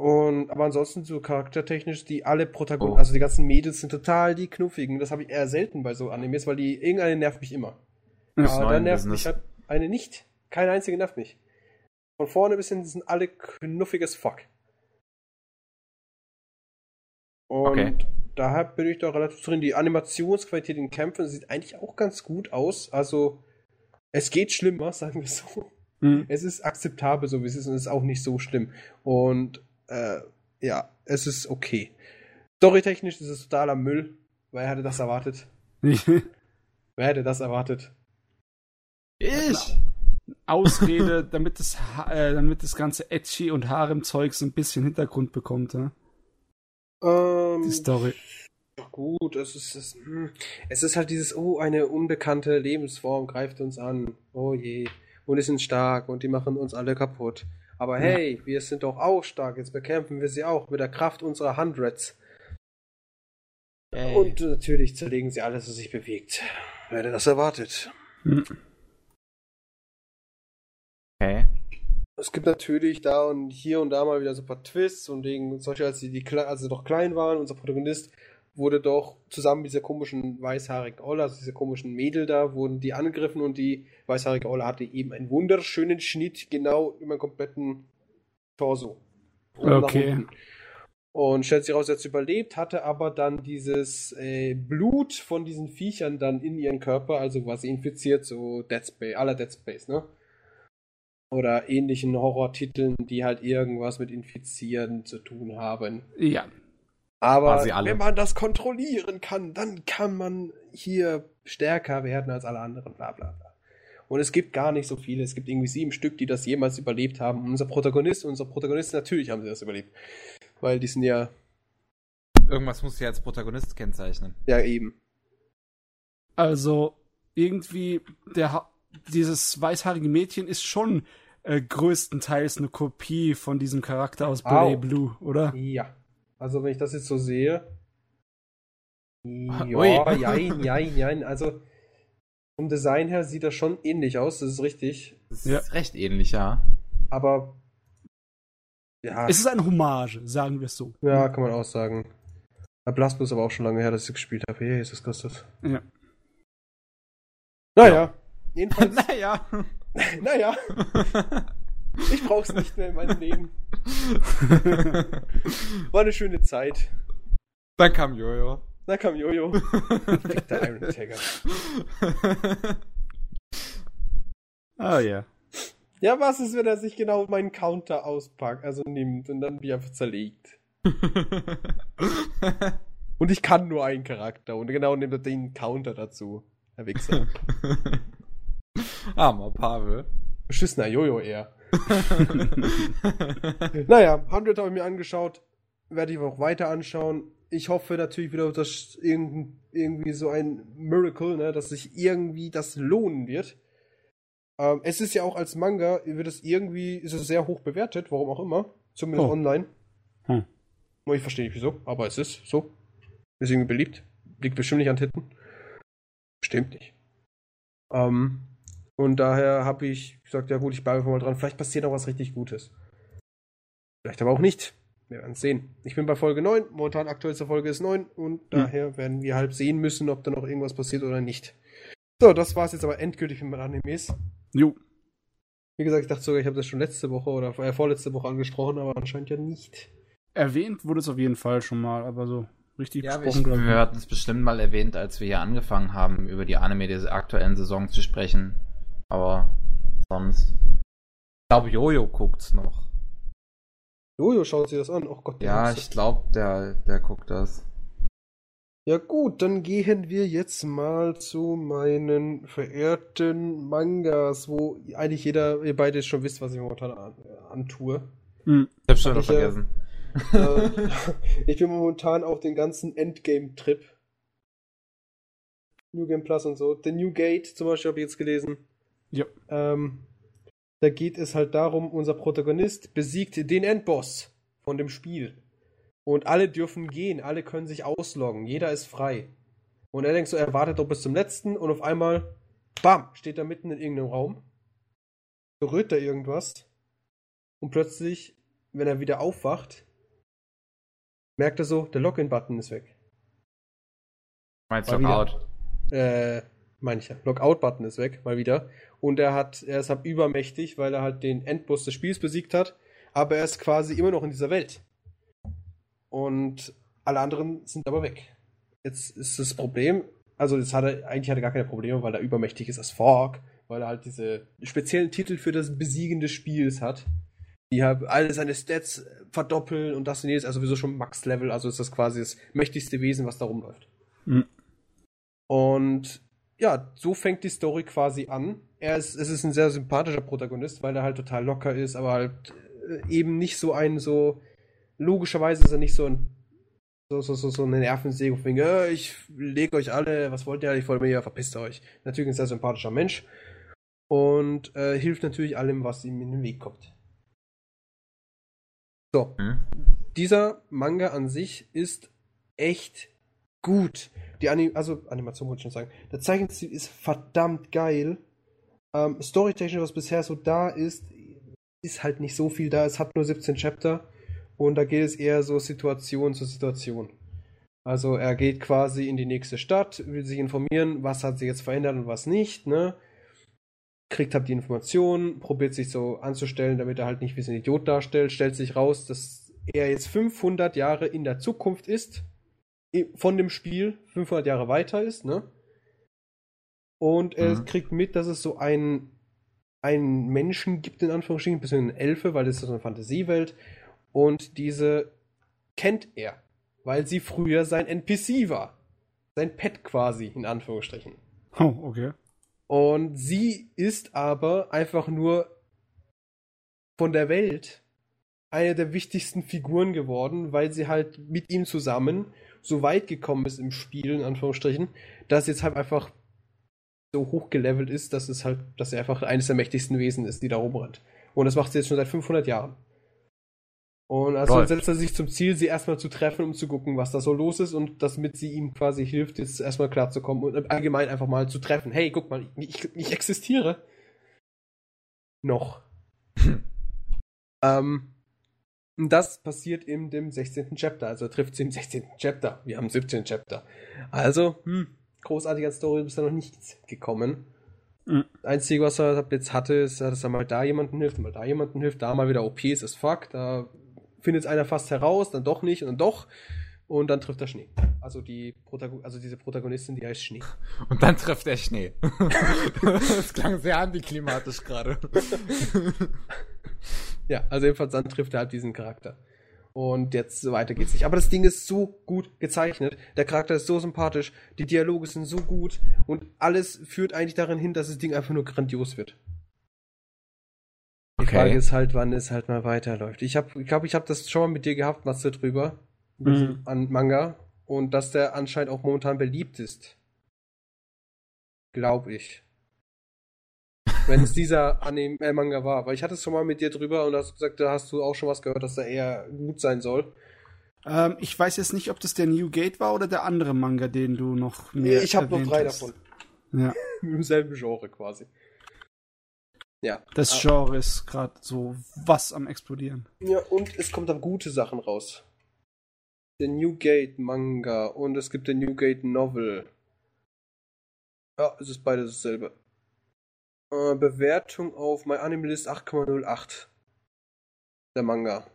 Und aber ansonsten so charaktertechnisch, die alle Protagonisten, Oh. also die ganzen Mädels sind total die knuffigen. Das habe ich eher selten bei so Animes, weil die irgendeine nervt mich immer. Ja. Aber dann nervt Business. mich halt eine nicht. Keine einzige nervt mich. Von vorne bis hinten sind alle knuffiges Fuck. Und Okay. daher bin ich da relativ drin. Die Animationsqualität in Kämpfen sieht eigentlich auch ganz gut aus. Also, es geht schlimmer, [laughs] sagen wir so. Hm. Es ist akzeptabel, so wie es ist, und es ist auch nicht so schlimm. Und äh, ja, es ist okay. Storytechnisch ist es totaler Müll. Wer hätte das erwartet? [laughs] Wer hätte das erwartet? Ich! Ausrede, [laughs] damit das, Ha- äh, damit das ganze Edgy und Harem-Zeug so ein bisschen Hintergrund bekommt. Ja? Ähm, Die Story. Gut, es ist, es, hm, es ist halt dieses, oh, eine unbekannte Lebensform greift uns an. Oh je. Und die sind stark und die machen uns alle kaputt. Aber Ja. hey, wir sind doch auch stark. Jetzt bekämpfen wir sie auch mit der Kraft unserer Hundreds. Yay. Und natürlich zerlegen sie alles, was sich bewegt. Wer hätte das erwartet? Hm. okay. Es gibt natürlich da und hier und da mal wieder so ein paar Twists und wegen solche, als sie die, als sie doch klein waren, unser Protagonist wurde doch zusammen mit dieser komischen weißhaarigen Olle, also dieser komischen Mädel da, wurden die angegriffen und die weißhaarige Olle hatte eben einen wunderschönen Schnitt genau über den kompletten Torso. Okay. Und stellt sich raus, sie hat überlebt, hatte aber dann dieses äh, Blut von diesen Viechern dann in ihren Körper, also war sie infiziert, so Dead Space, aller Dead Space, ne? Oder ähnlichen Horrortiteln, die halt irgendwas mit Infizieren zu tun haben. Ja. Aber wenn man das kontrollieren kann, dann kann man hier stärker werden als alle anderen, bla bla bla. Und es gibt gar nicht so viele. Es gibt irgendwie sieben Stück, die das jemals überlebt haben. Unser Protagonist, unser Protagonist, natürlich haben sie das überlebt. Weil die sind ja, Irgendwas muss sie als Protagonist kennzeichnen. ja eben. Also irgendwie der Ha- dieses weißhaarige Mädchen ist schon äh, größtenteils eine Kopie von diesem Charakter aus Au. Blue Blue, oder? Ja. Also wenn ich das jetzt so sehe. Ja, Ui. jein, [laughs] jein, jein. Also vom Design her sieht das schon ähnlich aus, das ist richtig. Das Ja. ist recht ähnlich, ja. Aber ja, Es ist eine Hommage, sagen wir es so. ja, kann man auch sagen. Blasphemous ist aber auch schon lange her, dass ich gespielt habe. Jesus Christus. Ja. Naja, jedenfalls, [laughs] naja. [laughs] naja, ich brauch's nicht mehr in meinem Leben. [laughs] War eine schöne Zeit. Dann kam Jojo. Da kam Jojo. [laughs] Der Iron Tagger. Ah ja. Ja, was ist, wenn er sich genau meinen Counter auspackt, also nimmt und dann mich einfach zerlegt? [laughs] Und ich kann nur einen Charakter und genau nimmt er den Counter dazu. Herr Wichser. Armer Pavel. Beschissener Jojo eher. [laughs] Naja, 100 habe ich mir angeschaut. Werde ich auch weiter anschauen. Ich hoffe natürlich wieder, dass irgend, irgendwie so ein Miracle, ne, dass sich irgendwie das lohnen wird. Ähm, es ist ja auch als Manga, wird es irgendwie, ist es sehr hoch bewertet, warum auch immer. Zumindest Oh. online. Hm. Ich verstehe nicht wieso, aber es ist so. Ist irgendwie beliebt. Liegt bestimmt nicht an Titten. Bestimmt nicht. Ähm, und daher habe ich gesagt, ja gut, ich bleibe einfach mal dran. Vielleicht passiert auch was richtig Gutes. Vielleicht aber auch nicht. Wir werden es sehen. Ich bin bei Folge 9. Momentan aktuellste Folge ist 9. Und daher werden wir halt sehen müssen, ob da noch irgendwas passiert oder nicht. So, das war es jetzt aber endgültig mit meinen Animes. Jo. Wie gesagt, ich dachte sogar, ich habe das schon letzte Woche oder äh, vorletzte Woche angesprochen, aber anscheinend ja nicht. Erwähnt wurde es auf jeden Fall schon mal, aber so richtig Ja, besprochen, ich. wir hatten es bestimmt mal erwähnt, als wir hier angefangen haben, über die Anime der aktuellen Saison zu sprechen. Aber sonst. Ich glaube, Jojo guckt's noch. Jojo schaut sich das an. Oh Gott. Ja, ich glaube, der, der guckt das. Ja gut, dann gehen wir jetzt mal zu meinen verehrten Mangas, wo eigentlich jeder, ihr beide schon wisst, was ich momentan an, antue. Hm. Ich hab schon äh, vergessen. äh, [laughs] ich bin momentan auf den ganzen Endgame-Trip. New Game Plus und so. The New Gate zum Beispiel habe ich jetzt gelesen. Ja. Ähm, da geht es halt darum, unser Protagonist besiegt den Endboss von dem Spiel. Und alle dürfen gehen, alle können sich ausloggen, jeder ist frei. Und er denkt so, er wartet doch bis zum letzten und auf einmal, bam, steht er mitten in irgendeinem Raum, berührt da irgendwas und plötzlich, wenn er wieder aufwacht, merkt er so, der Login-Button ist weg. Meinst du wieder. Äh, meine ich ja. Lockout-Button ist weg, mal wieder. Und er hat, er ist halt übermächtig, weil er halt den Endboss des Spiels besiegt hat, aber er ist quasi immer noch in dieser Welt. Und alle anderen sind aber weg. Jetzt ist das Problem, also das hat er, eigentlich hat er gar keine Probleme, weil er übermächtig ist als Fork, weil er halt diese speziellen Titel für das Besiegen des Spiels hat, die halt alle seine Stats verdoppeln und das und jenes, also sowieso schon Max-Level, also ist das quasi das mächtigste Wesen, was da rumläuft. Hm. Und ja, so fängt die Story quasi an. Er ist, es ist ein sehr sympathischer Protagonist, weil er halt total locker ist, aber halt äh, eben nicht so ein so. Logischerweise ist er nicht so ein so, so, so, so eine Nervensäge, von äh, ich leg euch alle, was wollt ihr eigentlich, wollt ihr ja, verpisst euch. Natürlich ein sehr sympathischer Mensch und äh, hilft natürlich allem, was ihm in den Weg kommt. So, Hm? dieser Manga an sich ist echt gut. Die Anim also Animation wollte ich schon sagen. Der Zeichenstil ist verdammt geil. Ähm, Storytechnisch, was bisher so da ist, ist halt nicht so viel da. Es hat nur 17 Chapter und da geht es eher so Situation zu Situation. Also er geht quasi in die nächste Stadt, will sich informieren, was hat sich jetzt verändert und was nicht, ne? Kriegt halt die Informationen, probiert sich so anzustellen, damit er halt nicht wie ein Idiot darstellt, stellt sich raus, dass er jetzt 500 Jahre in der Zukunft ist, von dem Spiel 500 Jahre weiter ist, ne? Und er Mhm. kriegt mit, dass es so einen, einen Menschen gibt, in Anführungsstrichen, ein bisschen eine Elfe, weil das ist so eine Fantasiewelt. Und diese kennt er, weil sie früher sein NPC war. Sein Pet quasi, in Anführungsstrichen. Oh, okay. Und sie ist aber einfach nur von der Welt eine der wichtigsten Figuren geworden, weil sie halt mit ihm zusammen so weit gekommen ist im Spiel, in Anführungsstrichen, dass jetzt halt einfach so hochgelevelt ist, dass es halt, dass er einfach eines der mächtigsten Wesen ist, die da rumrennt. Und das macht sie jetzt schon seit 500 Jahren. Und also Läuft. setzt er sich zum Ziel, sie erstmal zu treffen, um zu gucken, was da so los ist und das mit sie ihm quasi hilft, jetzt erstmal klarzukommen und allgemein einfach mal zu treffen. Hey, guck mal, ich, ich existiere. Noch. [laughs] ähm, und das passiert in dem 16. Chapter, also er trifft sie im 16. Chapter. Wir haben 17 Chapter. Also, hm, großartig als Story ist da noch nichts gekommen. Mhm. Das Einzige, was er jetzt hatte, ist, dass er mal da jemanden hilft, mal da jemanden hilft, da mal wieder OPs ist fuck, da findet einer fast heraus, dann doch nicht und dann doch und dann trifft er Schnee. Also die Protago also diese Protagonistin, die heißt Schnee. Und dann trifft er Schnee. [laughs] das klang sehr antiklimatisch gerade. [laughs] Ja, also jedenfalls dann trifft er halt diesen Charakter. Und jetzt so weiter geht's nicht. Aber das Ding ist so gut gezeichnet. Der Charakter ist so sympathisch. Die Dialoge sind so gut. Und alles führt eigentlich darin hin, dass das Ding einfach nur grandios wird. Die Okay. Frage ist halt, wann es halt mal weiterläuft. Ich glaube, ich, glaub, ich habe das schon mal mit dir gehabt, Matze, drüber. Mhm. An Manga. Und dass der anscheinend auch momentan beliebt ist. Glaube ich. Wenn es dieser Anime äh, Manga war. Weil ich hatte es schon mal mit dir drüber und hast gesagt, da hast du auch schon was gehört, dass er eher gut sein soll. Ähm, ich weiß jetzt nicht, ob das der New Gate war oder der andere Manga, den du noch mehr ich habe noch drei hast. davon. Ja, [laughs] Im selben Genre quasi. Ja. das Ah, Genre ist gerade so was am explodieren. Ja, und es kommt dann gute Sachen raus. Der New Gate Manga und es gibt den New Gate Novel. Ja, es ist beides dasselbe. Äh, Bewertung auf My Anime List 8,08. Der Manga.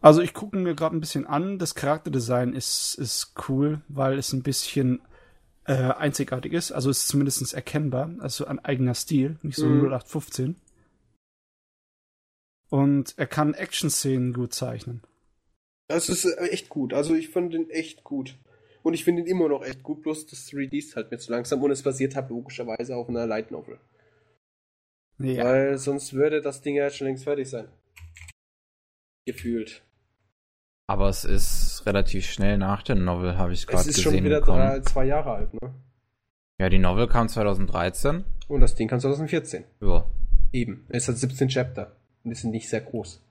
Also ich gucke mir gerade ein bisschen an. Das Charakterdesign ist, ist cool, weil es ein bisschen äh, einzigartig ist. Also ist zumindest erkennbar. Also ein eigener Stil, nicht so Mhm. 0815. Und er kann Action-Szenen gut zeichnen. Das ist äh, echt gut. Also ich fand den echt gut. Und ich finde ihn immer noch echt gut, bloß das 3D ist halt mir zu langsam und es basiert halt logischerweise auf einer Light Novel. Ja. Weil sonst würde das Ding ja schon längst fertig sein. Gefühlt. Aber es ist relativ schnell nach der Novel, habe ich Es gerade ist gesehen. schon wieder drei, zwei Jahre alt, ne? Ja, die Novel kam 2013. Und das Ding kann 2014. Ja. Eben. Es hat 17 Chapter. Und ist nicht sehr groß.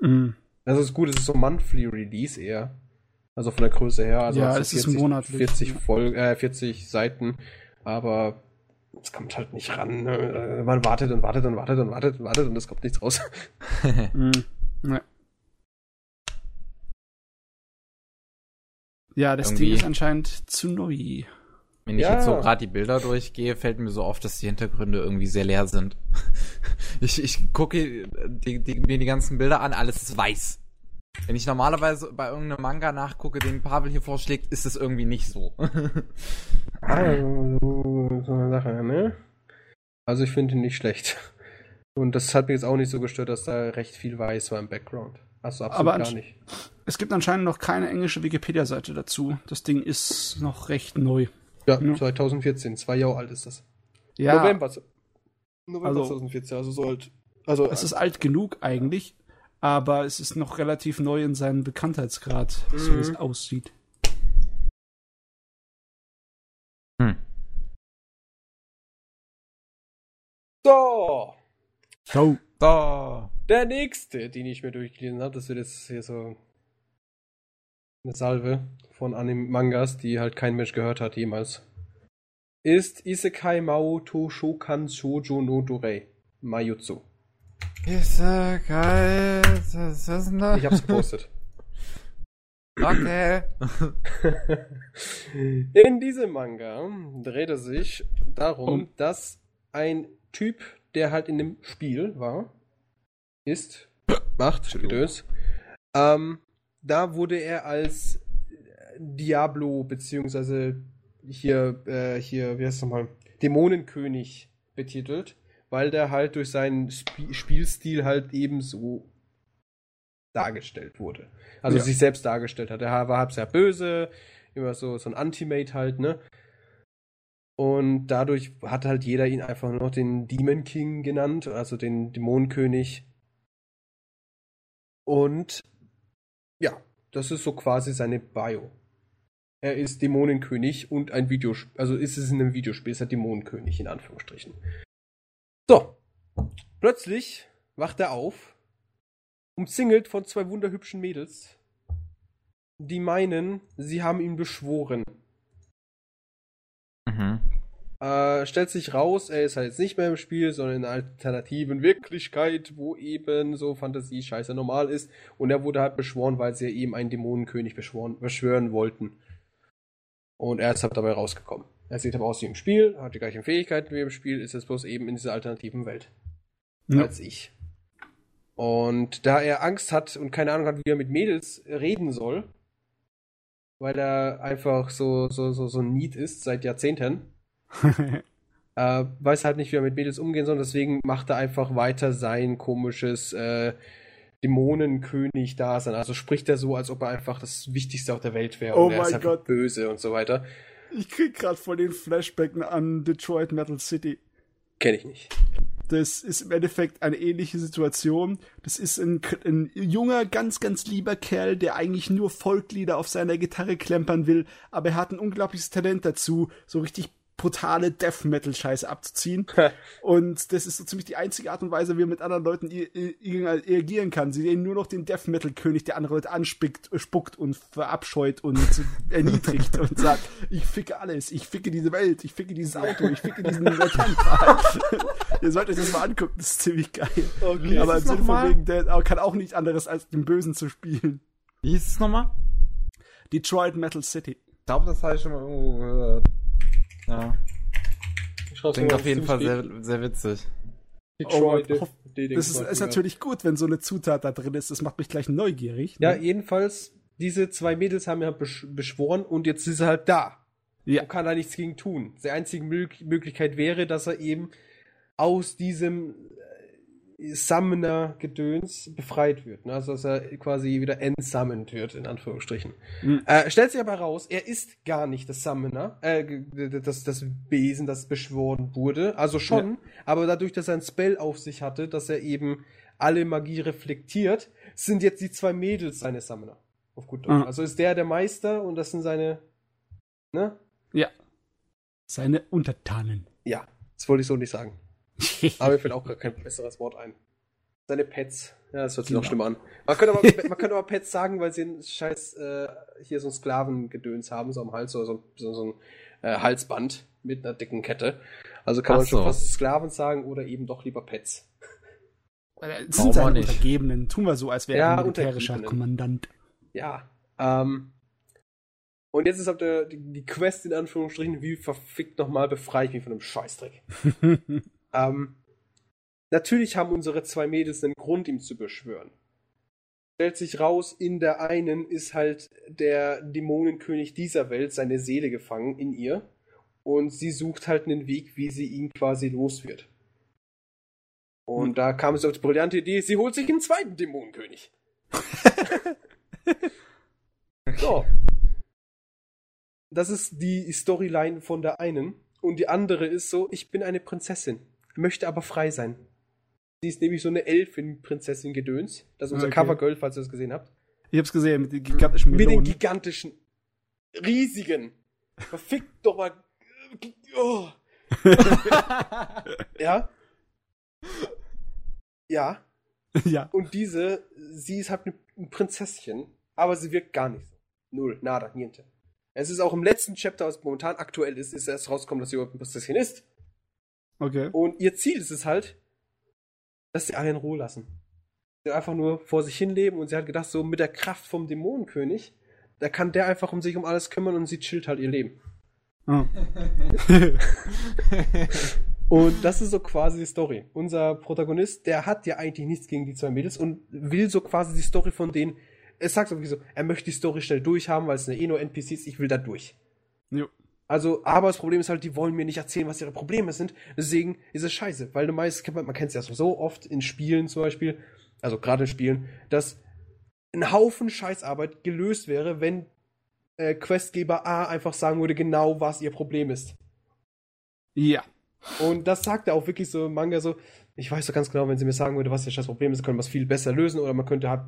Mhm. Das ist gut, es ist so Monthly Release eher. Also von der Größe her. Also Ja, es ist monatlich, 40, ja. Voll, äh, 40 Seiten. Aber es kommt halt nicht ran. Ne? Man wartet und wartet und wartet und wartet und wartet und es kommt nichts raus. [laughs] Mhm. Ja. Ja, das Ding Irgendwie- ist anscheinend zu neu. Wenn ich Ja. jetzt so gerade die Bilder durchgehe, fällt mir so auf, dass die Hintergründe irgendwie sehr leer sind. [laughs] Ich, ich gucke die, die, mir die ganzen Bilder an, alles ist weiß. Wenn ich normalerweise bei irgendeinem Manga nachgucke, den Pavel hier vorschlägt, ist es irgendwie nicht so. Also, [laughs] so eine Sache, ne? Also ich finde ihn nicht schlecht. Und das hat mich jetzt auch nicht so gestört, dass da recht viel weiß war im Background. Also absolut Aber gar nicht. Es gibt anscheinend noch keine englische Wikipedia-Seite dazu. Das Ding ist noch recht neu. Ja, Ja. 2014, zwei Jahre alt ist das. Ja, November. November Also- 2014, also so alt. Also, es ist alt genug eigentlich, aber es ist noch relativ neu in seinem Bekanntheitsgrad, so wie es Mhm. aussieht. Hm. so. So. So. Der nächste, den ich mir durchgelesen habe, das wird jetzt hier so eine Salve von Anime-Mangas, die halt kein Mensch gehört hat jemals, ist Isekai Mao Toshokan Shoujo no Dorei Mayutsu. Ist ja geil. Was ist denn da? Ich hab's gepostet. [laughs] Okay. [laughs] In diesem Manga dreht es sich darum, Oh. dass ein Typ, der halt in dem Spiel war, ist, [coughs] macht, Gedöns, ähm, da wurde er als Diablo, beziehungsweise hier, äh, hier, wie heißt es nochmal, Dämonenkönig betitelt, weil der halt durch seinen Sp Spielstil halt ebenso dargestellt wurde. Also Ja. sich selbst dargestellt hat. Er war halb sehr böse, immer so, so ein Anti-Mate halt, ne? Und dadurch hat halt jeder ihn einfach nur noch den Demon King genannt, also den Dämonenkönig. Und ja, das ist so quasi seine Bio. Er ist Dämonenkönig und ein Videospiel, also ist es in einem Videospiel, ist er Dämonenkönig in Anführungsstrichen. So, plötzlich wacht er auf, umzingelt von zwei wunderhübschen Mädels, die meinen, sie haben ihn beschworen. Mhm. Äh, stellt sich raus, er ist halt jetzt nicht mehr im Spiel, sondern in einer alternativen Wirklichkeit, wo eben so Fantasie-Scheiße normal ist. Und er wurde halt beschworen, weil sie eben einen Dämonenkönig beschworen, beschwören wollten. Und er ist halt dabei rausgekommen. Er sieht aber aus wie im Spiel, hat die gleichen Fähigkeiten wie im Spiel, ist jetzt bloß eben in dieser alternativen Welt. Ja. Als ich. Und da er Angst hat und keine Ahnung hat, wie er mit Mädels reden soll, weil er einfach so, so, so, so ein Need ist seit Jahrzehnten, [laughs] äh, weiß halt nicht, wie er mit Mädels umgehen soll, deswegen macht er einfach weiter sein komisches äh, Dämonenkönig da sein. Also spricht er so, als ob er einfach das Wichtigste auf der Welt wäre Oh und er ist einfach Gott. böse und so weiter. Ich krieg gerade voll den Flashback an Detroit Metal City. Kenne ich nicht. Das ist im Endeffekt eine ähnliche Situation. Das ist ein, ein junger, ganz, ganz lieber Kerl, der eigentlich nur Folklieder auf seiner Gitarre klempern will, aber er hat ein unglaubliches Talent dazu, so richtig brutale Death Metal Scheiße abzuziehen. [laughs] und das ist so ziemlich die einzige Art und Weise, wie er mit anderen Leuten reagieren kann. Sie sehen nur noch den Death Metal König, der andere Leute anspickt, äh, spuckt und verabscheut und [laughs] erniedrigt und sagt, ich ficke alles, ich ficke diese Welt, ich ficke dieses Auto, ich ficke diesen [laughs] Laternenpfahl. Ihr sollt euch das mal angucken, das ist ziemlich geil. Okay. Aber im Sinne von wegen, der kann auch nicht anderes als den Bösen zu spielen. Wie hieß es nochmal? Detroit Metal City. Ich glaube, das habe ich schon mal irgendwo gehört. Ja. Ich Klingt auf jeden Fall sehr, sehr witzig. Detroit. Oh, das ist, ist, natürlich gut, wenn so eine Zutat da drin ist. Das macht mich gleich neugierig. Ne? Ja, jedenfalls, diese zwei Mädels haben ja besch beschworen und jetzt ist er halt da. Ja. Und kann da nichts gegen tun. Die einzige Möglichkeit wäre, dass er eben aus diesem Summoner-Gedöns befreit wird. Ne? Also, dass er quasi wieder entsummend wird, in Anführungsstrichen. Mhm. Äh, stellt sich aber raus, er ist gar nicht das Summoner, äh, das, das Besen, das beschworen wurde. Also schon, ja. aber dadurch, dass er ein Spell auf sich hatte, dass er eben alle Magie reflektiert, sind jetzt die zwei Mädels seine Summoner. Auf gut Deutsch. Mhm. Also ist der der Meister und das sind seine, ne? Ja. Seine Untertanen. Ja, das wollte ich so nicht sagen. [laughs] aber mir fällt auch gar kein besseres Wort ein. Seine Pets. Ja, das hört sich genau. noch schlimmer an. Man könnte, aber, man könnte aber Pets sagen, weil sie einen scheiß, äh, hier so ein Sklavengedöns haben, so am Hals, so, so, so ein äh, Halsband mit einer dicken Kette. Also kann Ach man schon fast Sklaven sagen oder eben doch lieber Pets. Das sind seine Untergebenen. Tun wir so, als wäre ja, er ein militärischer Kommandant. Ja. Ähm, und jetzt ist halt der, die, die Quest in Anführungsstrichen, wie verfickt nochmal befreie ich mich von einem Scheißdreck. [laughs] Ähm, natürlich haben unsere zwei Mädels einen Grund, ihm zu beschwören. Stellt sich raus, in der einen ist halt der Dämonenkönig dieser Welt, seine Seele gefangen in ihr. Und sie sucht halt einen Weg, wie sie ihn quasi los wird. Und hm. da kam es auf die brillante Idee, sie holt sich einen zweiten Dämonenkönig. [laughs] so. Das ist die Storyline von der einen. Und die andere ist so, ich bin eine Prinzessin möchte aber frei sein. Sie ist nämlich so eine Elfin-Prinzessin-Gedöns. Das ist unser okay. Covergirl, falls ihr das gesehen habt. Ich hab's gesehen, mit den gigantischen Melonen. Mit den gigantischen, riesigen. [laughs] Verfickt doch mal. Oh. [laughs] ja. Ja. Ja. Und diese, sie ist halt ein Prinzesschen, aber sie wirkt gar nicht so. Null, nada, niente. Es ist auch im letzten Chapter, was momentan aktuell ist, ist erst rausgekommen, dass sie überhaupt ein Prinzessin ist. Okay. Und ihr Ziel ist es halt, dass sie alle in Ruhe lassen. Sie einfach nur vor sich hinleben und sie hat gedacht, so mit der Kraft vom Dämonenkönig, da kann der einfach um sich um alles kümmern und sie chillt halt ihr Leben. Oh. [laughs] und das ist so quasi die Story. Unser Protagonist, der hat ja eigentlich nichts gegen die zwei Mädels und will so quasi die Story von denen. Er sagt so, er möchte die Story schnell durchhaben, weil es eine eh nur NPCs, ich will da durch. Jo. Also, aber das Problem ist halt, die wollen mir nicht erzählen, was ihre Probleme sind. Deswegen ist es scheiße, weil du meist, man kennt es ja so oft in Spielen zum Beispiel, also gerade in Spielen, dass ein Haufen Scheißarbeit gelöst wäre, wenn äh, Questgeber A einfach sagen würde, genau was ihr Problem ist. Ja. Und das sagt er auch wirklich so im Manga so, ich weiß so ganz genau, wenn sie mir sagen würde, was ihr scheiß Problem ist, können wir es viel besser lösen oder man könnte halt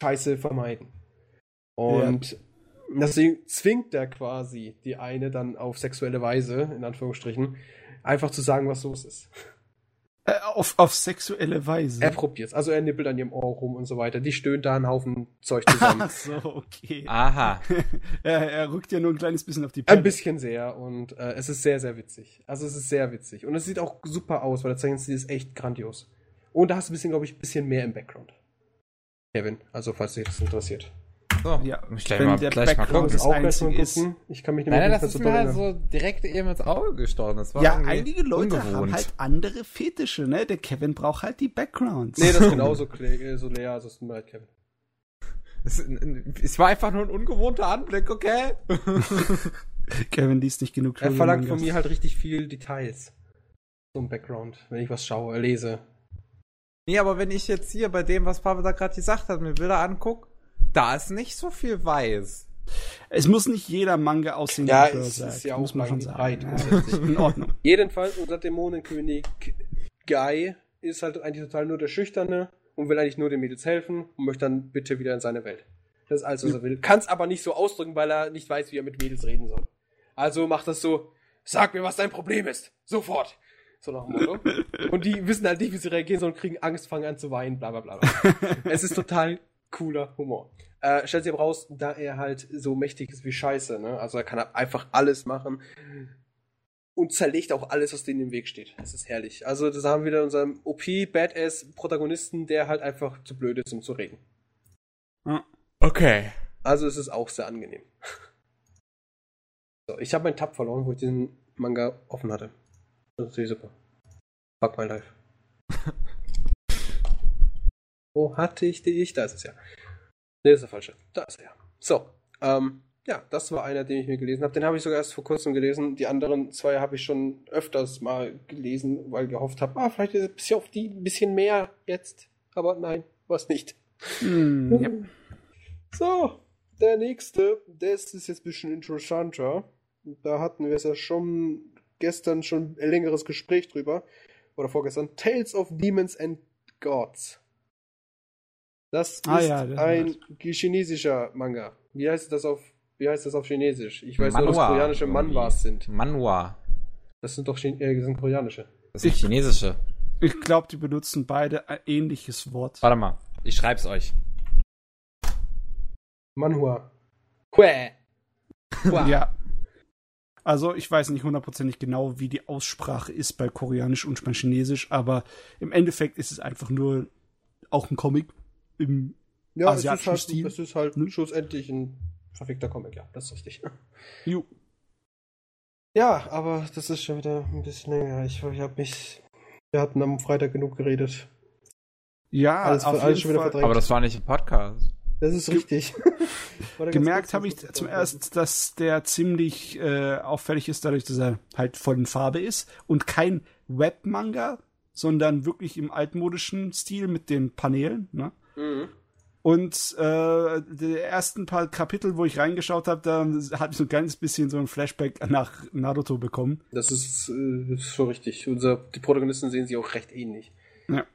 Scheiße vermeiden. Und ja Deswegen zwingt er quasi die eine dann auf sexuelle Weise, in Anführungsstrichen, einfach zu sagen, was los ist. Äh, auf, auf sexuelle Weise? Er probiert's. Also er nippelt an ihrem Ohr rum und so weiter. Die stöhnt da einen Haufen Zeug zusammen. [laughs] Ach so, okay. Aha. [laughs] er, er rückt ja nur ein kleines bisschen auf die Pelle. Ein bisschen sehr und äh, es ist sehr, sehr witzig. Also es ist sehr witzig. Und es sieht auch super aus, weil der Zeichenstil ist echt grandios. Und da hast du ein bisschen, glaube ich, ein bisschen mehr im Background. Kevin, also falls dich das interessiert. So, ja, ich gleich mal, der gleich Background mal gucken. Auch gleich mal gucken. Ich kann mich nicht mehr Nein, das ist mir halt so direkt eben ins Auge gestochen. Das war ja, einige Leute ungewohnt. haben halt andere Fetische, ne? Der Kevin braucht halt die Backgrounds. Nee, das ist [laughs] genauso so leer, also ist mir halt Kevin. Es, es war einfach nur ein ungewohnter Anblick, okay? [laughs] Kevin liest nicht genug. Er verlangt von mir halt richtig viel Details. So ein Background, wenn ich was schaue, lese. Nee, aber wenn ich jetzt hier bei dem, was Pavel da gerade gesagt hat, mir Bilder angucke, da ist nicht so viel weiß. Es muss nicht jeder Manga aussehen ja, wie es ist ja muss man schon sagen. Ja, in Ordnung. [laughs] Jedenfalls, unser Dämonenkönig Guy ist halt eigentlich total nur der Schüchterne und will eigentlich nur den Mädels helfen und möchte dann bitte wieder in seine Welt. Das ist alles, was er will. Kann es aber nicht so ausdrücken, weil er nicht weiß, wie er mit Mädels reden soll. Also macht das so, sag mir, was dein Problem ist. Sofort. So nach dem Motto. [laughs] Und die wissen halt nicht, wie sie reagieren sollen, kriegen Angst, fangen an zu weinen, bla bla bla. [laughs] es ist total cooler Humor. Äh, stellt sich aber raus, da er halt so mächtig ist wie Scheiße, ne? Also er kann einfach alles machen und zerlegt auch alles, was denen im Weg steht. Das ist herrlich. Also das haben wir wieder unseren OP Badass Protagonisten, der halt einfach zu blöd ist, um zu reden. Okay. Also es ist auch sehr angenehm. So, ich habe meinen Tab verloren, wo ich den Manga offen hatte. Das ist natürlich super. Fuck my life. [laughs] Wo hatte ich die? Ich? Da ist es ja. Ne, das ist der falsche. Da ist er ja. So, ähm, ja, das war einer, den ich mir gelesen habe. Den habe ich sogar erst vor kurzem gelesen. Die anderen zwei habe ich schon öfters mal gelesen, weil gehofft habe, ah, vielleicht ist es ein bisschen auf die ein bisschen mehr jetzt. Aber nein, war es nicht. Hm, ja. [laughs] So, der nächste, das ist jetzt ein bisschen interessanter. Da hatten wir es ja schon gestern schon ein längeres Gespräch drüber. Oder vorgestern. Tales of Demons and Gods. Das Ah ist ja, das ein chinesischer Manga. Wie heißt das auf, wie heißt das auf Chinesisch? Ich weiß nur, dass koreanische Manhwas sind. Manhwa. Das sind doch Chin äh, das sind koreanische. Das ist Ich- chinesische. Ich glaube, die benutzen beide ein ähnliches Wort. Warte mal, ich schreib's euch. Manhua. Quä. [laughs] Ja. Also ich weiß nicht hundertprozentig genau, wie die Aussprache ist bei Koreanisch und bei Chinesisch, aber im Endeffekt ist es einfach nur auch ein Comic im Ja, es ist asiatischen halt, Stil. es ist halt Ne? schlussendlich ein verfickter Comic, ja, das ist richtig. Ju. Ja, aber das ist schon wieder ein bisschen länger. Ich, ich habe mich. Wir hatten am Freitag genug geredet. Ja, Alles- auf alles jeden schon wieder Fall. verdrängt. Aber das war nicht im Podcast. Das ist richtig. [laughs] Gemerkt habe ich das zum ersten, dass der ziemlich äh, auffällig ist, dadurch, dass er halt voll in Farbe ist und kein Webmanga, sondern wirklich im altmodischen Stil mit den Paneelen. Ne? Mhm. Und äh, die ersten paar Kapitel, wo ich reingeschaut habe, da habe ich so ein kleines bisschen so ein Flashback nach Naruto bekommen. Das ist, äh, ist schon richtig. Unser, die Protagonisten sehen sich auch recht ähnlich. Ja.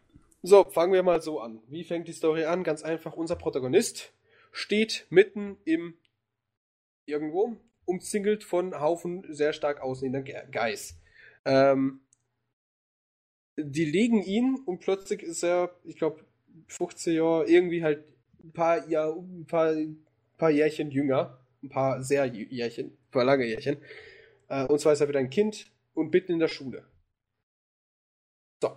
So, fangen wir mal so an. Wie fängt die Story an? Ganz einfach, unser Protagonist steht mitten im irgendwo, umzingelt von Haufen sehr stark aussehender Ge- Guys. Ähm, die legen ihn und plötzlich ist er, ich glaube, 15 Jahre, irgendwie halt ein paar, Jahr, ein paar, ein paar Jährchen jünger. Ein paar sehr Jährchen, ein paar lange Jährchen. Äh, und zwar ist er wieder ein Kind und mitten in der Schule. So.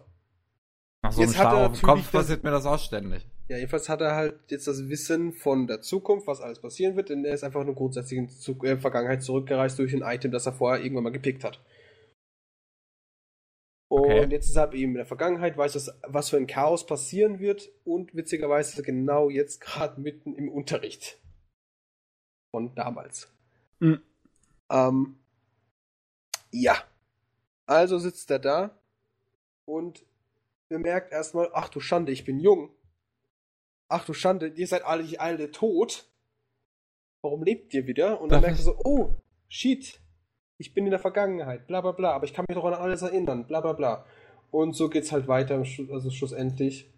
Nach so einem Jetzt hat er Schlag auf natürlich Kopf passiert mir das auch ständig. Ja, jedenfalls hat er halt jetzt das Wissen von der Zukunft, was alles passieren wird, denn er ist einfach nur grundsätzlich in Zu äh, Vergangenheit zurückgereist durch ein Item, das er vorher irgendwann mal gepickt hat. Und Okay. jetzt ist er eben in der Vergangenheit, weiß, was, was für ein Chaos passieren wird und witzigerweise ist er genau jetzt [laughs] gerade mitten im Unterricht. Von damals. Mhm. Ähm, ja. Also sitzt er da und bemerkt erstmal, ach du Schande, ich bin jung. Ach du Schande, ihr seid alle, alle tot. Warum lebt ihr wieder? Und dann merkt er so, oh, shit, ich bin in der Vergangenheit, bla bla bla, aber ich kann mich doch an alles erinnern, bla bla bla. Und so geht's halt weiter, also schlussendlich.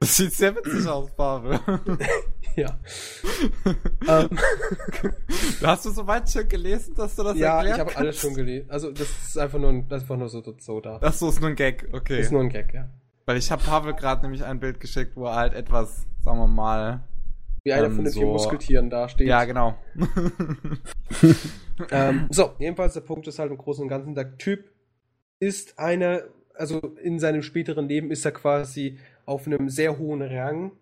Das sieht sehr witzig aus, Pavel. [laughs] Ja. [laughs] ähm, Hast du soweit schon gelesen, dass du das ja, ich erklärt habe alles schon gelesen. Also das ist einfach nur, ein, einfach nur so, so da. Ach so, ist nur ein Gag, okay. Ist nur ein Gag, ja. Weil ich habe Pavel gerade nämlich ein Bild geschickt, wo er halt etwas, sagen wir mal. Wie einer Ähm, von den vier so- Muskeltieren da steht. Ja, genau. [laughs] Ähm, so, jedenfalls der Punkt ist halt im Großen und Ganzen, der Typ ist einer, also in seinem späteren Leben ist er quasi auf einem sehr hohen Rang,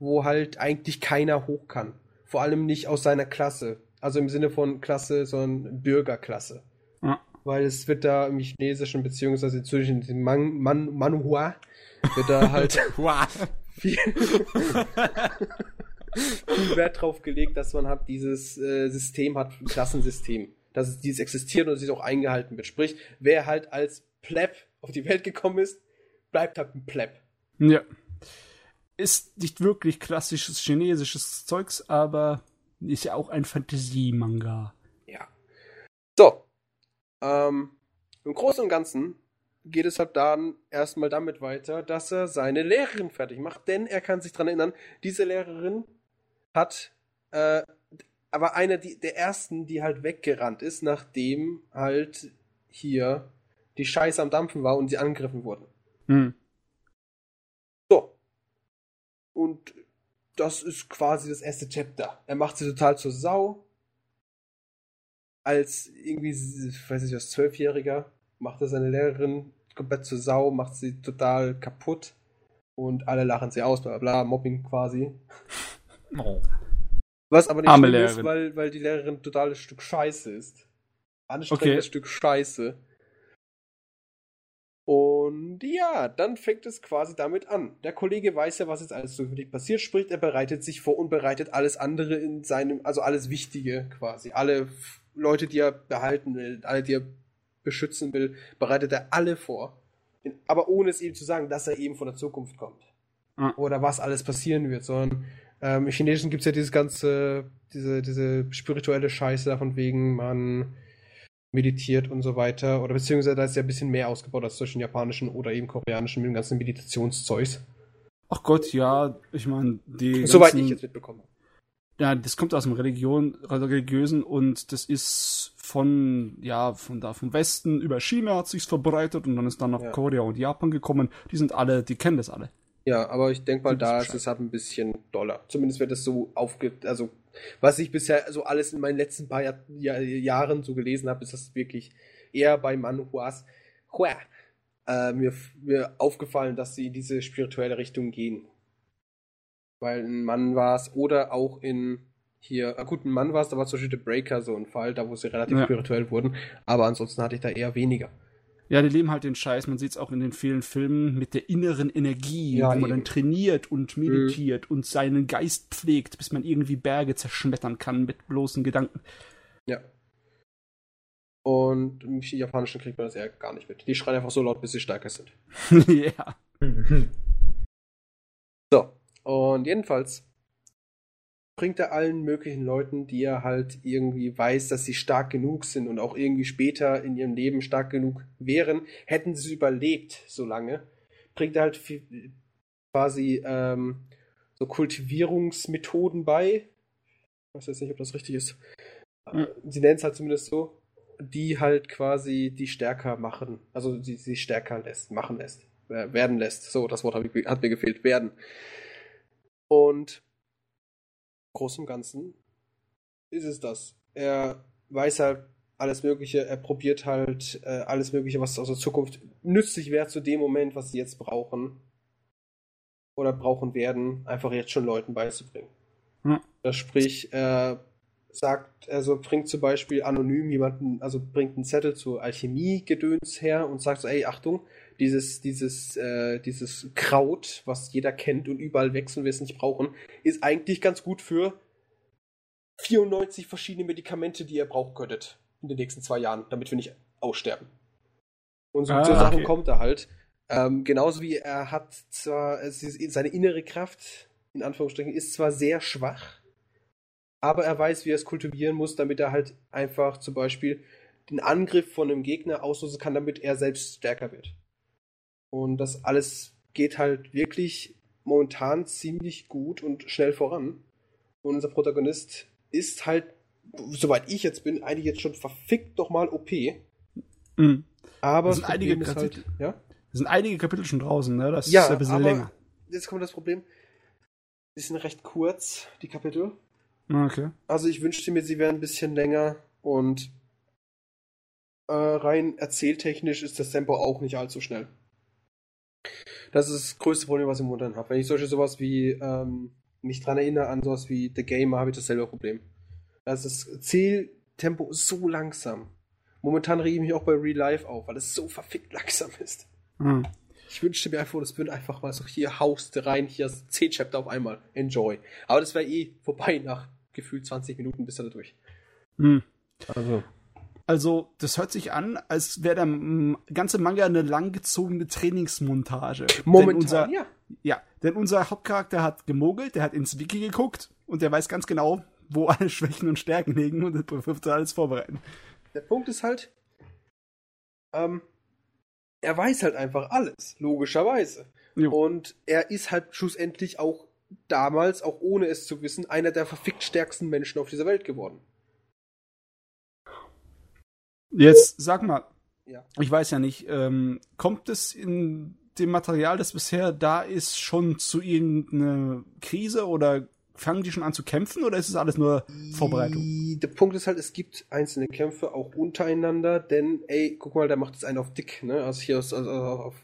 wo halt eigentlich keiner hoch kann. Vor allem nicht aus seiner Klasse. Also im Sinne von Klasse, sondern Bürgerklasse. Ja. Weil es wird da im Chinesischen, beziehungsweise zwischen den Man, Man, Manhua, wird da [laughs] halt [laughs] viel, viel Wert drauf gelegt, dass man halt dieses äh, System hat, ein Klassensystem. Dass es dieses existiert und es auch eingehalten wird. Sprich, wer halt als Pleb auf die Welt gekommen ist, bleibt halt ein Pleb. Ja. Ist nicht wirklich klassisches chinesisches Zeugs, aber ist ja auch ein Fantasie-Manga. Ja. So. Ähm, Im Großen und Ganzen geht es halt dann erstmal damit weiter, dass er seine Lehrerin fertig macht, denn er kann sich dran erinnern, diese Lehrerin hat, äh, aber eine die, der ersten, die halt weggerannt ist, nachdem halt hier die Scheiße am Dampfen war und sie angegriffen wurden. Hm. So. Und das ist quasi das erste Chapter. Er macht sie total zur Sau. Als irgendwie, ich weiß nicht, als Zwölfjähriger macht er seine Lehrerin komplett zur Sau, macht sie total kaputt. Und alle lachen sie aus, bla bla, bla Mobbing quasi. Oh. Was aber nicht Arme schlimm ist, weil, weil die Lehrerin ein totales Stück Scheiße ist. Anstrengendes Okay. Stück Scheiße. Und ja, dann fängt es quasi damit an. Der Kollege weiß ja, was jetzt alles so wirklich passiert, sprich, er bereitet sich vor und bereitet alles andere in seinem, also alles Wichtige quasi. Alle Leute, die er behalten will, alle, die er beschützen will, bereitet er alle vor. Aber ohne es ihm zu sagen, dass er eben von der Zukunft kommt. Ah. Oder was alles passieren wird, sondern ähm, im Chinesischen gibt es ja dieses ganze, diese, diese spirituelle Scheiße davon wegen, man meditiert und so weiter. Oder beziehungsweise da ist ja ein bisschen mehr ausgebaut als zwischen japanischen oder eben koreanischen mit dem ganzen Meditationszeugs. Ach Gott, ja, ich meine, die. Soweit ganzen- ich jetzt mitbekommen habe. Ja, das kommt aus dem Religion, religiösen und das ist von, ja, von da vom Westen über China hat sich's verbreitet und dann ist dann nach Ja. Korea und Japan gekommen. Die sind alle, die kennen das alle. Ja, aber ich denke mal, da Bescheid. ist es halt ein bisschen doller. Zumindest wird es so aufge... Also, was ich bisher so alles in meinen letzten paar Jahr, Jahr, Jahren so gelesen habe, ist das wirklich eher bei Manhuas Hua, äh, mir, mir aufgefallen, dass sie in diese spirituelle Richtung gehen. Weil ein Mann war es oder auch in hier, ah gut, ein Mann war es, da war zum Beispiel The Breaker so ein Fall, da wo sie relativ Ja. spirituell wurden, aber ansonsten hatte ich da eher weniger. Ja, die leben halt den Scheiß. Man sieht's auch in den vielen Filmen mit der inneren Energie, Ja, wo man dann trainiert und meditiert und seinen Geist pflegt, bis man irgendwie Berge zerschmettern kann mit bloßen Gedanken. Ja. Und im Japanischen kriegt man das eher gar nicht mit. Die schreien einfach so laut, bis sie stärker sind. [laughs] ja. So, und jedenfalls bringt er allen möglichen Leuten, die er halt irgendwie weiß, dass sie stark genug sind und auch irgendwie später in ihrem Leben stark genug wären, hätten sie überlebt so lange, bringt er halt viel, quasi ähm, so Kultivierungsmethoden bei. Ich weiß jetzt nicht, ob das richtig ist. Mhm. Sie nennen es halt zumindest so, die halt quasi die stärker machen, also die sie stärker lässt, machen lässt, äh, werden lässt. So, das Wort hat mir gefehlt, werden. Und groß und Ganzen ist es das. Er weiß halt alles Mögliche, er probiert halt äh, alles Mögliche, was aus der Zukunft nützlich wäre zu dem Moment, was sie jetzt brauchen. Oder brauchen werden, einfach jetzt schon Leuten beizubringen. Ja. Das sprich, er sagt, also bringt zum Beispiel anonym jemanden, also bringt einen Zettel zur Alchemie-Gedöns her und sagt so, ey, Achtung, dieses, dieses, äh, dieses Kraut, was jeder kennt und überall wächst und wir es nicht brauchen, ist eigentlich ganz gut für 94 verschiedene Medikamente, die ihr brauchen könntet in den nächsten zwei Jahren, damit wir nicht aussterben. Und so, Ah, so Sachen okay. kommt er halt. Ähm, genauso wie er hat zwar, ist, seine innere Kraft, in Anführungsstrichen, ist zwar sehr schwach, aber er weiß, wie er es kultivieren muss, damit er halt einfach zum Beispiel den Angriff von einem Gegner auslösen kann, damit er selbst stärker wird. Und das alles geht halt wirklich momentan ziemlich gut und schnell voran. Und unser Protagonist ist halt, soweit ich jetzt bin, eigentlich jetzt schon verfickt nochmal OP. Mhm. Aber Das sind das einige halt, Kapitel. ja? Es sind einige Kapitel schon draußen, ne? Das Ja, ist ein bisschen aber länger. jetzt kommt das Problem. Die sind recht kurz, die Kapitel. Ah, Okay. Also ich wünschte mir, sie wären ein bisschen länger und äh, rein erzähltechnisch ist das Tempo auch nicht allzu schnell. Das ist das größte Problem, was ich momentan habe. Wenn ich solche sowas wie ähm, mich dran erinnere an sowas wie The Gamer, habe ich dasselbe Problem. Das ist das Zähltempo ist so langsam. Momentan rege ich mich auch bei Real Life auf, weil es so verfickt langsam ist. Mhm. Ich wünschte mir einfach, das würde einfach mal so hier haust rein, hier ist 10 Chapter auf einmal. Enjoy. Aber das wäre eh vorbei nach gefühlt 20 Minuten bis er da durch. Mhm. Also. Also, das hört sich an, als wäre der ganze Manga eine langgezogene Trainingsmontage. Momentan, denn unser, ja. ja, denn unser Hauptcharakter hat gemogelt, der hat ins Wiki geguckt und der weiß ganz genau, wo alle [laughs] Schwächen und Stärken liegen und [laughs] wird alles vorbereiten. Der Punkt ist halt, ähm, er weiß halt einfach alles, logischerweise. Jo. Und er ist halt schlussendlich auch damals, auch ohne es zu wissen, einer der verfickt stärksten Menschen auf dieser Welt geworden. Jetzt sag mal, Ja. ich weiß ja nicht, ähm, kommt es in dem Material, das bisher da ist, schon zu irgendeiner Krise oder fangen die schon an zu kämpfen oder ist es alles nur Vorbereitung? Der Punkt ist halt, es gibt einzelne Kämpfe auch untereinander, denn, ey, guck mal, der macht jetzt einen auf dick, ne? Also hier ist, also auf.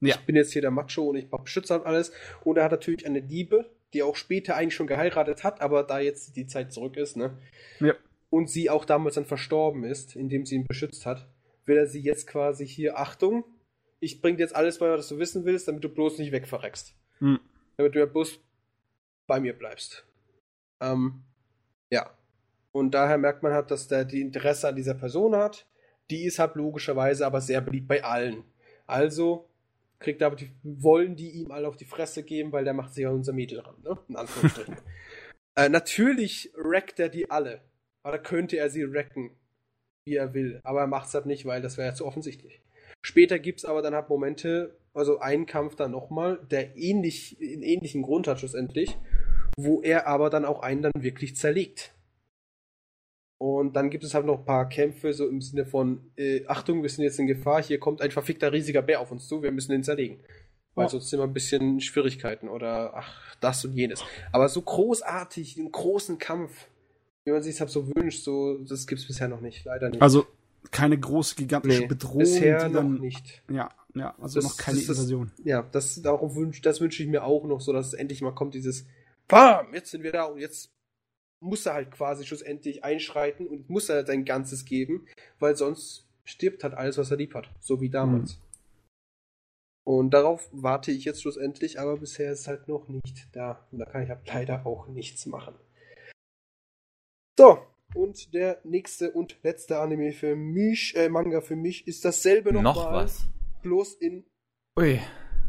Ja. Ich bin jetzt hier der Macho und ich beschütze halt alles. Und er hat natürlich eine Liebe, die auch später eigentlich schon geheiratet hat, aber da jetzt die Zeit zurück ist, ne? Ja. Und sie auch damals dann verstorben ist, indem sie ihn beschützt hat, will er sie jetzt quasi hier, Achtung, ich bring dir jetzt alles bei, was du wissen willst, damit du bloß nicht wegverreckst. Hm. Damit du ja bloß bei mir bleibst. Ähm, ja. Und daher merkt man halt, dass der die Interesse an dieser Person hat. Die ist halt logischerweise aber sehr beliebt bei allen. Also kriegt er aber die, wollen die ihm alle auf die Fresse geben, weil der macht sich an unser Mädel ran, ne? In Anführungsstrichen. [laughs] äh, natürlich wreckt er die alle. Oder könnte er sie wrecken, wie er will. Aber er macht es halt nicht, weil das wäre ja zu offensichtlich. Später gibt es aber dann halt Momente, also einen Kampf dann nochmal, der ähnlich, einen ähnlichen Grund hat schlussendlich, wo er aber dann auch einen dann wirklich zerlegt. Und dann gibt es halt noch ein paar Kämpfe, so im Sinne von, äh, Achtung, wir sind jetzt in Gefahr, hier kommt ein verfickter riesiger Bär auf uns zu, wir müssen ihn zerlegen. Weil Oh. sonst sind wir ein bisschen Schwierigkeiten oder ach, das und jenes. Aber so großartig, einen großen Kampf, wie man sich das so wünscht, so, das gibt's bisher noch nicht, leider nicht. Also keine große, gigantische nee, Bedrohung, bisher die noch dann. nicht. Ja, ja, also Das- noch keine das Invasion. Ja, das, darum wünsch, das wünsche ich mir auch noch, so dass es endlich mal kommt, dieses Bam, jetzt sind wir da und jetzt muss er halt quasi schlussendlich einschreiten und muss er sein Ganzes geben, weil sonst stirbt halt alles, was er lieb hat, so wie damals. Und darauf warte ich jetzt schlussendlich, aber bisher ist es halt noch nicht da. Und da kann ich halt leider auch nichts machen. So, und der nächste und letzte Anime für mich, äh, Manga für mich, ist dasselbe Noch nochmal, was. bloß in Ui.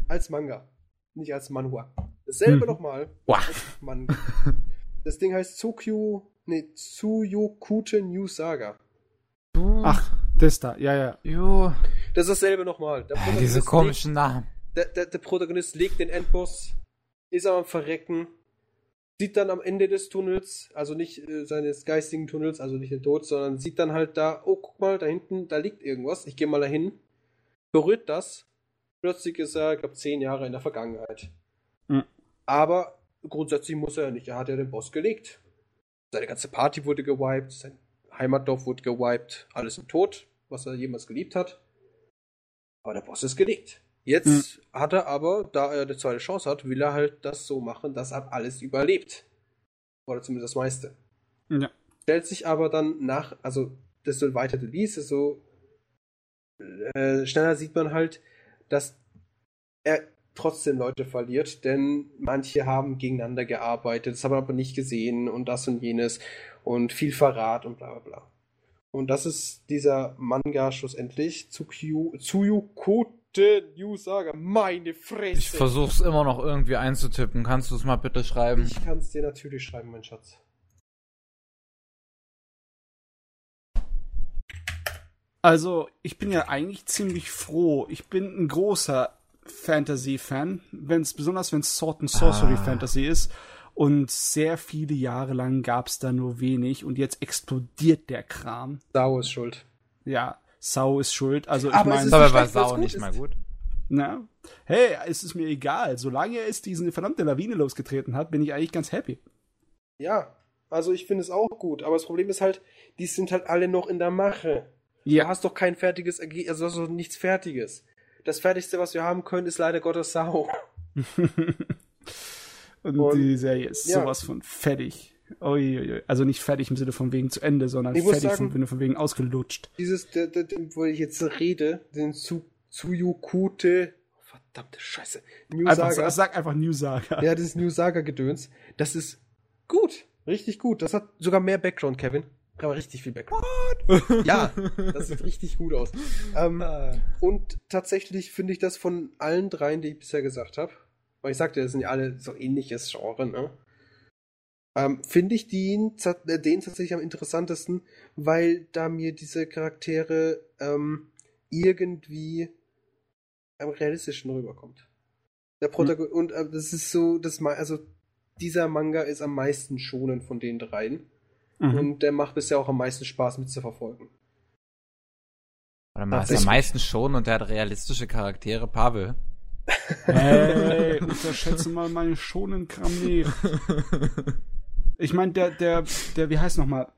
als Manga, nicht als Manhwa. Dasselbe Mhm. nochmal Wow. als Manga. [laughs] Das Ding heißt Tsukyu, nee, Tsuyokute New Saga. Ach, das da, ja, ja. Jo. Das ist dasselbe nochmal. Diese komischen Namen. Legt, der, der, der Protagonist legt den Endboss, ist am Verrecken, sieht dann am Ende des Tunnels, also nicht äh, seines geistigen Tunnels, also nicht den Tod, sondern sieht dann halt da, oh, guck mal, da hinten, da liegt irgendwas, ich gehe mal dahin, berührt das, plötzlich ist er, ich glaube, zehn Jahre in der Vergangenheit. Mhm. Aber grundsätzlich muss er ja nicht, er hat ja den Boss gelegt. Seine ganze Party wurde gewiped, sein Heimatdorf wurde gewiped, alles im Tod, was er jemals geliebt hat. Aber der Boss ist gelegt. Jetzt hat er aber, da er eine zweite Chance hat, will er halt das so machen, dass er alles überlebt. Oder zumindest das meiste. Ja. Stellt sich aber dann nach, also desto weiter du liest, desto äh, schneller sieht man halt, dass er trotzdem Leute verliert, denn manche haben gegeneinander gearbeitet, das haben wir aber nicht gesehen und das und jenes und viel Verrat und bla bla bla. Und das ist dieser Manga schlussendlich, Tsukyu, Tsuyukote New Saga. Meine Fresse! Ich versuch's immer noch irgendwie einzutippen. Kannst du es mal bitte schreiben? Ich kann es dir natürlich schreiben, mein Schatz. Also, ich bin ja eigentlich ziemlich froh. Ich bin ein großer Fantasy-Fan, wenn's, besonders wenn es Sword and Sorcery Ah. Fantasy ist. Und sehr viele Jahre lang gab's da nur wenig und jetzt explodiert der Kram. Sau ist schuld. Ja, Sau ist schuld. Also ich Aber es meine, so war Sau gut nicht ist. mal gut. na, hey, es ist mir egal. Solange es diese verdammte Lawine losgetreten hat, bin ich eigentlich ganz happy. Ja, also ich finde es auch gut, aber das Problem ist halt, die sind halt alle noch in der Mache. Du Ja, hast doch kein fertiges Ergebnis, also hast doch nichts Fertiges. Das Fertigste, was wir haben können, ist leider Gottes Sau. [laughs] und, Und- die Serie ist ja. sowas von fertig. Uiuiui. Also nicht fertig im Sinne von wegen zu Ende, sondern Ich fertig sagen- im Sinne von wegen ausgelutscht. Dieses, der, der, der, wo ich jetzt rede, den Tsu, Tsuyukute, verdammte Scheiße, New Einfach, Saga. sag einfach New Saga. Ja, dieses New Saga-Gedöns, das ist gut, richtig gut. Das hat sogar mehr Background, Kevin. Aber richtig viel Background. Ja, [laughs] das sieht richtig gut aus. Ähm, und tatsächlich finde ich das von allen dreien, die ich bisher gesagt habe, weil ich sagte, das sind ja alle so ähnliches Genre, ne? Ähm, finde ich den, äh, den tatsächlich am interessantesten, weil da mir diese Charaktere ähm, irgendwie am realistischen rüberkommt. Der Protagonist, und äh, das ist so, das also dieser Manga ist am meisten schonend von den dreien. Mhm. Und der macht bisher auch am meisten Spaß mit zu verfolgen. Das- am meisten schon und der hat realistische Charaktere. Pavel. Hey, unterschätze mal meine schonen Kram nicht. [laughs] Ich meine, der, der, der, wie heißt nochmal?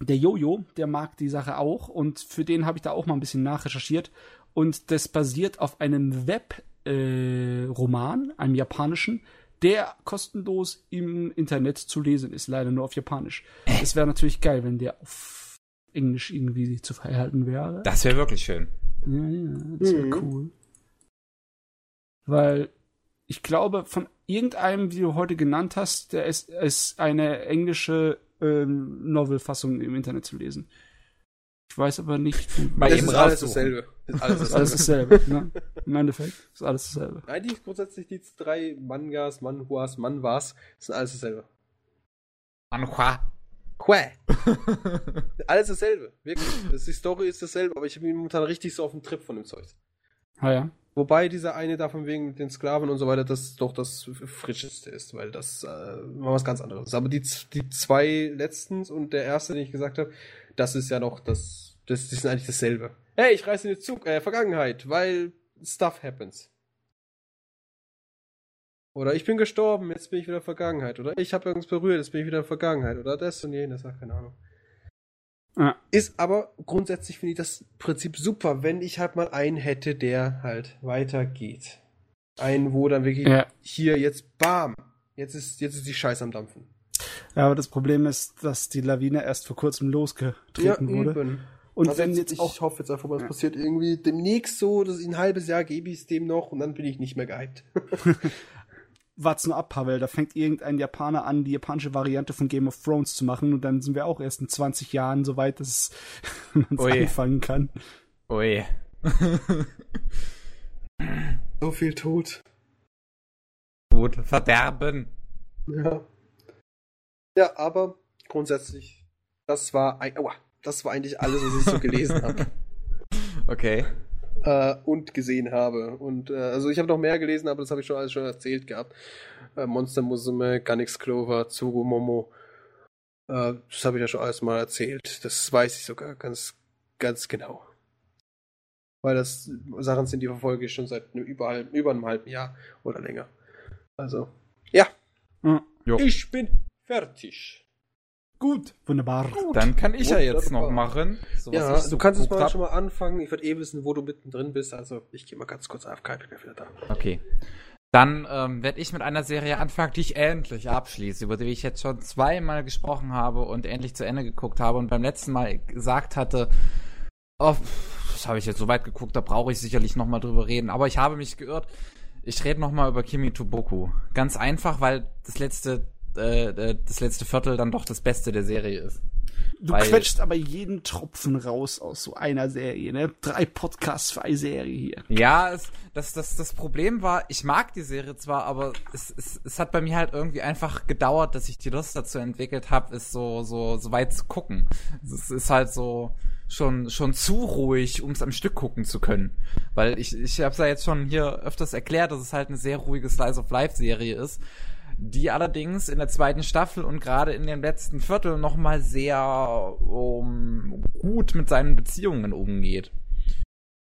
Der Jojo, der mag die Sache auch und für den habe ich da auch mal ein bisschen nachrecherchiert. Und das basiert auf einem Web-Roman, äh, einem japanischen, der kostenlos im Internet zu lesen ist, leider nur auf Japanisch. Es wäre natürlich geil, wenn der auf Englisch irgendwie zu verhalten wäre. Das wäre wirklich schön. Ja, ja, das wäre Mhm. cool. Weil ich glaube, von irgendeinem, wie du heute genannt hast, der ist, ist eine englische ähm, Novel-Fassung im Internet zu lesen. Ich weiß aber nicht. Bei Das ihm ist alles dasselbe. Das ist alles Das ist alles dasselbe. dasselbe. [laughs] ne? Im Endeffekt ist alles dasselbe. Eigentlich grundsätzlich die drei Mangas, Manhuas, Manwas, sind alles dasselbe. Manhua. Quä. [laughs] alles dasselbe. Wirklich. Das, die Story ist dasselbe, aber ich bin momentan richtig so auf dem Trip von dem Zeug. Ah ja. Wobei dieser eine davon wegen den Sklaven und so weiter, das doch das frischeste ist, weil das äh, war was ganz anderes. Aber die, die zwei letztens und der erste, den ich gesagt habe, das ist ja noch das, das, die sind eigentlich dasselbe. Hey, ich reise in die Zug äh, Vergangenheit, weil stuff happens. Oder ich bin gestorben, jetzt bin ich wieder Vergangenheit. Oder ich habe irgendwas berührt, jetzt bin ich wieder Vergangenheit. Oder das und jenes, ach, keine Ahnung. Ja. Ist aber grundsätzlich finde ich das Prinzip super, wenn ich halt mal einen hätte, der halt weitergeht. Einen, wo dann wirklich Ja. hier jetzt bam, jetzt ist, jetzt ist die Scheiße am Dampfen. Ja, aber das Problem ist, dass die Lawine erst vor kurzem losgetreten wurde. eben. Und Also wenn jetzt, jetzt ich auch hoffe jetzt einfach mal, es Ja. passiert irgendwie demnächst so, dass in ein halbes Jahr gebe ich es dem noch und dann bin ich nicht mehr gehypt. [laughs] wart's nur ab, Pavel, da fängt irgendein Japaner an, die japanische Variante von Game of Thrones zu machen und dann sind wir auch erst in 20 Jahren so weit, dass man es [laughs] Ui. anfangen kann. Ui. [laughs] so viel Tod. Gut, Verderben. Ja. Ja, aber grundsätzlich, das war, ein, aua, das war eigentlich alles, was ich so gelesen [laughs] habe. Okay. Äh, und gesehen habe. Und äh, also ich habe noch mehr gelesen, aber das habe ich schon alles schon erzählt gehabt. Äh, Monster Musume, Ganix Clover, Tsugu Momo. Äh, das habe ich ja schon alles mal erzählt. Das weiß ich sogar ganz, ganz genau. Weil das Sachen sind, die verfolge ich schon seit einem über, über einem halben Jahr oder länger. Also, ja. Jo. Ich bin fertig. Gut, wunderbar. Dann kann ich ja jetzt noch Wunderbar. machen. so Ja, so du kannst jetzt geguckt mal hab. schon mal anfangen. Ich werde eh wissen, wo du mittendrin bist. Also, ich gehe mal ganz kurz AFK, bin wieder da. Okay. Dann ähm, werde ich mit einer Serie anfangen, die ich endlich abschließe, über die ich jetzt schon zweimal gesprochen habe und endlich zu Ende geguckt habe und beim letzten Mal gesagt hatte, oh, das habe ich jetzt so weit geguckt, da brauche ich sicherlich nochmal drüber reden. Aber ich habe mich geirrt. Ich rede nochmal über Kimi Toboku. Ganz einfach, weil das letzte, äh, äh, das letzte Viertel dann doch das Beste der Serie ist. Du Weil- quetscht aber jeden Tropfen raus aus so einer Serie, ne? Drei Podcasts für eine Serie hier. Ja, es, das, das, das Problem war, ich mag die Serie zwar, aber es, es, es hat bei mir halt irgendwie einfach gedauert, dass ich die Lust dazu entwickelt habe, es so, so, so weit zu gucken. Es ist halt so schon, schon zu ruhig, um es am Stück gucken zu können. Weil ich, ich habe ja jetzt schon hier öfters erklärt, dass es halt eine sehr ruhige Slice of Life Serie ist, die allerdings in der zweiten Staffel und gerade in dem letzten Viertel nochmal sehr um, gut mit seinen Beziehungen umgeht.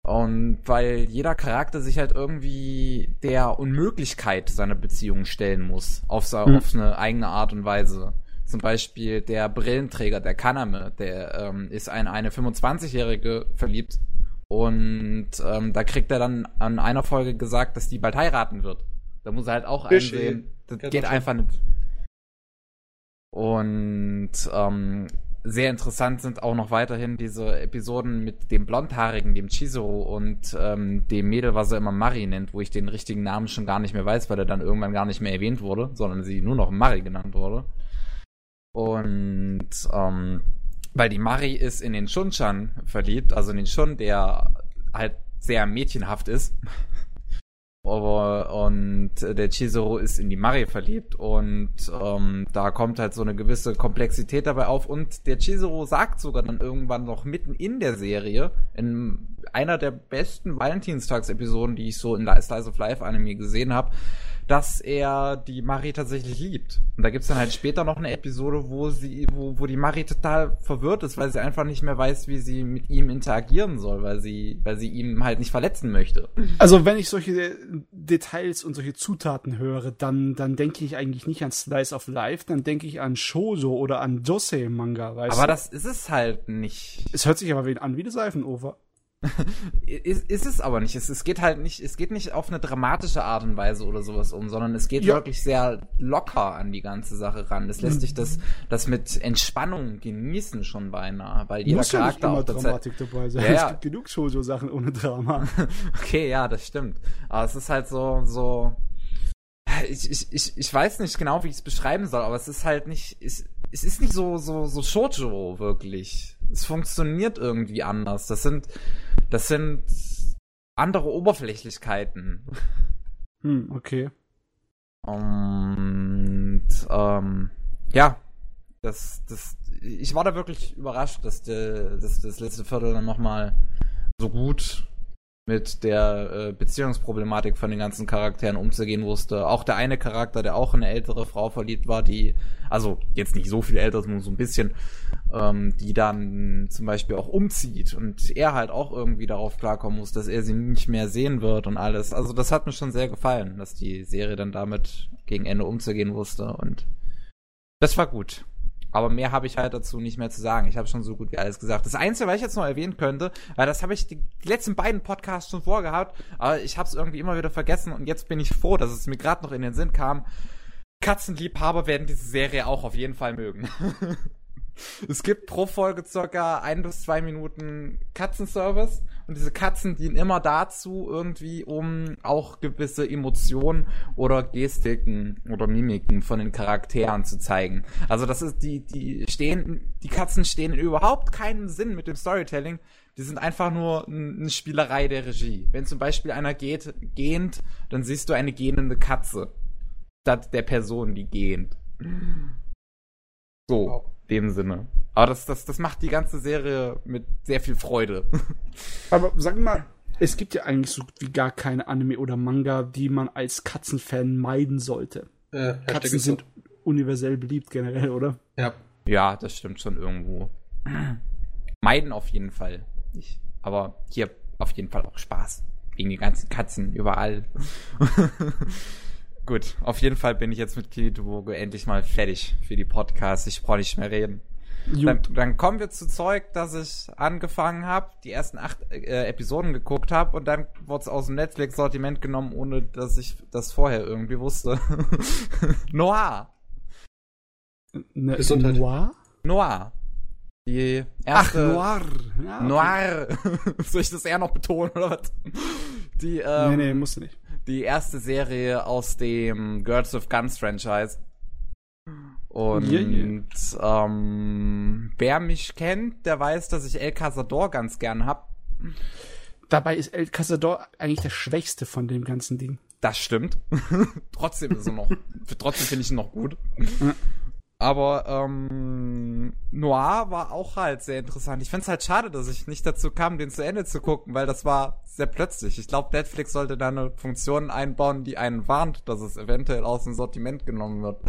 Und weil jeder Charakter sich halt irgendwie der Unmöglichkeit seiner Beziehung stellen muss, auf, so, Hm. auf eine eigene Art und Weise. Zum Beispiel der Brillenträger, der Kaname, der ähm, ist in eine 25-Jährige verliebt und ähm, da kriegt er dann an einer Folge gesagt, dass die bald heiraten wird. Da muss er halt auch Fischi. einsehen, das Kennt geht einfach nicht. Und ähm, sehr interessant sind auch noch weiterhin diese Episoden mit dem Blondhaarigen, dem Chizuru und ähm, dem Mädel, was er immer Mari nennt, wo ich den richtigen Namen schon gar nicht mehr weiß, weil er dann irgendwann gar nicht mehr erwähnt wurde, sondern sie nur noch Mari genannt wurde. Und ähm, weil die Mari ist in den Shunchan verliebt, also in den Shun, der halt sehr mädchenhaft ist. Aber, und der Chizuru ist in die Mari verliebt und ähm, da kommt halt so eine gewisse Komplexität dabei auf. Und der Chizuru sagt sogar dann irgendwann noch mitten in der Serie, in einer der besten Valentinstagsepisoden, die ich so in Slice of Life Anime gesehen habe, dass er die Mari tatsächlich liebt. Und da gibt's dann halt später noch eine Episode, wo sie, wo, wo die Mari total verwirrt ist, weil sie einfach nicht mehr weiß, wie sie mit ihm interagieren soll, weil sie, weil sie ihm halt nicht verletzen möchte. Also wenn ich solche Details und solche Zutaten höre, dann, dann denke ich eigentlich nicht an Slice of Life, dann denke ich an Shoujo oder an Josei-Manga, weißt Aber du? das ist es halt nicht. es hört sich aber an wie eine Seifenover. Ist, ist es aber nicht. Es, es geht halt nicht, es geht nicht auf eine dramatische Art und Weise oder sowas um, sondern es geht Ja. wirklich sehr locker an die ganze Sache ran. Es lässt sich das, das mit Entspannung genießen schon beinahe, weil jeder Muss ja nicht Charakter immer auch das Dramatik dabei sein. Ja, ja. Es gibt genug Shoujo-Sachen ohne Drama. [laughs] Okay, ja, das stimmt. Aber es ist halt so, so. Ich, ich, ich, ich weiß nicht genau, wie ich es beschreiben soll, aber es ist halt nicht. Es, es ist nicht so, so, so Shoujo, wirklich. Es funktioniert irgendwie anders. Das sind. Das sind andere Oberflächlichkeiten. [laughs] Hm, okay. Und ähm, ja, das, das, ich war da wirklich überrascht, dass, der, dass das letzte Viertel dann nochmal so gut mit der äh, Beziehungsproblematik von den ganzen Charakteren umzugehen wusste. Auch der eine Charakter, der auch in eine ältere Frau verliebt war, die, also jetzt nicht so viel älter, nur so ein bisschen, ähm, die dann zum Beispiel auch umzieht und er halt auch irgendwie darauf klarkommen muss, dass er sie nicht mehr sehen wird und alles. Also das hat mir schon sehr gefallen, dass die Serie dann damit gegen Ende umzugehen wusste und das war gut. Aber mehr habe ich halt dazu nicht mehr zu sagen. Ich habe schon so gut wie alles gesagt. Das Einzige, was ich jetzt noch erwähnen könnte, weil das habe ich die, letzten beiden Podcasts schon vorgehabt, aber ich habe es irgendwie immer wieder vergessen und jetzt bin ich froh, dass es mir gerade noch in den Sinn kam. Katzenliebhaber werden diese Serie auch auf jeden Fall mögen. [laughs] es gibt pro Folge circa ein bis zwei Minuten Katzenservice und diese Katzen dienen immer dazu, irgendwie, um auch gewisse Emotionen oder Gestiken oder Mimiken von den Charakteren zu zeigen. Also das ist, die, die stehen, die Katzen stehen in überhaupt keinem Sinn mit dem Storytelling. Die sind einfach nur eine Spielerei der Regie. Wenn zum Beispiel einer geht, gähnt, dann siehst du eine gähnende Katze. Statt der Person, die gähnt. So, Wow. Dem Sinne. Aber das, das, das macht die ganze Serie mit sehr viel Freude. [laughs] Aber sag mal, es gibt ja eigentlich so gut wie gar keine Anime oder Manga, die man als Katzenfan meiden sollte. Äh, Katzen sind universell beliebt generell, oder? Ja. Ja, das stimmt schon irgendwo. [clears throat] Meiden auf jeden Fall. Ich, aber hier auf jeden Fall auch Spaß. Wegen die ganzen Katzen überall. [laughs] Gut, auf jeden Fall bin ich jetzt mit Kiritobogo endlich mal fertig für die Podcasts. Ich brauche nicht mehr reden. Dann, dann kommen wir zu Zeug, dass ich angefangen habe, die ersten acht äh, Episoden geguckt habe und dann wurde es aus dem Netflix-Sortiment genommen, ohne dass ich das vorher irgendwie wusste. [laughs] Noir. Ne, Gesundheit. Noir? Noir. Die Ach, erste. Noir. Ja, okay. Noir. [laughs] Soll ich das eher noch betonen oder was? Die, ähm, Nee, nee, musst du nicht. Die erste Serie aus dem Girls with Guns Franchise. Und Yeah, yeah. Ähm, wer mich kennt, der weiß, dass ich El Cazador ganz gern hab. Dabei ist El Cazador eigentlich der schwächste von dem ganzen Ding. Das stimmt. [laughs] trotzdem ist er noch, trotzdem finde ich ihn noch gut. Aber ähm, Noir war auch halt sehr interessant. Ich finde es halt schade, dass ich nicht dazu kam, den zu Ende zu gucken, weil das war sehr plötzlich. Ich glaube, Netflix sollte da eine Funktion einbauen, die einen warnt, dass es eventuell aus dem Sortiment genommen wird.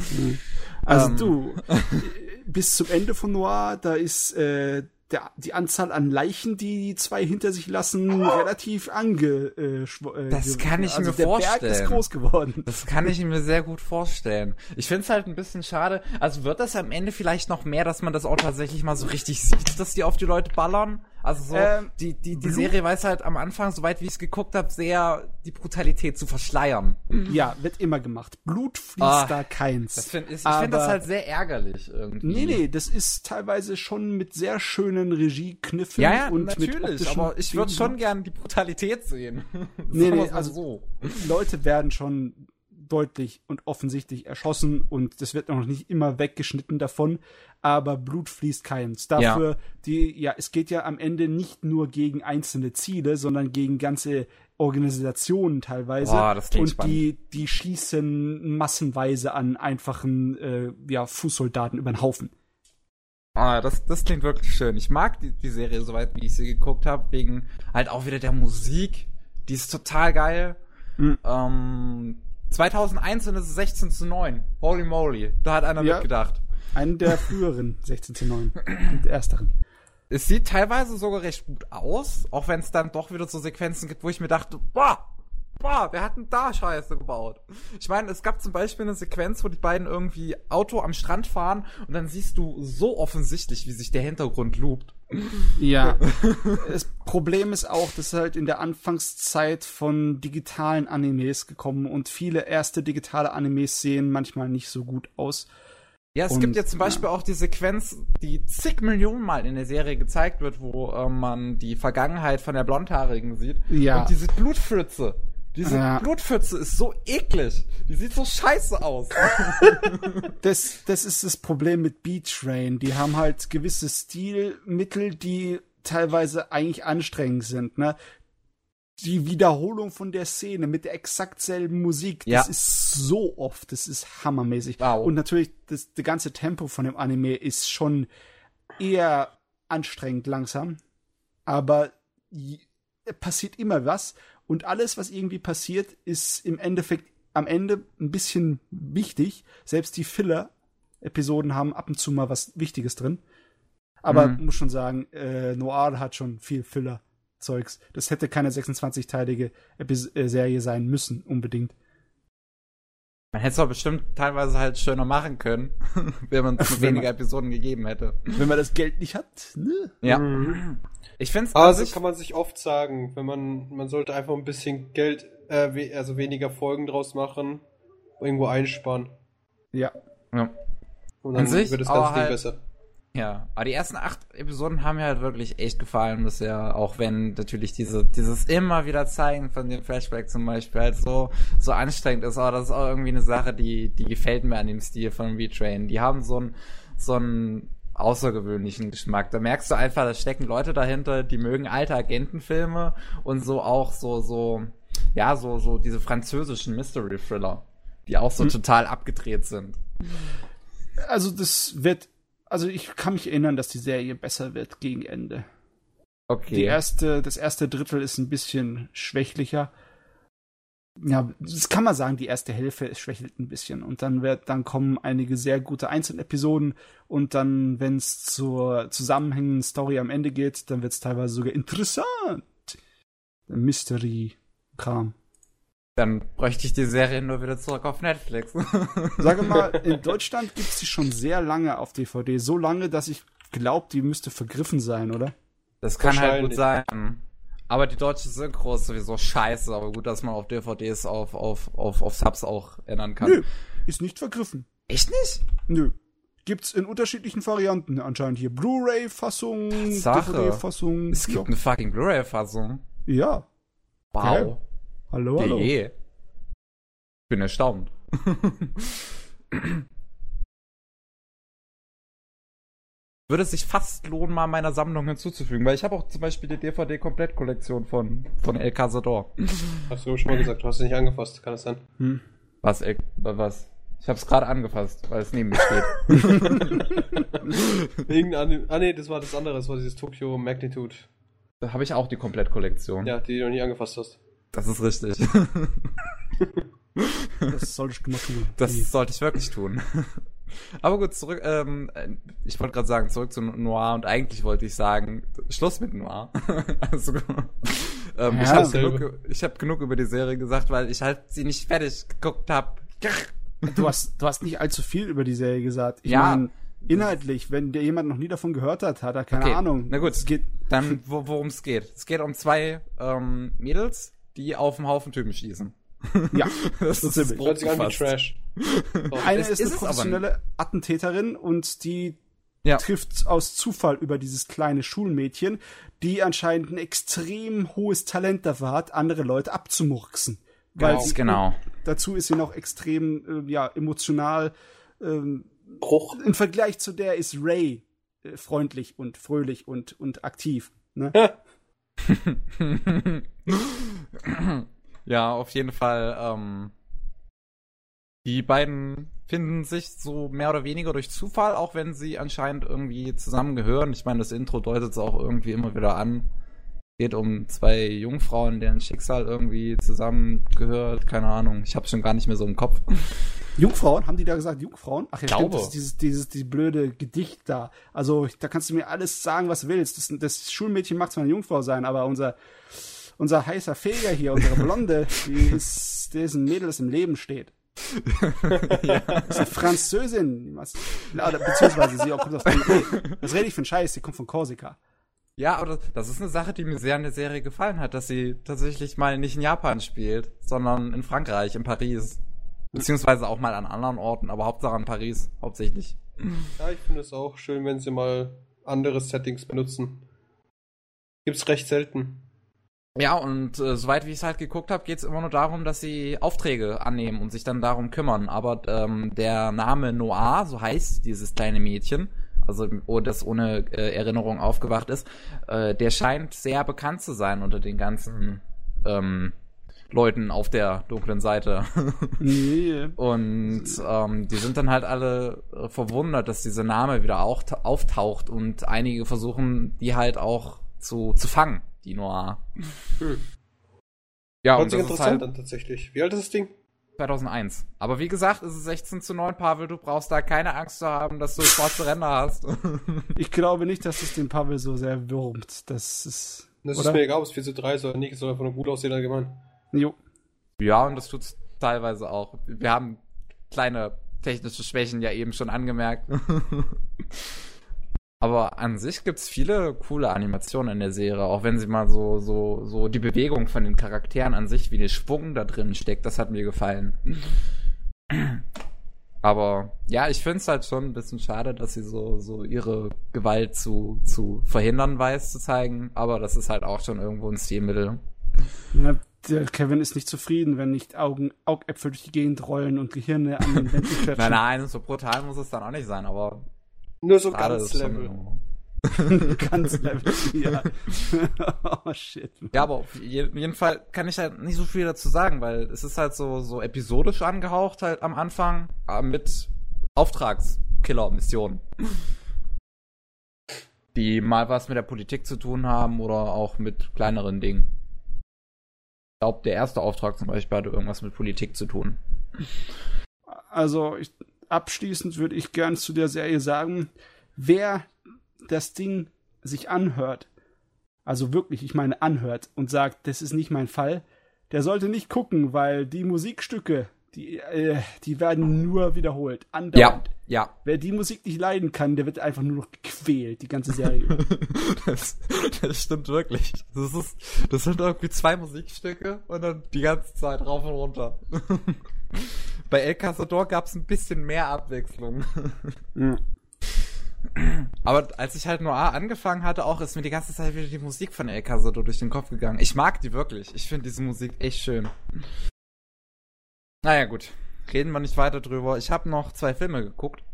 Also Ähm. du, [laughs] bis zum Ende von Noir, da ist äh, der, die Anzahl an Leichen, die die zwei hinter sich lassen, relativ ange. Äh, Das kann ich also mir der Berg vorstellen. ist groß geworden. Das kann ich mir sehr gut vorstellen. Ich finde es halt ein bisschen schade. Also wird das am Ende vielleicht noch mehr, dass man das auch tatsächlich mal so richtig sieht, dass die auf die Leute ballern? Also so, Ähm, die, die, die Blut- Serie weiß halt am Anfang, soweit wie ich es geguckt habe, sehr die Brutalität zu verschleiern. Ja, wird immer gemacht. Blut fließt Ah, da keins. Das find, ich ich finde das halt sehr ärgerlich irgendwie. Nee, nee, das ist teilweise schon mit sehr schönen Regiekniffen Ja, ja, und mit natürlich, aber ich würde schon gern die Brutalität sehen. Nee, [laughs] nee, also- so. Leute werden schon deutlich und offensichtlich erschossen und das wird noch nicht immer weggeschnitten davon, aber Blut fließt keins. Dafür, die, ja, es geht ja am Ende nicht nur gegen einzelne Ziele, sondern gegen ganze Organisationen teilweise. Boah, das klingt und spannend. die, die schießen massenweise an einfachen äh, ja, Fußsoldaten über den Haufen. Ah, das, das klingt wirklich schön. Ich mag die, die Serie soweit, wie ich sie geguckt habe, wegen halt auch wieder der Musik. Die ist total geil. Mhm. Ähm, 2001 und es ist 16 zu 9. Holy moly. Da hat einer Ja. mitgedacht. Einen der früheren [laughs] 16 zu 9 und ersteren. Es sieht teilweise sogar recht gut aus, auch wenn es dann doch wieder so Sequenzen gibt, wo ich mir dachte, boah, boah, wer hat denn da Scheiße gebaut? Ich meine, es gab zum Beispiel eine Sequenz, wo die beiden irgendwie Auto am Strand fahren und dann siehst du so offensichtlich, wie sich der Hintergrund loopt. Ja. [laughs] das Problem ist auch, dass halt in der Anfangszeit von digitalen Animes gekommen und viele erste digitale Animes sehen manchmal nicht so gut aus. Ja, es Und, gibt ja zum Beispiel auch die Sequenz, die zig Millionen Mal in der Serie gezeigt wird, wo äh, man die Vergangenheit von der Blondhaarigen sieht. Ja. Und diese Blutpfütze. Diese Ja. Blutpfütze ist so eklig. Die sieht so scheiße aus. [laughs] Das, das ist das Problem mit B-Train. Die haben halt gewisse Stilmittel, die teilweise eigentlich anstrengend sind, ne? Die Wiederholung von der Szene mit der exakt selben Musik, das Ja. ist so oft, das ist hammermäßig. Wow. Und natürlich, das, das ganze Tempo von dem Anime ist schon eher anstrengend langsam, aber passiert immer was und alles, was irgendwie passiert, ist im Endeffekt am Ende ein bisschen wichtig. Selbst die Filler-Episoden haben ab und zu mal was Wichtiges drin. Aber Mhm. muss schon sagen, äh, Noir hat schon viel Filler-Zeugs. Das hätte keine 26-teilige Epis äh, Serie sein müssen, unbedingt. Man hätte es doch bestimmt teilweise halt schöner machen können, [laughs] wenn man es weniger Episoden gegeben hätte. Wenn man das Geld nicht hat, ne? Ja. Mhm. Ich finde es Also kann man sich oft sagen, wenn man, man sollte einfach ein bisschen Geld, äh, we also weniger Folgen draus machen, irgendwo einsparen. Ja. ja. Und dann An sich, wird das ganze Ding halt- besser. Ja, aber die ersten acht Episoden haben mir halt wirklich echt gefallen bisher, auch wenn natürlich diese, dieses immer wieder zeigen von dem Flashback zum Beispiel halt so, so anstrengend ist, aber das ist auch irgendwie eine Sache, die, die gefällt mir an dem Stil von V-Train. Die haben so einen, so einen außergewöhnlichen Geschmack. Da merkst du einfach, da stecken Leute dahinter, die mögen alte Agentenfilme und so auch so, so, ja, so, so diese französischen Mystery Thriller, die auch so Hm. total abgedreht sind. Also das wird, also ich kann mich erinnern, dass die Serie besser wird gegen Ende. Okay. Die erste, das erste Drittel ist ein bisschen schwächlicher. Ja, das kann man sagen, die erste Hälfte schwächelt ein bisschen. Und dann wird, dann kommen einige sehr gute Einzelepisoden und dann, wenn es zur zusammenhängenden Story am Ende geht, dann wird es teilweise sogar interessant. Mystery-Kram. Dann bräuchte ich die Serie nur wieder zurück auf Netflix. [laughs] Sage mal, in Deutschland gibt es die schon sehr lange auf DVD. So lange, dass ich glaube, die müsste vergriffen sein, oder? Das kann halt gut sein. Aber die deutsche Synchro ist sowieso scheiße, aber gut, dass man auf DVDs auf, auf, auf, auf Subs auch ändern kann. Nö, ist nicht vergriffen. Echt nicht? Nö. Gibt's in unterschiedlichen Varianten anscheinend hier. Blu-ray-Fassung, Sache. DVD-Fassung. Es gibt eine fucking Blu-ray-Fassung. Ja. Wow. Geil. Hallo, hallo. Je. Bin erstaunt. [laughs] Würde es sich fast lohnen, mal meiner Sammlung hinzuzufügen, weil ich habe auch zum Beispiel die DVD-Komplettkollektion von, von El Cazador. Hast du schon mal gesagt, du hast sie nicht angefasst, kann das sein? Hm. Was, El, was? Ich habe es gerade angefasst, weil es neben mir steht. [laughs] Irgendein, ah nee, das war das andere, das war dieses Tokyo Magnitude. Da habe ich auch die Komplettkollektion. Ja, die du noch nie angefasst hast. Das ist richtig. Das sollte ich mal tun. Das Nee. sollte ich wirklich tun. Aber gut, zurück, ähm, äh, ich wollte gerade sagen, zurück zu Noir und eigentlich wollte ich sagen, Schluss mit Noir. [laughs] also, ähm, Ja, ich habe genug, ich hab genug über die Serie gesagt, weil ich halt sie nicht fertig geguckt habe. Du hast, du hast nicht allzu viel über die Serie gesagt. Ich Ja. mein, inhaltlich, wenn dir jemand noch nie davon gehört hat, hat er keine Okay, Ahnung. na gut. Es geht, Dann, wo, worum es geht. Es geht um zwei ähm, Mädels, die auf einen Haufen Typen schießen. ja. [laughs] Das So ist Hört sich an wie. Trash. So. [laughs] Eine ist, ist eine professionelle Attentäterin und die Ja. trifft aus Zufall über dieses kleine Schulmädchen, die anscheinend ein extrem hohes Talent dafür hat, andere Leute abzumurksen. Weil Ganz sie, genau. dazu ist sie noch extrem äh, ja, emotional. Ähm, Bruch. Im Vergleich zu der ist Ray äh, freundlich und fröhlich und, und aktiv. Ne? [laughs] ja, auf jeden Fall. Ähm, die beiden finden sich so mehr oder weniger durch Zufall, auch wenn sie anscheinend irgendwie zusammengehören. Ich meine, das Intro deutet es auch irgendwie immer wieder an. Geht um zwei Jungfrauen, deren Schicksal irgendwie zusammengehört. Keine Ahnung. Ich habe schon gar nicht mehr so im Kopf. Jungfrauen, haben die da gesagt Jungfrauen? Ach ja, Glaube. stimmt, das ist dieses, dieses die blöde Gedicht da. Also, da kannst du mir alles sagen, was du willst. Das, das Schulmädchen mag zwar eine Jungfrau sein, aber unser, unser heißer Feger hier, unsere Blonde, die ist, die ist ein Mädel, das im Leben steht. [laughs] ja. Das ist eine Französin. Beziehungsweise sie kommt aus dem, Was rede ich für einen Scheiß? Sie kommt von Korsika. Ja, aber das, das ist eine Sache, die mir sehr an der Serie gefallen hat, dass sie tatsächlich mal nicht in Japan spielt, sondern in Frankreich, in Paris. Beziehungsweise auch mal an anderen Orten, aber Hauptsache in Paris, hauptsächlich. Ja, ich finde es auch schön, wenn sie mal andere Settings benutzen. Gibt's recht selten. Ja, und äh, soweit wie ich es halt geguckt habe, geht es immer nur darum, dass sie Aufträge annehmen und sich dann darum kümmern. Aber ähm, der Name Noir, so heißt dieses kleine Mädchen, also oh, das ohne äh, Erinnerung aufgewacht ist, äh, der scheint sehr bekannt zu sein unter den ganzen ähm, Leuten auf der dunklen Seite. [laughs] Und ähm, die sind dann halt alle äh, verwundert, dass dieser Name wieder auch auftaucht und einige versuchen, die halt auch zu, zu fangen, die Noir. Hm. [laughs] Ja, Hört und sich das ist interessant halt an tatsächlich. Wie alt ist das Ding? 2001. Aber wie gesagt, es ist 16 zu 9, Pavel. Du brauchst da keine Angst zu haben, dass du schwarze Ränder hast. [laughs] Ich glaube nicht, dass es den Pavel so sehr wurmt. Das ist. Das Oder? ist mir egal, ob es 4 zu 3 ist oder nicht. Es soll einfach nur gut aussehen allgemein. Jo. ja, und das tut's teilweise auch. Wir haben kleine technische Schwächen ja eben schon angemerkt. [laughs] Aber an sich gibt's viele coole Animationen in der Serie, auch wenn sie mal so, so, so die Bewegung von den Charakteren an sich, wie der Schwung da drin steckt, das hat mir gefallen. [clears throat] Aber ja, ich find's halt schon ein bisschen schade, dass sie so, so ihre Gewalt zu, zu verhindern weiß, zu zeigen. Aber das ist halt auch schon irgendwo ein Stilmittel. Ja, der Kevin ist nicht zufrieden, wenn nicht Augen, Augäpfel durch die Gegend rollen und Gehirne an den Wänden [laughs] klatschen. Nein, nein, so brutal muss es dann auch nicht sein, aber Nur so gerade ganz Level. [laughs] [laughs] Ganz level, ja. [laughs] oh shit. Ja, aber auf je- jeden Fall kann ich halt nicht so viel dazu sagen, weil es ist halt so, so episodisch angehaucht halt am Anfang äh, mit Auftragskiller-Missionen. Die mal was mit der Politik zu tun haben oder auch mit kleineren Dingen. Ich glaube, der erste Auftrag zum Beispiel hatte irgendwas mit Politik zu tun. Also ich, abschließend würde ich gern zu der Serie sagen, wer das Ding sich anhört, also wirklich, ich meine anhört und sagt, das ist nicht mein Fall, der sollte nicht gucken, weil die Musikstücke, die, äh, die werden nur wiederholt, andauernd. ja. Wer die Musik nicht leiden kann, der wird einfach nur noch gequält, die ganze Serie. [laughs] Das, das stimmt wirklich. Das, ist, das sind irgendwie zwei Musikstücke und dann die ganze Zeit rauf und runter. [laughs] Bei El Cazador gab es ein bisschen mehr Abwechslung. Ja. Aber als ich halt Noir angefangen hatte, auch ist mir die ganze Zeit wieder die Musik von El Cazador durch den Kopf gegangen. Ich mag die wirklich. Ich finde diese Musik echt schön. Naja, gut. Reden wir nicht weiter drüber. Ich habe noch zwei Filme geguckt.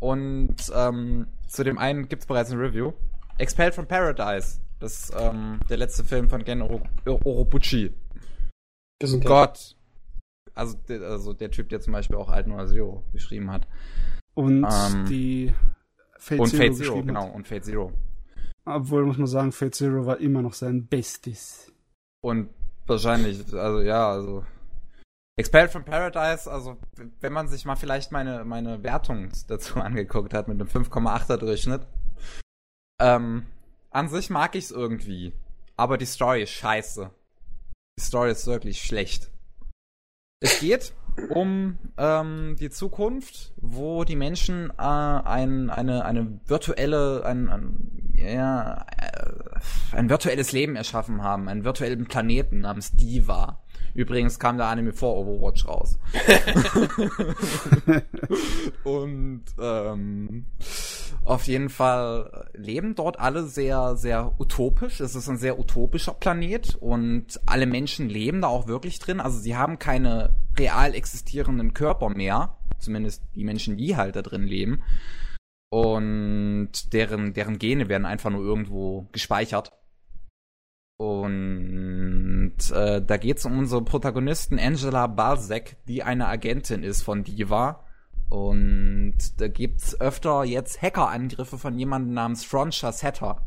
Und ähm, zu dem einen gibt's bereits ein Review. Expelled from Paradise. Das ist ähm, der letzte Film von Gen Oro Orobuchi. Gott. Also der, also der Typ, der zum Beispiel auch Alt Noir Zero geschrieben hat. Und Ähm, die Fate und Zero Fate Zero, genau. hat. Und Fate Zero. Obwohl, muss man sagen, Fate Zero war immer noch sein Bestes. Und wahrscheinlich, also ja, also. Expelled from Paradise, also wenn man sich mal vielleicht meine, meine Wertung dazu [laughs] angeguckt hat mit einem 5,8er Durchschnitt. Ähm, an sich mag ich's irgendwie. Aber die Story ist scheiße. Die Story ist wirklich schlecht. Es geht um ähm, die Zukunft, wo die Menschen äh, ein, eine, eine virtuelle, ein, ein, ja, äh, ein virtuelles Leben erschaffen haben, einen virtuellen Planeten namens Diva. Übrigens kam der Anime vor Overwatch raus. [laughs] [laughs] Und ähm, auf jeden Fall leben dort alle sehr, sehr utopisch. Es ist ein sehr utopischer Planet und alle Menschen leben da auch wirklich drin. Also sie haben keine real existierenden Körper mehr. Zumindest die Menschen, die halt da drin leben. Und deren, deren Gene werden einfach nur irgendwo gespeichert. Und äh, da geht es um unsere Protagonisten Angela Balzac, die eine Agentin ist von Diva. Und da gibt's öfter jetzt Hackerangriffe von jemandem namens Frontier Setter,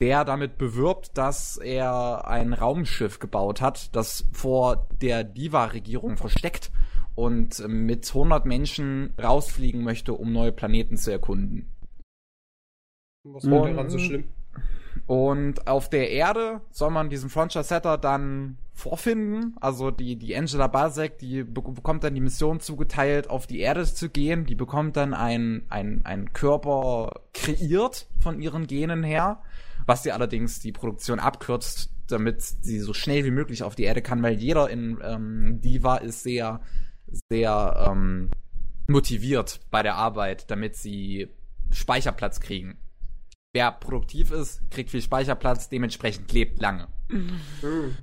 der damit bewirbt, dass er ein Raumschiff gebaut hat, das vor der Diva-Regierung versteckt und mit 100 Menschen rausfliegen möchte, um neue Planeten zu erkunden. Was war Und- daran so schlimm? Und auf der Erde soll man diesen Frontier Setter dann vorfinden. Also die, die Angela Balzac, die be bekommt dann die Mission zugeteilt, auf die Erde zu gehen. Die bekommt dann ein, ein, ein Körper kreiert von ihren Genen her. was sie allerdings die Produktion abkürzt, damit sie so schnell wie möglich auf die Erde kann, weil jeder in ähm, Diva ist sehr, sehr ähm, motiviert bei der Arbeit, damit sie Speicherplatz kriegen. Wer produktiv ist, kriegt viel Speicherplatz, dementsprechend lebt lange. Mhm.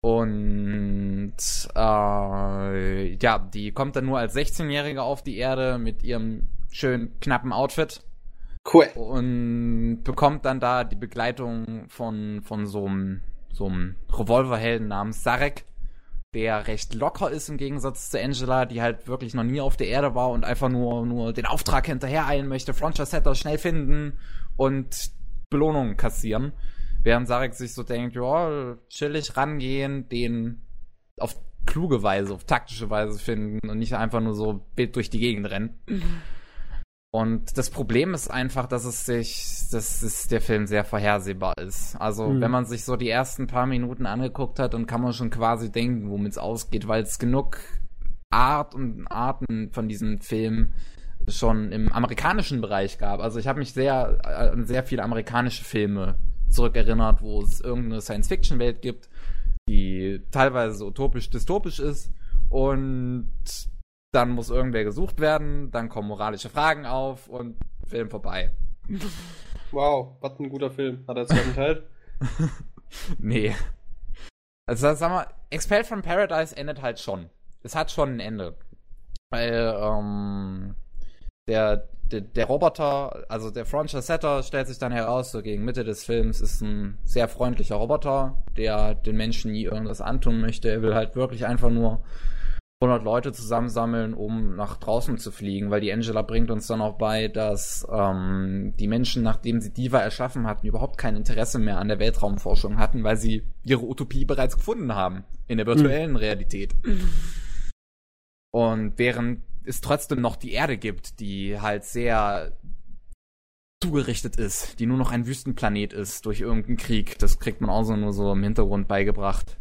Und äh, ja, die kommt dann nur als 16-Jährige auf die Erde mit ihrem schönen knappen Outfit. Cool. Und bekommt dann da die Begleitung von, von so einem so einem Revolverhelden namens Sarek, der recht locker ist im Gegensatz zu Angela, die halt wirklich noch nie auf der Erde war und einfach nur, nur den Auftrag hinterhereilen möchte, Frontier Setter schnell finden und Belohnungen kassieren. Während Sarek sich so denkt, ja, chillig rangehen, den auf kluge Weise, auf taktische Weise finden und nicht einfach nur so wild durch die Gegend rennen. [laughs] Und das Problem ist einfach, dass es sich, dass es der Film sehr vorhersehbar ist. Also, mhm. wenn man sich so die ersten paar Minuten angeguckt hat, dann kann man schon quasi denken, womit es ausgeht, weil es genug Art und Arten von diesem Film schon im amerikanischen Bereich gab. Also, ich habe mich sehr an sehr viele amerikanische Filme zurückerinnert, wo es irgendeine Science-Fiction-Welt gibt, die teilweise utopisch-dystopisch ist und dann muss irgendwer gesucht werden, dann kommen moralische Fragen auf und Film vorbei. [laughs] Wow, was ein guter Film. Hat er zweiten Teil? [laughs] nee. Also sag mal, Expelled from Paradise endet halt schon. Es hat schon ein Ende. Weil, ähm, der, der, der Roboter, also der Frontier Setter, stellt sich dann heraus, so gegen Mitte des Films, ist ein sehr freundlicher Roboter, der den Menschen nie irgendwas antun möchte. Er will halt wirklich einfach nur 100 Leute zusammensammeln, um nach draußen zu fliegen, weil die Angela bringt uns dann auch bei, dass ähm, die Menschen, nachdem sie Diva erschaffen hatten, überhaupt kein Interesse mehr an der Weltraumforschung hatten, weil sie ihre Utopie bereits gefunden haben in der virtuellen mhm. Realität. Und während es trotzdem noch die Erde gibt, die halt sehr zugerichtet ist, die nur noch ein Wüstenplanet ist durch irgendeinen Krieg. Das kriegt man auch so nur so im Hintergrund beigebracht.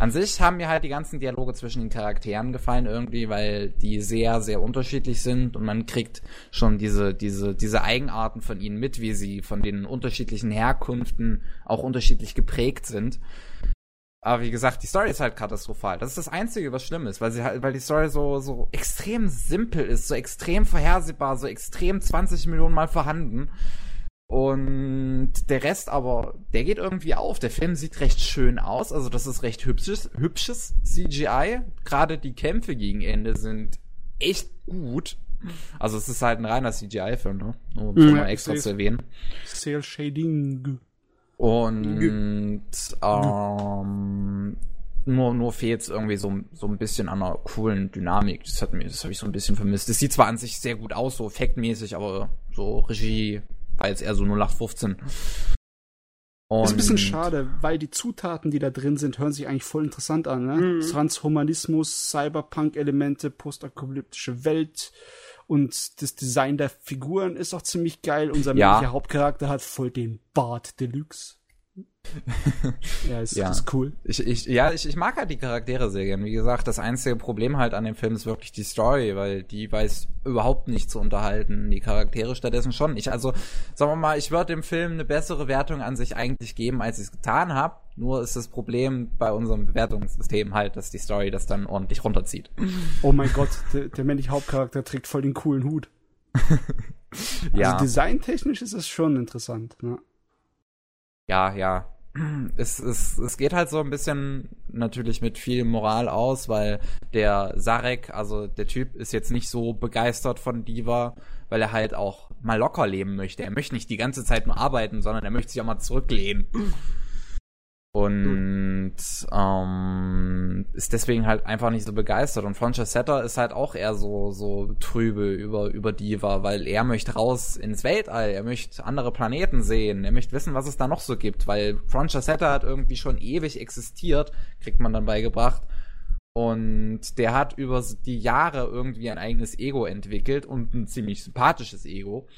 An sich haben mir halt die ganzen Dialoge zwischen den Charakteren gefallen irgendwie, weil die sehr, sehr unterschiedlich sind und man kriegt schon diese, diese, diese Eigenarten von ihnen mit, wie sie von den unterschiedlichen Herkünften auch unterschiedlich geprägt sind. Aber wie gesagt, die Story ist halt katastrophal. Das ist das Einzige, was schlimm ist, weil sie halt, weil die Story so, so extrem simpel ist, so extrem vorhersehbar, so extrem 20 Millionen Mal vorhanden. Und der Rest aber, der geht irgendwie auf. Der Film sieht recht schön aus. Also das ist recht hübsches, hübsches CGI. Gerade die Kämpfe gegen Ende sind echt gut. Also es ist halt ein reiner CGI-Film, ne? Um ja, mal extra zu erwähnen. Cell Shading. Und ähm, nur, nur fehlt es irgendwie so, so ein bisschen an einer coolen Dynamik. Das hat mir, das habe ich so ein bisschen vermisst. Es sieht zwar an sich sehr gut aus, so effektmäßig, aber so Regie war jetzt eher so 0815. Und ist ein bisschen schade, weil die Zutaten, die da drin sind, hören sich eigentlich voll interessant an. Ne? Mhm. Transhumanismus, Cyberpunk-Elemente, postapokalyptische Welt und das Design der Figuren ist auch ziemlich geil. Unser ja. männlicher Hauptcharakter hat voll den Bart Deluxe. [laughs] ja, ist, ja. ist cool. Ich, ich, ja, ich, ich mag halt die Charaktere sehr gern. Wie gesagt, das einzige Problem halt an dem Film ist wirklich die Story, weil die weiß überhaupt nicht zu unterhalten. Die Charaktere stattdessen schon. Ich, also, sagen wir mal, ich würde dem Film eine bessere Wertung an sich eigentlich geben, als ich es getan habe. Nur ist das Problem bei unserem Bewertungssystem halt, dass die Story das dann ordentlich runterzieht. Oh mein Gott, der, der männliche Hauptcharakter trägt voll den coolen Hut. [laughs] ja. Also designtechnisch ist es schon interessant, ne? Ja, ja. Es, es, es geht halt so ein bisschen natürlich mit viel Moral aus, weil der Sarek, also der Typ, ist jetzt nicht so begeistert von Diva, weil er halt auch mal locker leben möchte. Er möchte nicht die ganze Zeit nur arbeiten, sondern er möchte sich auch mal zurücklehnen. Und ähm, ist deswegen halt einfach nicht so begeistert. Und Setter ist halt auch eher so, so trübe über, über Diva, weil er möchte raus ins Weltall, er möchte andere Planeten sehen, er möchte wissen, was es da noch so gibt, weil Setter hat irgendwie schon ewig existiert, kriegt man dann beigebracht. Und der hat über die Jahre irgendwie ein eigenes Ego entwickelt und ein ziemlich sympathisches Ego.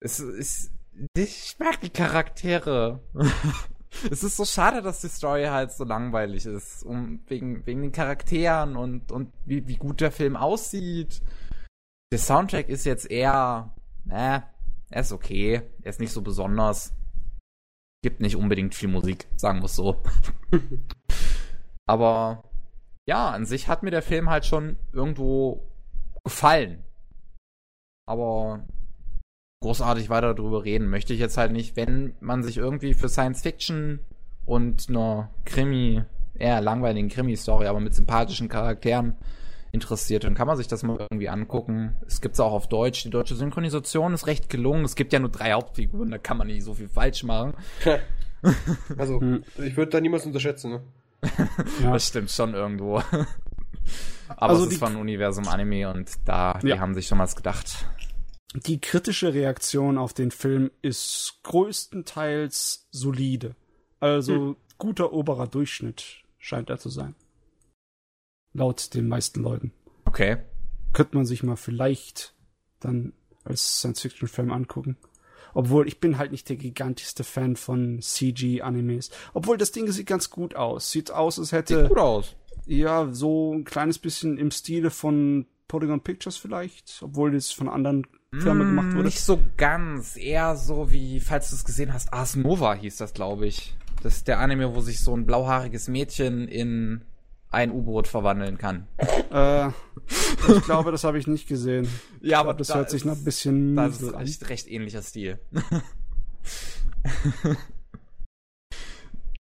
Es ist. Ich mag die Charaktere. [laughs] es ist so schade, dass die Story halt so langweilig ist. Um, wegen, wegen den Charakteren und, und wie, wie gut der Film aussieht. Der Soundtrack ist jetzt eher, ne, er ist okay. Er ist nicht so besonders. gibt nicht unbedingt viel Musik, sagen wir es so. [laughs] Aber ja, an sich hat mir der Film halt schon irgendwo gefallen. Aber großartig weiter darüber reden möchte ich jetzt halt nicht. Wenn man sich irgendwie für Science Fiction und einer Krimi, eher langweiligen Krimi-Story, aber mit sympathischen Charakteren interessiert, dann kann man sich das mal irgendwie angucken. Es gibt es auch auf Deutsch. Die deutsche Synchronisation ist recht gelungen. Es gibt ja nur drei Hauptfiguren, da kann man nicht so viel falsch machen. [laughs] also, hm. ich würde da niemals unterschätzen, ne? [laughs] ja. Das stimmt schon irgendwo. [laughs] Aber also es ist von Universum Anime und da, die haben sich schon was gedacht. Die kritische Reaktion auf den Film ist größtenteils solide. Also hm. guter oberer Durchschnitt scheint er zu sein. Laut den meisten Leuten. Okay. Könnte man sich mal vielleicht dann als Science-Fiction-Film angucken. Obwohl, ich bin halt nicht der gigantischste Fan von CG-Animes. Obwohl, das Ding sieht ganz gut aus. Sieht aus, als hätte. Sieht gut aus. Ja, so ein kleines bisschen im Stile von Polygon Pictures vielleicht. Obwohl das von anderen Firmen mm, gemacht wurde. Nicht so ganz. Eher so wie, falls du es gesehen hast, Ars Nova hieß das, glaube ich. Das ist der Anime, wo sich so ein blauhaariges Mädchen in ein U-Boot verwandeln kann. Äh, ich glaube, das habe ich nicht gesehen. ja, aber das da hört sich noch ein bisschen Das ist recht, recht ähnlicher Stil. [laughs]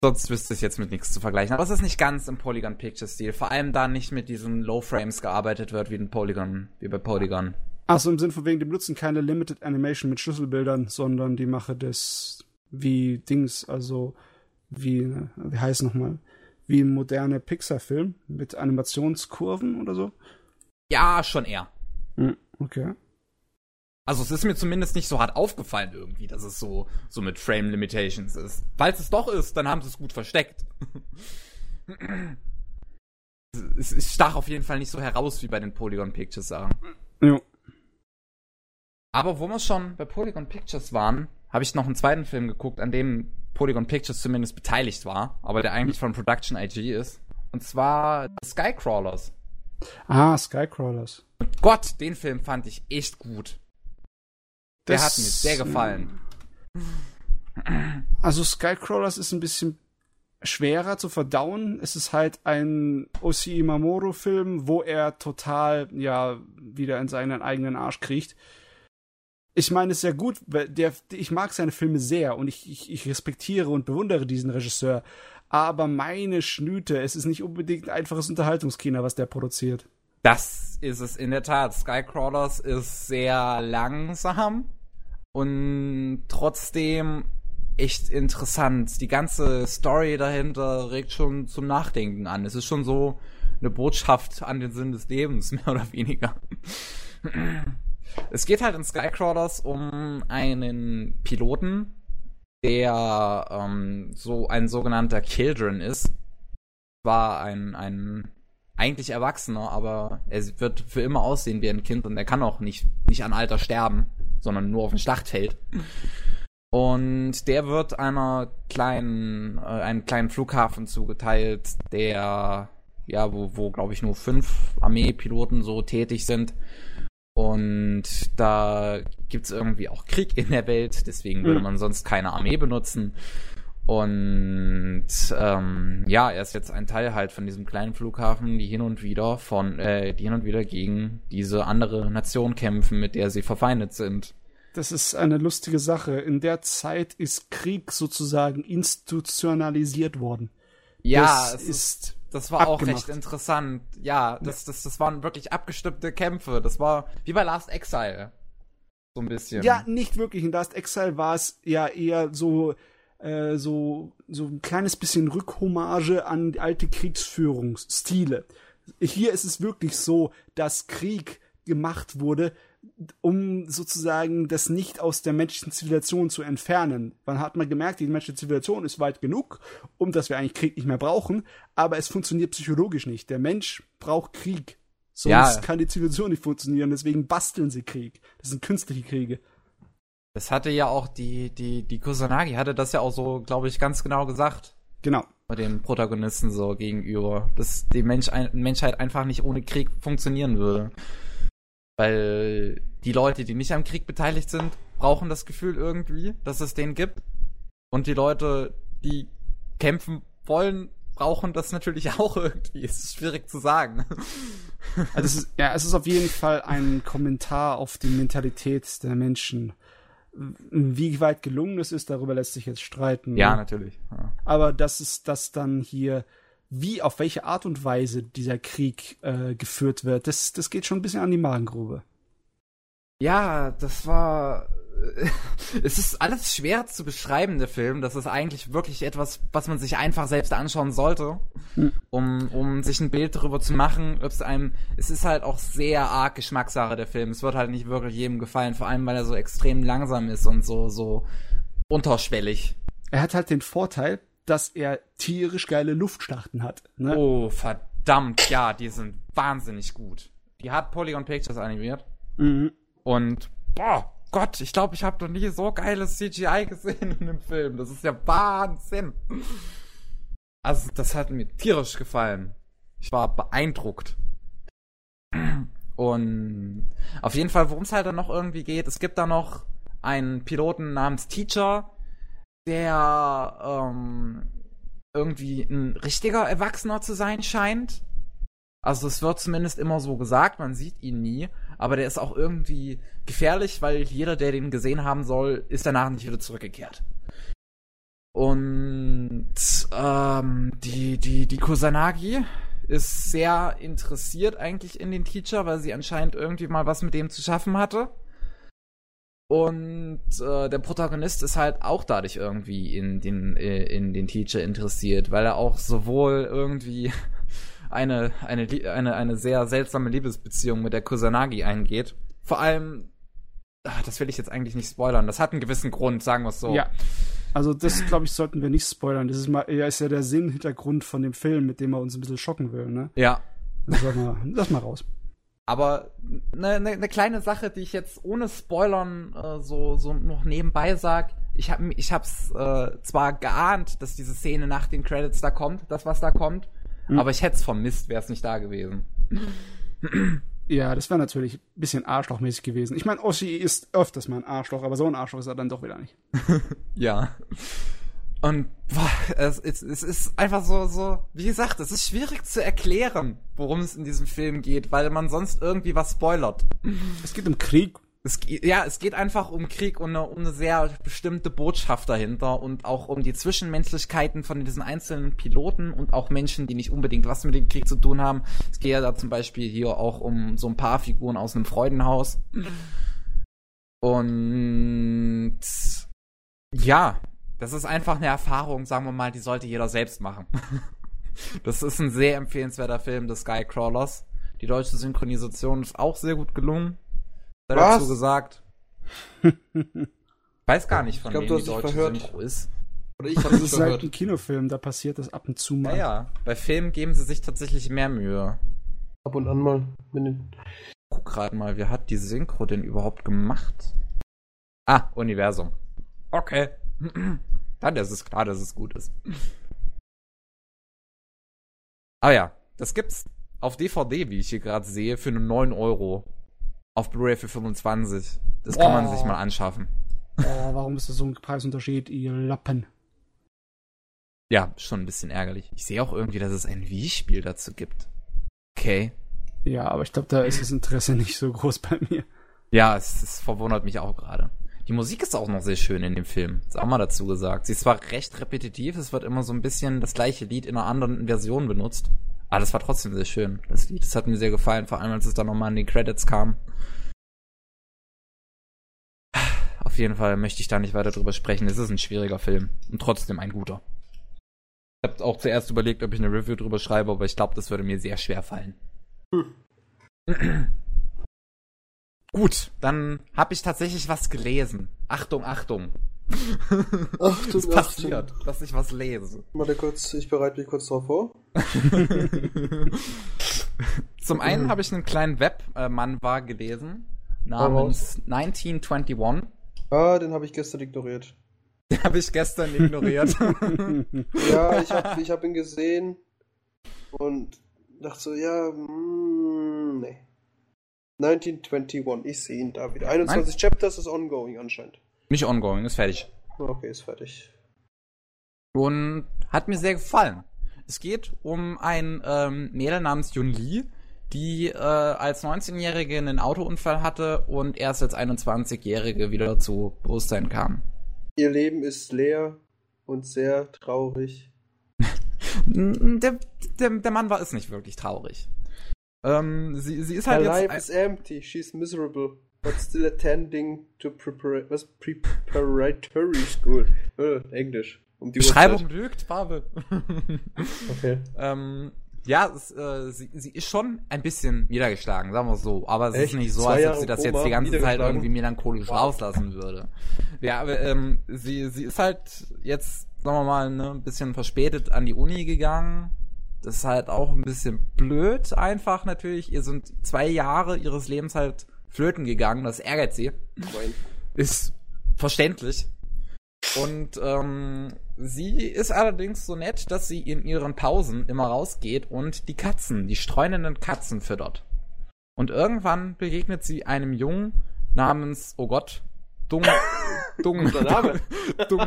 Sonst wüsste ich jetzt mit nichts zu vergleichen. Aber es ist nicht ganz im Polygon Picture Stil. Vor allem da nicht mit diesen Low Frames gearbeitet wird wie in Polygon, wie bei Polygon. Achso, im Sinn von wegen, die benutzen keine Limited Animation mit Schlüsselbildern, sondern die machen das wie Dings, also wie, wie heißt nochmal? wie ein moderner Pixar-Film mit Animationskurven oder so? Ja, schon eher. Hm, okay. Also es ist mir zumindest nicht so hart aufgefallen irgendwie, dass es so, so mit Frame Limitations ist. Falls es doch ist, dann haben sie es gut versteckt. [laughs] es, es stach auf jeden Fall nicht so heraus wie bei den Polygon Pictures Sachen. Ja. Aber wo wir schon bei Polygon Pictures waren, habe ich noch einen zweiten Film geguckt, an dem Polygon Pictures zumindest beteiligt war, aber der eigentlich von Production IG ist. Und zwar Skycrawlers. Ah, Skycrawlers. Und Gott, den Film fand ich echt gut. Der das, hat mir sehr gefallen. [clears throat] Also Skycrawlers ist ein bisschen schwerer zu verdauen. Es ist halt ein Osi Imamoro-Film, wo er total, ja, wieder in seinen eigenen Arsch kriecht ich meine es sehr gut, weil der, ich mag seine Filme sehr und ich, ich, ich respektiere und bewundere diesen Regisseur. Aber meine Schnüte, es ist nicht unbedingt ein einfaches Unterhaltungskino, was der produziert. Das ist es in der Tat. Skycrawlers ist sehr langsam und trotzdem echt interessant. Die ganze Story dahinter regt schon zum Nachdenken an. Es ist schon so eine Botschaft an den Sinn des Lebens, [laughs] mehr oder weniger. Es geht halt in Skycrawlers um einen Piloten, der ähm, so ein sogenannter Children ist. War ein, ein eigentlich Erwachsener, aber er wird für immer aussehen wie ein Kind und er kann auch nicht, nicht an Alter sterben, sondern nur auf dem Schlachtfeld. Und der wird einer kleinen, äh, einem kleinen Flughafen zugeteilt, der, ja, wo, wo glaube ich nur fünf Armeepiloten so tätig sind. Und da gibt es irgendwie auch Krieg in der Welt, deswegen würde mhm. man sonst keine Armee benutzen. Und ähm, ja, er ist jetzt ein Teil halt von diesem kleinen Flughafen, die hin und wieder von, äh, die hin und wieder gegen diese andere Nation kämpfen, mit der sie verfeindet sind. Das ist eine lustige Sache. In der Zeit ist Krieg sozusagen institutionalisiert worden. Ja, das es ist das war abgemacht. auch recht interessant. Ja, das, das, das waren wirklich abgestimmte Kämpfe. Das war wie bei Last Exile. So ein bisschen. Ja, nicht wirklich. In Last Exile war es ja eher so, äh, so, so ein kleines bisschen Rückhommage an die alte Kriegsführungsstile. Hier ist es wirklich so, dass Krieg gemacht wurde, um sozusagen das nicht aus der menschlichen Zivilisation zu entfernen. Man hat mal gemerkt, die menschliche Zivilisation ist weit genug, um dass wir eigentlich Krieg nicht mehr brauchen, aber es funktioniert psychologisch nicht. Der Mensch braucht Krieg. Sonst ja. kann die Zivilisation nicht funktionieren, deswegen basteln sie Krieg. Das sind künstliche Kriege. Das hatte ja auch die, die, die Kusanagi hatte das ja auch so, glaube ich, ganz genau gesagt. Genau. Bei den Protagonisten so gegenüber, dass die Mensch, Menschheit einfach nicht ohne Krieg funktionieren würde. Weil die Leute, die nicht am Krieg beteiligt sind, brauchen das Gefühl irgendwie, dass es den gibt. Und die Leute, die kämpfen wollen, brauchen das natürlich [laughs] auch irgendwie. Es ist schwierig zu sagen. [laughs] Also es ist, ja, es ist auf jeden Fall ein Kommentar auf die Mentalität der Menschen. Wie weit gelungen es ist, darüber lässt sich jetzt streiten. Ja, natürlich. Ja. Aber das ist das dann hier, wie, auf welche Art und Weise dieser Krieg äh, geführt wird, das, das geht schon ein bisschen an die Magengrube. Ja, das war. [laughs] Es ist alles schwer zu beschreiben, der Film. Das ist eigentlich wirklich etwas, was man sich einfach selbst anschauen sollte, Hm. um, um sich ein Bild darüber zu machen. Ob es einem. Es ist halt auch sehr arg Geschmackssache, der Film. Es wird halt nicht wirklich jedem gefallen, vor allem weil er so extrem langsam ist und so, so unterschwellig. Er hat halt den Vorteil, dass er tierisch geile Luftschlachten hat. Ne? Oh, verdammt, ja, die sind wahnsinnig gut. Die hat Polygon Pictures animiert. Mhm. Und, boah, Gott, ich glaube, ich habe noch nie so geiles CGI gesehen in einem Film. Das ist ja Wahnsinn. Also, das hat mir tierisch gefallen. Ich war beeindruckt. Und auf jeden Fall, worum es halt dann noch irgendwie geht, es gibt da noch einen Piloten namens Teacher, der ähm, irgendwie ein richtiger Erwachsener zu sein scheint. Also es wird zumindest immer so gesagt, man sieht ihn nie, aber der ist auch irgendwie gefährlich, weil jeder, der den gesehen haben soll, ist danach nicht wieder zurückgekehrt. Und ähm, die, die, die Kusanagi ist sehr interessiert eigentlich in den Teacher, weil sie anscheinend irgendwie mal was mit dem zu schaffen hatte. Und äh, der Protagonist ist halt auch dadurch irgendwie in den, äh, in den Teacher interessiert, weil er auch sowohl irgendwie [laughs] eine, eine, eine, eine sehr seltsame Liebesbeziehung mit der Kusanagi eingeht. Vor allem, ah, das will ich jetzt eigentlich nicht spoilern, das hat einen gewissen Grund, sagen wir es so. Ja. Also das, glaube ich, sollten wir nicht spoilern. Das ist, mal, ja, ist ja der Sinn, Hintergrund von dem Film, mit dem er uns ein bisschen schocken will. Ne? Ja. Lass mal, lass mal raus. Aber eine ne, ne kleine Sache, die ich jetzt ohne Spoilern äh, so, so noch nebenbei sag, ich hab, ich hab's äh, zwar geahnt, dass diese Szene nach den Credits da kommt, das was da kommt, Hm. aber ich hätte es vermisst, wäre es nicht da gewesen. [clears throat] Ja, das wäre natürlich ein bisschen arschlochmäßig gewesen. Ich meine, Ossi ist öfters mal ein Arschloch, aber so ein Arschloch ist er dann doch wieder nicht. [laughs] Ja. Und boah, es, es, es ist einfach so, so, wie gesagt, es ist schwierig zu erklären, worum es in diesem Film geht, weil man sonst irgendwie was spoilert. Es geht um Krieg. Es, ja, es geht einfach um Krieg und eine, um eine sehr bestimmte Botschaft dahinter und auch um die Zwischenmenschlichkeiten von diesen einzelnen Piloten und auch Menschen, die nicht unbedingt was mit dem Krieg zu tun haben. Es geht ja da zum Beispiel hier auch um so ein paar Figuren aus einem Freudenhaus. Und ja, das ist einfach eine Erfahrung, sagen wir mal, die sollte jeder selbst machen. [laughs] Das ist ein sehr empfehlenswerter Film des Skycrawlers. Die deutsche Synchronisation ist auch sehr gut gelungen. Sei Was? dazu gesagt. [laughs] Weiß gar nicht, von Ich glaub, wem du die deutsche verhört. Synchro ist. Oder ich habe Das es ist halt ein Kinofilm, da passiert das ab und zu mal. Ja, ja. Bei Filmen geben sie sich tatsächlich mehr Mühe. Ab und an mal. Mit den Guck gerade mal, wer hat die Synchro denn überhaupt gemacht? Ah, Universum. Okay. [clears throat] Dann ist es klar, dass es gut ist. Ah ja, das gibt's auf DVD, wie ich hier gerade sehe, für nur 9 Euro. Auf Blu-ray für 25. Das kann man Boah. sich mal anschaffen. Oh, warum ist das so ein Preisunterschied, ihr Lappen? Ja, schon ein bisschen ärgerlich. Ich sehe auch irgendwie, dass es ein Wii-Spiel dazu gibt. Okay. Ja, aber ich glaube, da ist das Interesse nicht so groß bei mir. Ja, es, es verwundert mich auch gerade. Die Musik ist auch noch sehr schön in dem Film. Ist auch mal dazu gesagt. Sie ist zwar recht repetitiv, es wird immer so ein bisschen das gleiche Lied in einer anderen Version benutzt. Aber das war trotzdem sehr schön, das Lied. Das hat mir sehr gefallen, vor allem als es dann nochmal in die Credits kam. Auf jeden Fall möchte ich da nicht weiter drüber sprechen. Es ist ein schwieriger Film und trotzdem ein guter. Ich habe auch zuerst überlegt, ob ich eine Review drüber schreibe, aber ich glaube, das würde mir sehr schwer fallen. [laughs] Gut, dann habe ich tatsächlich was gelesen. Achtung, Achtung. Ach [laughs] du Es passiert, dass ich was lese. Warte kurz, ich bereite mich kurz drauf vor. [laughs] Zum einen habe ich einen kleinen Webmanwa gelesen namens 1921. Ah, den habe ich gestern ignoriert. Den habe ich gestern ignoriert. [laughs] Ja, ich habe ich hab ihn gesehen und dachte so, ja, mm, nee. 1921, ich sehe ihn da wieder. 21 Chapters ist ongoing anscheinend. Nicht ongoing, ist fertig. Okay, ist fertig. Und hat mir sehr gefallen. Es geht um ein ähm, Mädel namens Yun Li, die äh, als 19-Jährige einen Autounfall hatte und erst als 21-Jährige wieder zu Bewusstsein kam. Ihr Leben ist leer und sehr traurig. [laughs] der, der, der Mann war es nicht wirklich traurig. Ähm, sie, sie ist halt Her jetzt. life is empty, she's miserable, but still attending to prepara was, preparatory school. Äh, Englisch. Um die Beschreibung Uhrzeit. lügt, Pavel. [laughs] [laughs] Okay. ähm, ja, es, äh, sie, sie ist schon ein bisschen niedergeschlagen, sagen wir so. Aber es Echt? ist nicht so, Zwei als ob sie das Oma jetzt die ganze Zeit irgendwie melancholisch Wow. rauslassen würde. Ja, aber ähm, sie, sie ist halt jetzt, sagen wir mal, ne, ein bisschen verspätet an die Uni gegangen. Das ist halt auch ein bisschen blöd, einfach natürlich. Ihr sind zwei Jahre ihres Lebens halt flöten gegangen. Das ärgert sie. Mein. Ist verständlich. Und ähm, sie ist allerdings so nett, dass sie in ihren Pausen immer rausgeht und die Katzen, die streunenden Katzen füttert. Und irgendwann begegnet sie einem Jungen namens, oh Gott, Dung, Dung, Guter Name. [laughs] Dung,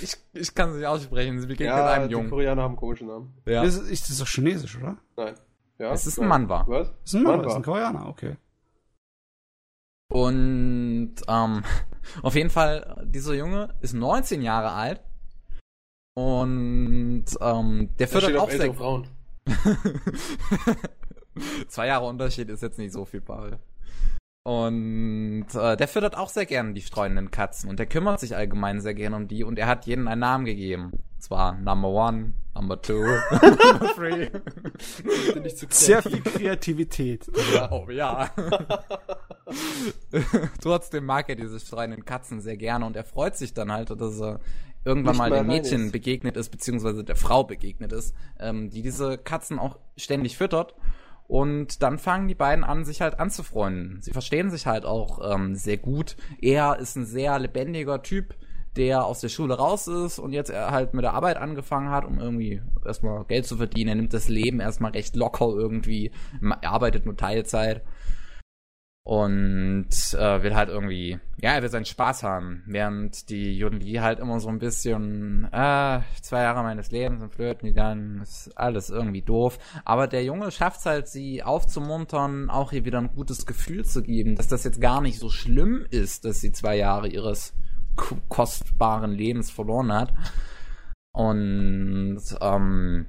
ich, ich kann es nicht aussprechen, sie begegnet Ja, einem die Jungen. Koreaner haben komischen Namen. Ja. Das, ist, das ist doch chinesisch, oder? Nein. Ja? Es ist ein Nein. Manwa. Was? Das ist ein Mann, Mann das ist ein. Koreaner, okay. Und ähm, [laughs] auf jeden Fall, dieser Junge ist 19 Jahre alt. Und ähm, der steht auch sehr Frauen. [laughs] Zwei Jahre Unterschied ist jetzt nicht so viel, Paul. Und äh, der füttert auch sehr gerne die streunenden Katzen und der kümmert sich allgemein sehr gerne um die und er hat jedem einen Namen gegeben. Und zwar Number One, Number Two, Number Three. Bin ich zu Sehr viel Kreativität. Oh ja. [laughs] Trotzdem mag er diese streunenden Katzen sehr gerne und er freut sich dann halt, dass er irgendwann Nicht mal dem Mädchen ist. begegnet ist, beziehungsweise der Frau begegnet ist, ähm, die diese Katzen auch ständig füttert. Und dann fangen die beiden an, sich halt anzufreunden. Sie verstehen sich halt auch ähm, sehr gut. Er ist ein sehr lebendiger Typ, der aus der Schule raus ist und jetzt halt mit der Arbeit angefangen hat, um irgendwie erstmal Geld zu verdienen. Er nimmt das Leben erstmal recht locker irgendwie, er arbeitet nur Teilzeit und äh, will halt irgendwie, ja, er will seinen Spaß haben, während die Jun Li halt immer so ein bisschen, äh, zwei Jahre meines Lebens sind flirten gegangen, ist alles irgendwie doof, aber der Junge schafft es halt, sie aufzumuntern, auch ihr wieder ein gutes Gefühl zu geben, dass das jetzt gar nicht so schlimm ist, dass sie zwei Jahre ihres kostbaren Lebens verloren hat. Und ähm,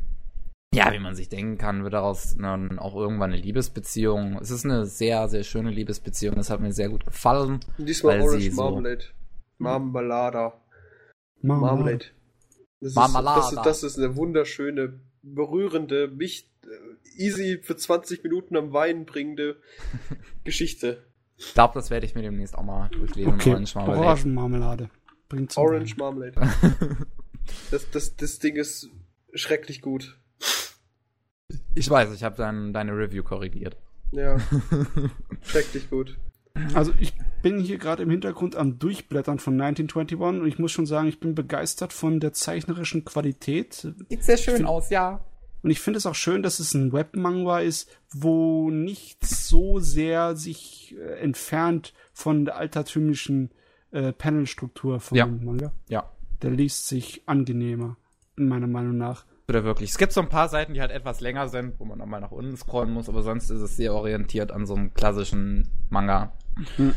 ja, wie man sich denken kann, wird daraus dann auch irgendwann eine Liebesbeziehung. Es ist eine sehr, sehr schöne Liebesbeziehung. Das hat mir sehr gut gefallen. Diesmal Weil Orange sie so- Marmalade. Marmalada. Marmalade. Marmalade. Das ist, Marmalada. Das ist, das ist eine wunderschöne, berührende, mich äh, easy für 20 Minuten am Weinen bringende [laughs] Geschichte. Ich glaube, das werde ich mir demnächst auch mal durchlesen. Okay, Orange Marmalade. Orangenmarmelade. Bringt Orange. Marmalade. [laughs] Das, das, das Ding ist schrecklich gut. Ich weiß, ich habe dein, deine Review korrigiert. Ja, [laughs] schrecklich gut. Also ich bin hier gerade im Hintergrund am Durchblättern von 1921 und ich muss schon sagen, ich bin begeistert von der zeichnerischen Qualität. Sieht sehr schön find- aus, ja. Und ich finde es auch schön, dass es ein Webmanga ist, wo nicht so sehr sich äh, entfernt von der altertümlichen äh, Panelstruktur von Ja. Manga. Ja. Der liest sich angenehmer, meiner Meinung nach. Oder wirklich. Es gibt so ein paar Seiten, die halt etwas länger sind, wo man nochmal nach unten scrollen muss, aber sonst ist es sehr orientiert an so einem klassischen Manga. Hm.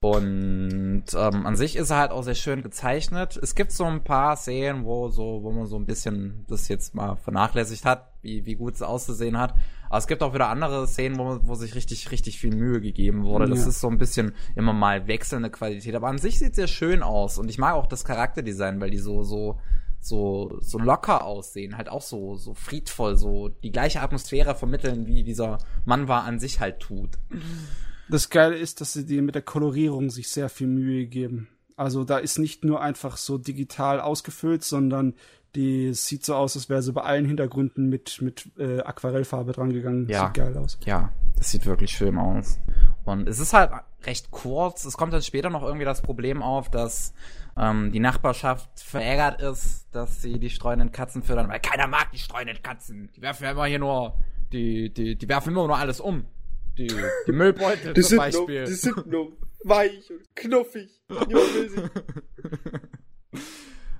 Und ähm, an sich ist er halt auch sehr schön gezeichnet. Es gibt so ein paar Szenen, wo so, wo man so ein bisschen das jetzt mal vernachlässigt hat, wie, wie gut es auszusehen hat. Aber es gibt auch wieder andere Szenen, wo, wo sich richtig, richtig viel Mühe gegeben wurde. Das Ja. ist so ein bisschen immer mal wechselnde Qualität. Aber an sich sieht es sehr schön aus. Und ich mag auch das Charakterdesign, weil die so, so, so, so locker aussehen, halt auch so, so friedvoll, so die gleiche Atmosphäre vermitteln, wie dieser Mann war an sich halt tut. Das Geile ist, dass sie dir mit der Kolorierung sich sehr viel Mühe geben. Also da ist nicht nur einfach so digital ausgefüllt, sondern die sieht so aus, als wäre sie bei allen Hintergründen mit, mit äh, Aquarellfarbe dran gegangen. Ja. Sieht geil aus. Ja, das sieht wirklich schön aus. Und es ist halt recht kurz. Es kommt dann später noch irgendwie das Problem auf, dass ähm, die Nachbarschaft verärgert ist, dass sie die streunenden Katzen fördern, weil keiner mag die streunenden Katzen. Die werfen ja immer hier nur, die, die, die werfen immer nur alles um. Die, die Müllbeutel zum sind, nur, Beispiel. die sind nur weich und knuffig. [laughs]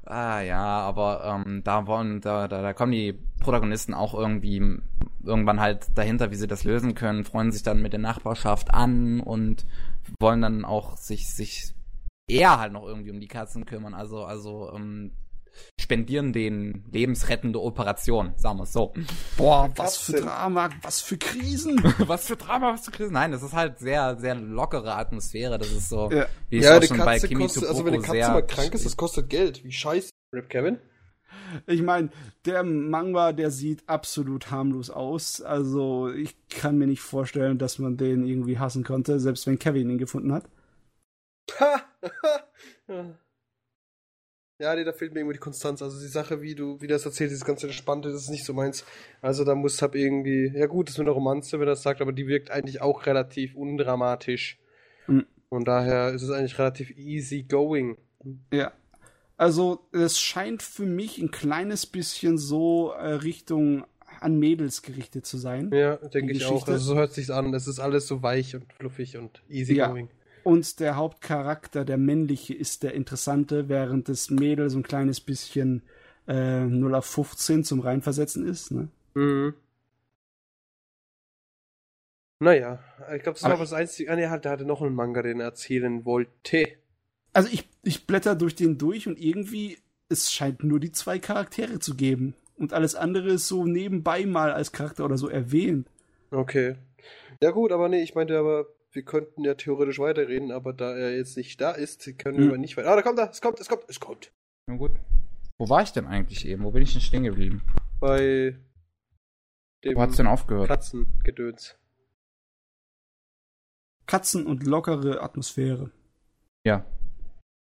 Ah ja, aber ähm, da wollen, da, da, da kommen die Protagonisten auch irgendwie irgendwann halt dahinter, wie sie das lösen können, freuen sich dann mit der Nachbarschaft an und wollen dann auch sich, sich eher halt noch irgendwie um die Katzen kümmern. Also, also ähm, spendieren den lebensrettende Operation, sagen wir es so. Boah, was für Drama, was für Krisen. [laughs] was für Drama, was für Krisen. Nein, das ist halt sehr, sehr lockere Atmosphäre. Das ist so, ja. wie es ja, auch die schon Katze bei Kimi kostet, also wenn eine Katze mal krank ist, das kostet Geld. Wie scheiße, Rip Kevin. Ich meine, der Manga, der sieht absolut harmlos aus. Also ich kann mir nicht vorstellen, dass man den irgendwie hassen konnte, selbst wenn Kevin ihn gefunden hat. Ja, nee, da fehlt mir irgendwie die Konstanz. Also die Sache, wie du, wie das erzählt, dieses ganze Entspannte, das ist nicht so meins. Also da muss hab irgendwie, ja gut, das ist mit einer Romanze, wenn er das sagt, aber die wirkt eigentlich auch relativ undramatisch. Mhm. Von daher ist es eigentlich relativ easy going. Ja. Also es scheint für mich ein kleines bisschen so äh, Richtung an Mädels gerichtet zu sein. Ja, denke ich auch. Also so hört sich's an. Es ist alles so weich und fluffig und easy Ja. going. Und der Hauptcharakter, der männliche, ist der interessante, während das Mädel so ein kleines bisschen äh, 0 auf 15 zum Reinversetzen ist. Ne? Mhm. Naja, ich glaube, das Aber war das Einzige. Ah, nee, der hatte noch einen Manga, den er erzählen wollte. Also ich, ich blätter durch den durch und irgendwie, es scheint nur die zwei Charaktere zu geben. Und alles andere ist so nebenbei mal als Charakter oder so erwähnt. Okay. Ja gut, aber nee, ich meinte aber, wir könnten ja theoretisch weiterreden, aber da er jetzt nicht da ist, können Hm. wir nicht weiter. Ah, da kommt er, es kommt, es kommt, es kommt. Na gut. Wo war ich denn eigentlich eben? Wo bin ich denn stehen geblieben? Bei dem Wo hat's denn aufgehört? Katzengedöns. Katzen und lockere Atmosphäre. Ja.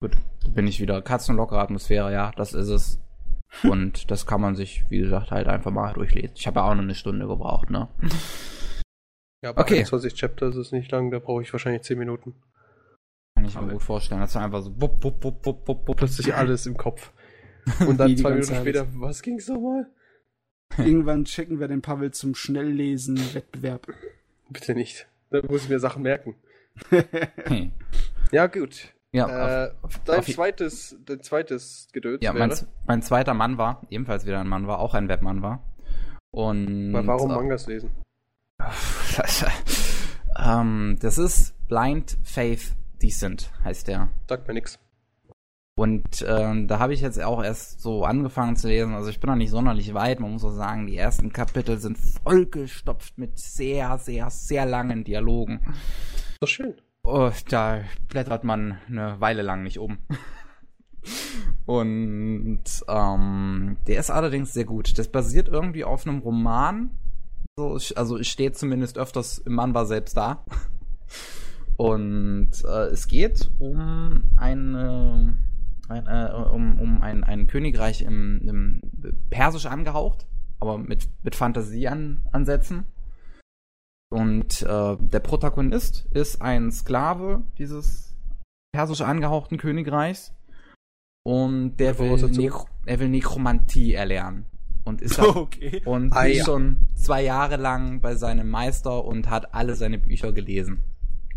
Gut. Da bin ich wieder. Katzenlockere Atmosphäre, ja, das ist es. [laughs] Und das kann man sich, wie gesagt, halt einfach mal durchlesen. Ich habe ja auch noch eine Stunde gebraucht, ne? Ja, bei Okay. 21 Chapters ist nicht lang, da brauche ich wahrscheinlich 10 Minuten. Kann ich mir Aber- gut vorstellen. Das war einfach so wupp, wupp, wupp, wupp, wupp, wupp. Plötzlich [laughs] alles im Kopf. [laughs] Und dann zwei Minuten Zeit. später, was ging's nochmal? [laughs] Irgendwann checken wir den Pavel zum Schnelllesen-Wettbewerb. Bitte nicht. Da muss ich mir Sachen merken. Hey. Ja, gut. Ja, äh, auf, dein auf- zweites, dein zweites Gedöns ja wäre. mein, mein zweiter Mann war, ebenfalls wieder ein Mann war, auch ein Webmann war. Und Aber warum äh, Mangas lesen? Ähm, das ist Blind Faith Decent, heißt der. Sagt mir nix. Und ähm, da habe ich jetzt auch erst so angefangen zu lesen. Also ich bin noch nicht sonderlich weit. Man muss auch sagen, die ersten Kapitel sind vollgestopft mit sehr, sehr, sehr langen Dialogen. Doch schön. Oh, da blättert man eine Weile lang nicht um. Und ähm, der ist allerdings sehr gut. Das basiert irgendwie auf einem Roman. So, ich- also es steht zumindest öfters im Manwa selbst da. [laughs] Und äh, es geht um eine, ein, äh, um, um ein, ein Königreich im, im Persisch angehaucht, aber mit, mit Fantasieansätzen. Und äh, der Protagonist ist ein Sklave dieses persisch angehauchten Königreichs. Und der will? Nekro er will Nekromantie erlernen. Und ist, [laughs] da, Okay. und Ah, ist ja. schon zwei Jahre lang bei seinem Meister und hat alle seine Bücher gelesen.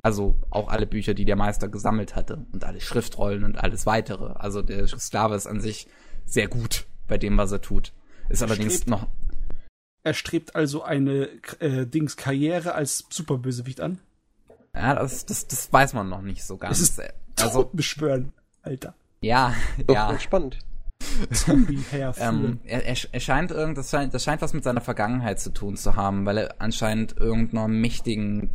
Also auch alle Bücher, die der Meister gesammelt hatte. Und alle Schriftrollen und alles weitere. Also der Sklave ist an sich sehr gut bei dem, was er tut. Ist allerdings Strebt- noch. Er strebt also eine äh, Dings Karriere als Superbösewicht an. Ja, das, das, das weiß man noch nicht so ganz. Es ist also, [laughs] beschwören, Alter. ja, Doch, ja. spannend. Zombie herführen. [laughs] Ähm, er, er, er scheint irgend, das scheint, das scheint was mit seiner Vergangenheit zu tun zu haben, weil er anscheinend irgendeiner mächtigen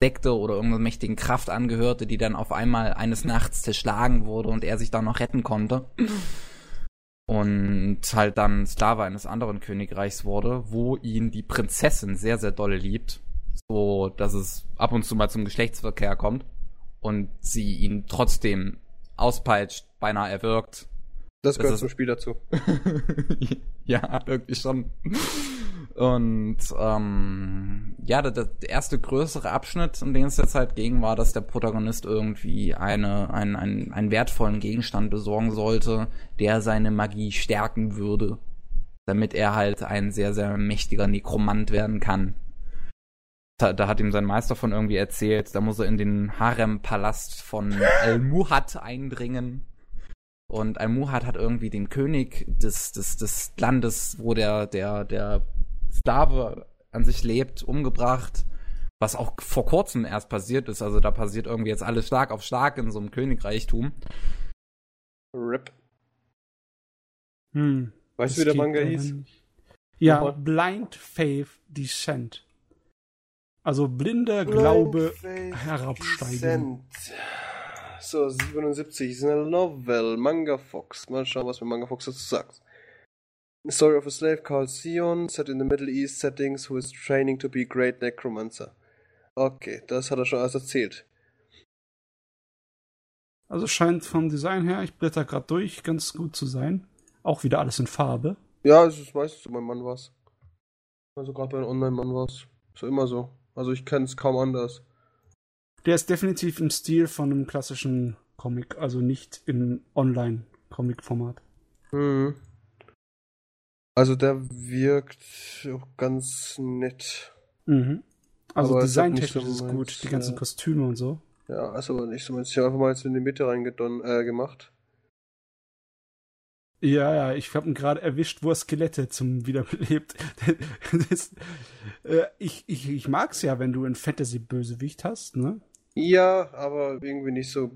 Sekte oder irgendeiner mächtigen Kraft angehörte, die dann auf einmal eines Nachts zerschlagen wurde und er sich dann noch retten konnte. Und halt dann Sklave eines anderen Königreichs wurde, wo ihn die Prinzessin sehr, sehr dolle liebt. So, dass es ab und zu mal zum Geschlechtsverkehr kommt. Und sie ihn trotzdem auspeitscht, beinahe erwürgt. Das gehört ist- zum Spiel dazu. [laughs] ja, irgendwie schon. Und ähm, ja, der, der erste größere Abschnitt, um den es jetzt halt ging, war, dass der Protagonist irgendwie eine, einen, einen, einen wertvollen Gegenstand besorgen sollte, der seine Magie stärken würde, damit er halt ein sehr, sehr mächtiger Nekromant werden kann. Da, da hat ihm sein Meister von irgendwie erzählt, da muss er in den Harem-Palast von Al-Muhat eindringen Und Al-Muhad hat irgendwie den König des, des, des Landes, wo der, der, der Sklave an sich lebt, umgebracht. Was auch vor kurzem erst passiert ist. Also da passiert irgendwie jetzt alles Schlag auf Schlag in so einem Königreichtum. RIP. Hm. Weißt du, wie der Manga hieß? Ja, Nochmal. Blind Faith Descent. Also blinder Glaube herabsteigen. So, 77 ist eine Novel. Manga Fox. Mal schauen, was mir Manga Fox dazu sagt. The story of a slave called Sion, set in the Middle East settings, who is training to be a great necromancer. Okay, das hat er schon alles erzählt. Also scheint vom Design her, ich blätter gerade durch, ganz gut zu sein. Auch wieder alles in Farbe. Ja, es ist meistens so bei Manwas. Also gerade bei den Online-Manwas. Ist ja immer so. Also ich kenne es kaum anders. Der ist definitiv im Stil von einem klassischen Comic, also nicht im Online-Comic-Format. Mhm. Also der wirkt auch ganz nett. Mhm. Also Aber es designtechnisch so ist meins, gut, die ganzen ja. Kostüme und so. Ja, also aber nicht so meins. Ich habe einfach mal jetzt in die Mitte reingedon äh, gemacht. Ja, ja, ich habe ihn gerade erwischt, wo er Skelette zum [laughs] Wiederbelebt. das, äh, ich, ich, ich mag's ja, wenn du einen Fantasy-Bösewicht hast, ne? Ja, aber irgendwie nicht so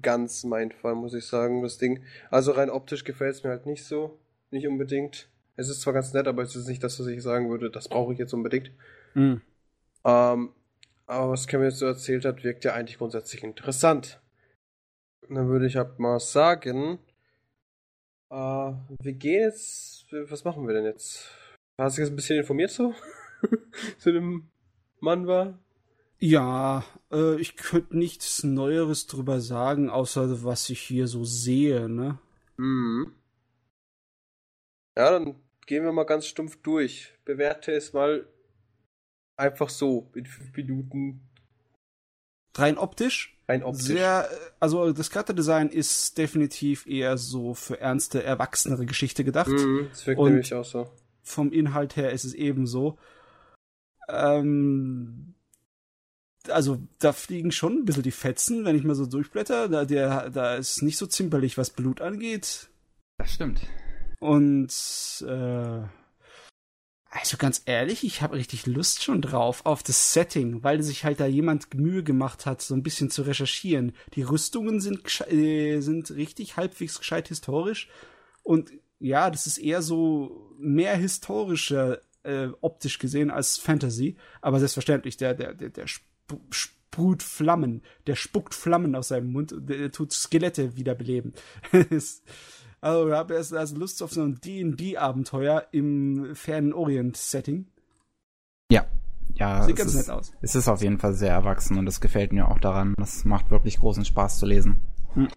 ganz mein Fall, muss ich sagen, das Ding. Also rein optisch gefällt es mir halt nicht so. Nicht unbedingt. Es ist zwar ganz nett, aber es ist nicht das, was ich sagen würde, das brauche ich jetzt unbedingt. Mhm. Ähm, aber was Kevin jetzt so erzählt hat, wirkt ja eigentlich grundsätzlich interessant. Und dann würde ich halt mal sagen, äh, wir gehen jetzt, was machen wir denn jetzt? Hast du jetzt ein bisschen informiert so? [laughs] Zu dem Mann war? Ja, äh, ich könnte nichts Neueres drüber sagen, außer was ich hier so sehe, ne? Mhm. Ja, dann gehen wir mal ganz stumpf durch. Bewerte es mal einfach so in fünf Minuten Rein optisch, rein optisch. sehr, äh, also das Charakterdesign ist definitiv eher so für ernste, erwachsenere Geschichte gedacht. Mhm, das wirkt Und- nämlich auch so. vom Inhalt her ist es ebenso. Ähm, also da fliegen schon ein bisschen die Fetzen, wenn ich mal so durchblätter. Da, der, da ist nicht so zimperlich, was Blut angeht. Das stimmt. Und äh, also ganz ehrlich, ich habe richtig Lust schon drauf auf das Setting, weil sich halt da jemand Mühe gemacht hat, so ein bisschen zu recherchieren. Die Rüstungen sind, äh, sind richtig halbwegs gescheit historisch. Und ja, das ist eher so mehr historischer äh, optisch gesehen als Fantasy. Aber selbstverständlich, der, der, der, der sprüht Flammen, der spuckt Flammen aus seinem Mund und der tut Skelette wiederbeleben. [laughs] Also, ich habe erst also Lust auf so ein D&D-Abenteuer im fernen Orient-Setting. Ja. Ja, Sieht es ganz ist, nett aus. es ist auf jeden Fall sehr erwachsen und das gefällt mir auch daran. Das macht wirklich großen Spaß zu lesen. Hm.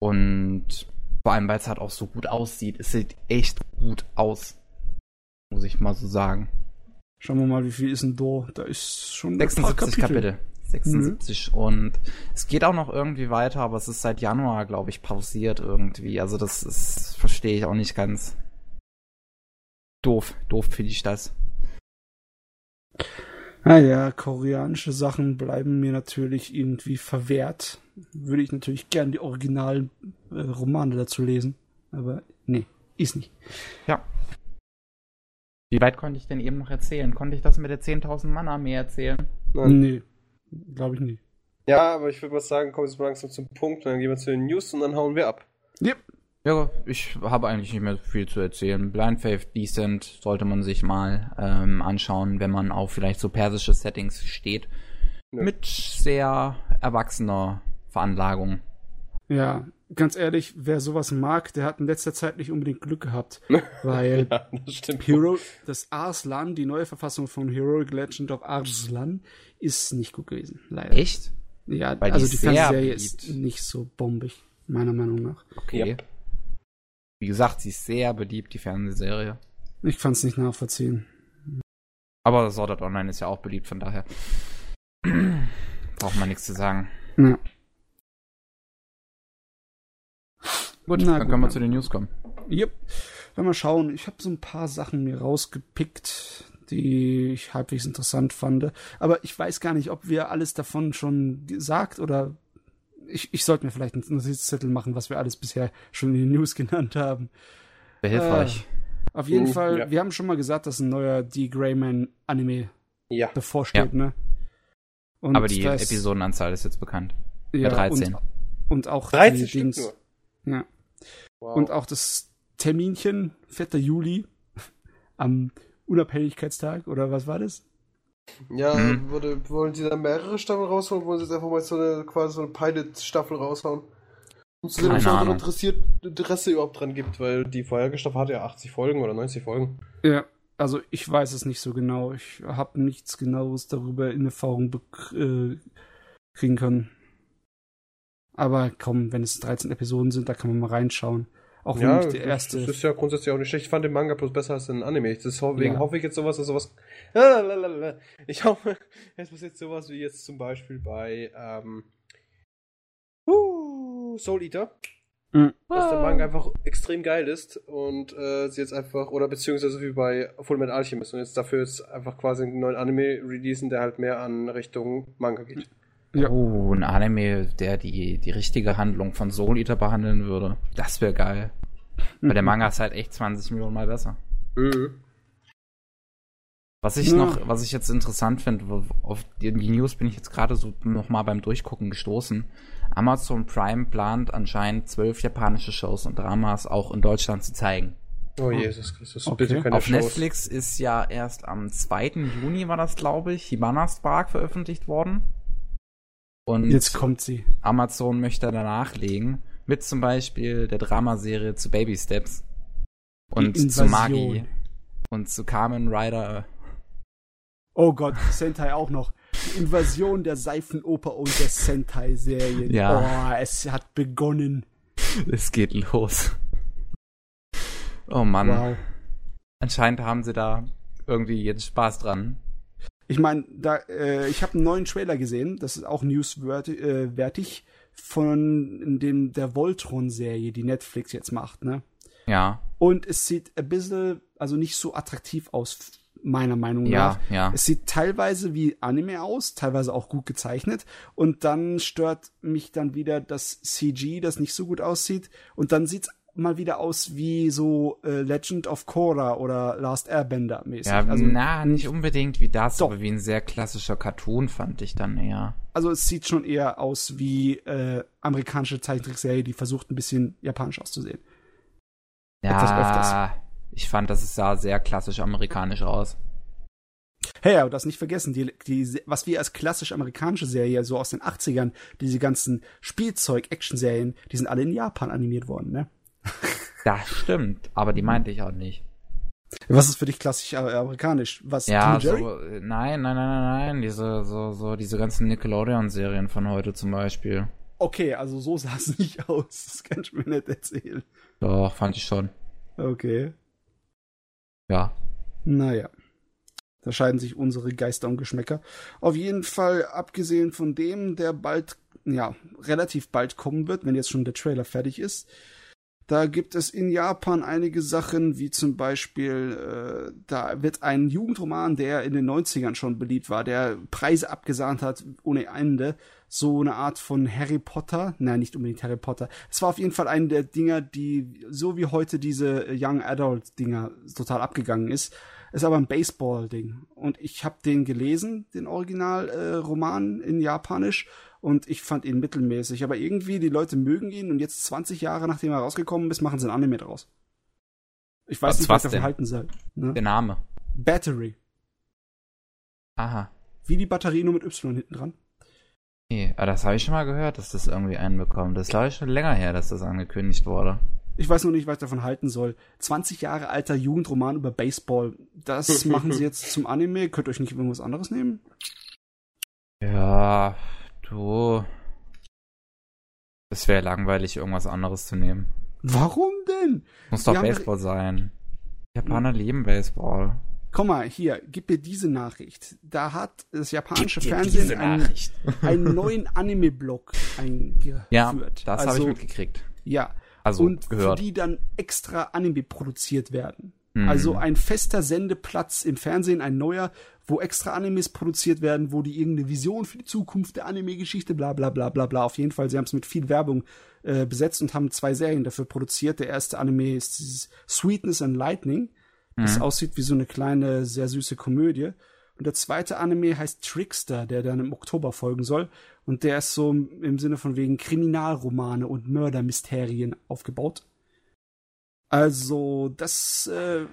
Und vor allem, weil es halt auch so gut aussieht. Es sieht echt gut aus. Muss ich mal so sagen. Schauen wir mal, wie viel ist denn da? Da ist schon ein paar 76 Kapitel. 76 und es geht auch noch irgendwie weiter, aber es ist seit Januar, glaube ich, pausiert irgendwie. Also das ist, verstehe ich auch nicht ganz. Doof, doof finde ich das. Naja, koreanische Sachen bleiben mir natürlich irgendwie verwehrt. Würde ich natürlich gern die originalen äh, Romane dazu lesen. Aber nee, ist nicht. Ja. Wie weit konnte ich denn eben noch erzählen? Konnte ich das mit der 10.000 Mann-Armee erzählen? Nein. Nee, glaube ich nicht. Ja, aber ich würde mal sagen, kommen wir jetzt mal langsam zum Punkt, dann gehen wir zu den News und dann hauen wir ab. Yep. Ja, ich habe eigentlich nicht mehr viel zu erzählen. Blind Faith Decent sollte man sich mal ähm, anschauen, wenn man auf vielleicht so persische Settings steht. Ja. Mit sehr erwachsener Veranlagung. Ja, ganz ehrlich, wer sowas mag, der hat in letzter Zeit nicht unbedingt Glück gehabt. [laughs] Weil Ja, das stimmt. Hero, das Arslan, die neue Verfassung von Heroic Legend of Arslan, ist nicht gut gewesen, leider. Echt? Ja, Weil die also die sehr Fernsehserie beliebt. ist nicht so bombig, meiner Meinung nach. Okay. Ja. Wie gesagt, sie ist sehr beliebt, die Fernsehserie. Ich kann es nicht nachvollziehen. Aber Sword Art Online ist ja auch beliebt, von daher [clears throat] braucht man nichts zu sagen. Ja. Gut, Na dann gut, können wir na zu den News kommen. Yep. Dann mal schauen. Ich habe so ein paar Sachen mir rausgepickt, die ich halbwegs interessant fand. Aber ich weiß gar nicht, ob wir alles davon schon gesagt oder ich, ich sollte mir vielleicht einen Notizzettel machen, was wir alles bisher schon in den News genannt haben. Wäre hilfreich. Äh, auf jeden Mhm, Fall, ja. wir haben schon mal gesagt, dass ein neuer D. Greyman Anime Ja. bevorsteht, ne? Und Aber die das- Episodenanzahl ist jetzt bekannt. ja, 13. Und, und auch 13 die Dings. nur. Ja. Wow. Und auch das Terminchen, 4. Juli, [laughs] am Unabhängigkeitstag, oder was war das? ja, Mhm. wurde, wollen sie da mehrere Staffeln rausholen, wollen sie jetzt einfach mal so eine, quasi so eine Pilot-Staffel raushauen? Und zu sehen, ob es interessiert, Interesse überhaupt dran gibt, weil die vorherige Staffel hatte ja 80 Folgen oder 90 Folgen. Ja, also ich weiß es nicht so genau. Ich habe nichts genaues darüber in Erfahrung äh, kriegen können. Aber komm, wenn es 13 Episoden sind, da kann man mal reinschauen. Auch wenn Ja, nicht die das, erste. das ist ja grundsätzlich auch nicht schlecht. Ich fand den Manga bloß besser als den Anime. Deswegen Ja. hoffe ich jetzt sowas, dass sowas. Ich hoffe, [laughs] es passiert sowas wie jetzt zum Beispiel bei ähm, uh, Soul Eater. Mhm. Dass der Manga einfach extrem geil ist und äh, sie jetzt einfach, oder beziehungsweise wie bei Full Metal Alchemist und jetzt dafür jetzt einfach quasi einen neuen Anime releasen, der halt mehr an Richtung Manga geht. Ja. Oh, ein Anime, der die, die richtige Handlung von Soul Eater behandeln würde. Das wäre geil. Weil der Mhm. Manga ist halt echt 20 Millionen Mal besser. Mhm. Was ich Ja. noch, was ich jetzt interessant finde, auf die, die News bin ich jetzt gerade so nochmal beim Durchgucken gestoßen. Amazon Prime plant anscheinend zwölf japanische Shows und Dramas auch in Deutschland zu zeigen. Oh Jesus Christus, Okay. bitte keine Auf Shows. Netflix ist ja erst am 2. Juni war das, glaube ich, Hibana Spark veröffentlicht worden. Und Jetzt kommt sie. Amazon möchte danach legen, mit zum Beispiel der Dramaserie zu Baby Steps und zu. Magi und zu Kamen Rider. Oh Gott, Sentai auch noch. Die Invasion der Seifenoper und der Sentai-Serien. Ja. Oh, es hat begonnen. Es geht los. Oh Mann. Wow. Anscheinend haben sie da irgendwie jetzt Spaß dran. Ich meine, da, äh, ich habe einen neuen Trailer gesehen, das ist auch newswertig, äh, von dem der Voltron-Serie, die Netflix jetzt macht, ne? Ja, Und es sieht ein bisschen, also nicht so attraktiv aus, meiner Meinung ja, nach. ja. Es sieht teilweise wie Anime aus, teilweise auch gut gezeichnet. Und dann stört mich dann wieder das CG, das nicht so gut aussieht. Und dann sieht's mal wieder aus wie so äh, Legend of Korra oder Last Airbender mäßig. Ja, also, na, nicht unbedingt wie das, Doch. aber wie ein sehr klassischer Cartoon fand ich dann eher. also es sieht schon eher aus wie äh, amerikanische Zeichentrickserie, die versucht ein bisschen japanisch auszusehen. Ja, ich fand, das sah sehr klassisch amerikanisch aus. Hey, aber das nicht vergessen, die, die, was wir als klassisch amerikanische Serie so aus den 80ern, diese ganzen Spielzeug-Action-Serien, die sind alle in Japan animiert worden, ne? Das stimmt, aber die meinte ich auch nicht. Was ist für dich klassisch amerikanisch? Was? Ja, so, äh, nein, nein, nein, nein, nein, diese, so, so, diese ganzen Nickelodeon-Serien von heute zum Beispiel. Okay, also so [laughs] sah es nicht aus. Das kann ich mir nicht erzählen. Doch, fand ich schon. Okay. Ja. Naja. Da scheiden sich unsere Geister und Geschmäcker. Auf jeden Fall, abgesehen von dem, der bald, ja, relativ bald kommen wird, wenn jetzt schon der Trailer fertig ist. Da gibt es in Japan einige Sachen, wie zum Beispiel, äh, da wird ein Jugendroman, der in den 90ern schon beliebt war, der Preise abgesahnt hat ohne Ende. So eine Art von Harry Potter. Nein, nicht unbedingt Harry Potter. Es war auf jeden Fall eine der Dinger, die so wie heute diese Young Adult Dinger total abgegangen ist. Ist aber ein Baseball-Ding. Und ich habe den gelesen, den Originalroman äh, Roman in Japanisch. Und ich fand ihn mittelmäßig. Aber irgendwie, die Leute mögen ihn. Und jetzt 20 Jahre nachdem er rausgekommen ist, machen sie ein Anime draus. Ich weiß Was- nicht, was was ich davon halten soll. Ne? Der Name. Battery. Aha. Wie die Batterie nur mit Y hinten dran. Nee, aber das habe ich schon mal gehört, dass das irgendwie einen bekommt. Das ist, glaube ich, schon länger her, dass das angekündigt wurde. Ich weiß noch nicht, was ich davon halten soll. 20 Jahre alter Jugendroman über Baseball. Das [laughs] machen sie jetzt zum Anime. Könnt ihr euch nicht irgendwas anderes nehmen? Ja, du. Es wäre langweilig, irgendwas anderes zu nehmen. Warum denn? Muss Die doch Baseball sein. Japaner lieben Baseball. Komm mal, hier, gib mir diese Nachricht. Da hat das japanische Fernsehen einen, [laughs] einen neuen Anime-Blog eingeführt. Ja, das habe also, ich mitgekriegt. Ja, Also und gehört. für die dann extra Anime produziert werden. Mhm. Also ein fester Sendeplatz im Fernsehen, ein neuer, wo extra Animes produziert werden, wo die irgendeine Vision für die Zukunft der Anime-Geschichte, bla bla bla bla bla. Auf jeden Fall, sie haben es mit viel Werbung äh, besetzt und haben zwei Serien dafür produziert. Der erste Anime ist Sweetness and Lightning, das mhm. aussieht wie so eine kleine, sehr süße Komödie. Und der zweite Anime heißt Trickster, der dann im Oktober folgen soll. Und der ist so im Sinne von wegen Kriminalromane und Mördermysterien aufgebaut. Also, das äh,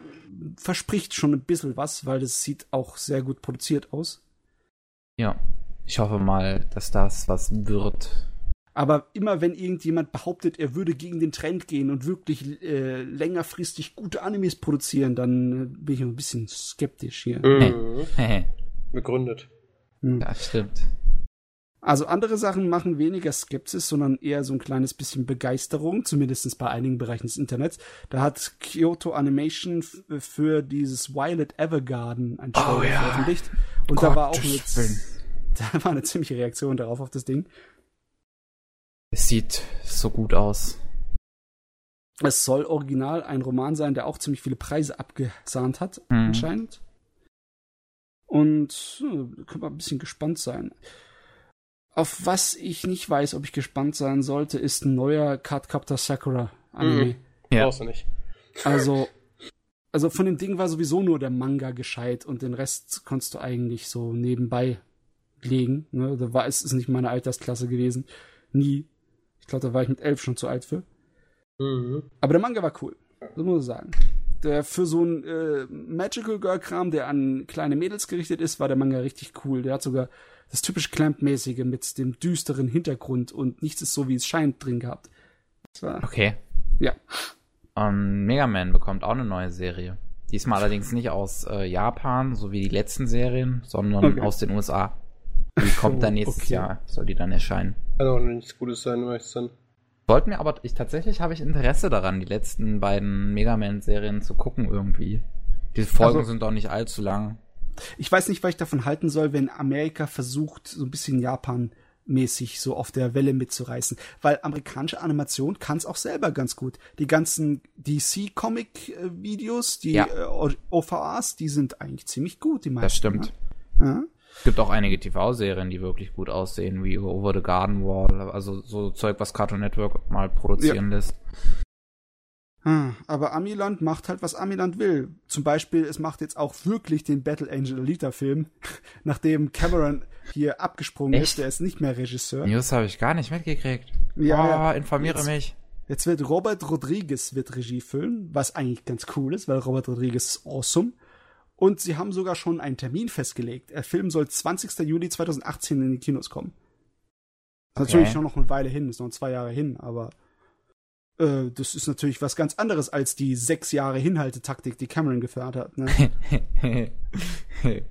verspricht schon ein bisschen was, weil das sieht auch sehr gut produziert aus. Ja, ich hoffe mal, dass das was wird. Aber immer wenn irgendjemand behauptet, er würde gegen den Trend gehen und wirklich äh, längerfristig gute Animes produzieren, dann äh, bin ich ein bisschen skeptisch hier. Mhm. [laughs] Begründet. Hm. Ja, stimmt. Also andere Sachen machen weniger Skepsis, sondern eher so ein kleines bisschen Begeisterung, zumindest bei einigen Bereichen des Internets. Da hat Kyoto Animation für dieses Violet Evergarden ein Trailer oh, ja. veröffentlicht. Und Gott da war auch eine, [laughs] da war eine ziemliche Reaktion darauf auf das Ding. Es sieht so gut aus. Es soll original ein Roman sein, der auch ziemlich viele Preise abgesahnt hat, mhm. anscheinend. Und äh, können wir ein bisschen gespannt sein. Auf was ich nicht weiß, ob ich gespannt sein sollte, ist ein neuer Cardcaptor Sakura Anime. Mhm. Ja. Brauchst du nicht. Also, also von dem Ding war sowieso nur der Manga gescheit und den Rest konntest du eigentlich so nebenbei legen. Ne? Da war es ist nicht meine Altersklasse gewesen. Nie. Ich glaube, da war ich mit elf schon zu alt für. Mhm. Aber der Manga war cool. Das muss ich sagen. Der für so ein äh, Magical Girl Kram, der an kleine Mädels gerichtet ist, war der Manga richtig cool. Der hat sogar das typisch Clamp-mäßige mit dem düsteren Hintergrund und nichts ist so, wie es scheint, drin gehabt. War, okay. Ja. Um, ähm, Mega Man bekommt auch eine neue Serie. Diesmal allerdings nicht aus äh, Japan, so wie die letzten Serien, sondern okay. aus den USA. Die kommt dann nächstes okay. Jahr, soll die dann erscheinen. Kann auch nichts Gutes sein, möchte dann. Wollten mir aber, ich tatsächlich habe ich Interesse daran, die letzten beiden Mega Man-Serien zu gucken irgendwie. Die Folgen also, sind doch nicht allzu lang. Ich weiß nicht, was ich davon halten soll, wenn Amerika versucht, so ein bisschen Japan mäßig so auf der Welle mitzureißen, weil amerikanische Animation kann es auch selber ganz gut. Die ganzen DC Comic Videos, die ja. äh, OVAs, die sind eigentlich ziemlich gut, die meisten. Das stimmt. Ne? Ja? Es gibt auch einige TV-Serien, die wirklich gut aussehen, wie Over the Garden Wall, also so Zeug, was Cartoon Network mal produzieren ja. lässt. Hm, aber Amiland macht halt, was Amiland will. Zum Beispiel, es macht jetzt auch wirklich den Battle Angel Alita Film, [laughs] nachdem Cameron hier abgesprungen Echt? ist. Der ist nicht mehr Regisseur. News habe ich gar nicht mitgekriegt. Ja, oh, ja. informiere jetzt, mich. Jetzt wird Robert Rodriguez wird Regie füllen, was eigentlich ganz cool ist, weil Robert Rodriguez ist awesome. Und sie haben sogar schon einen Termin festgelegt. Der Film soll 20. Juli 2018 in die Kinos kommen. Okay. Natürlich schon noch eine Weile hin, ist noch zwei Jahre hin, aber äh, das ist natürlich was ganz anderes als die sechs Jahre Hinhaltetaktik, die Cameron gefahren hat. Ne? [laughs]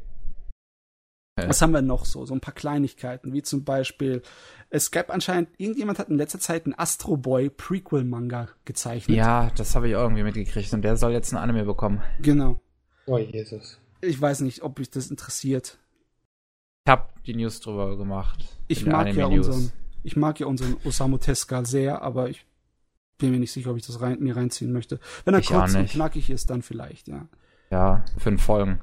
Was haben wir noch so? So ein paar Kleinigkeiten, wie zum Beispiel, es gab anscheinend, irgendjemand hat in letzter Zeit einen Astro Boy Prequel-Manga gezeichnet. Ja, das habe ich irgendwie mitgekriegt und der soll jetzt ein Anime bekommen. Genau. Oh Jesus. Ich weiß nicht, ob mich das interessiert. Ich hab die News drüber gemacht. Ich mag ja unseren, ich mag ja unseren Osamu Tezuka sehr, aber ich bin mir nicht sicher, ob ich das rein, mir reinziehen möchte. Wenn er ich kurz und knackig ist, dann vielleicht, ja. Ja, fünf Folgen.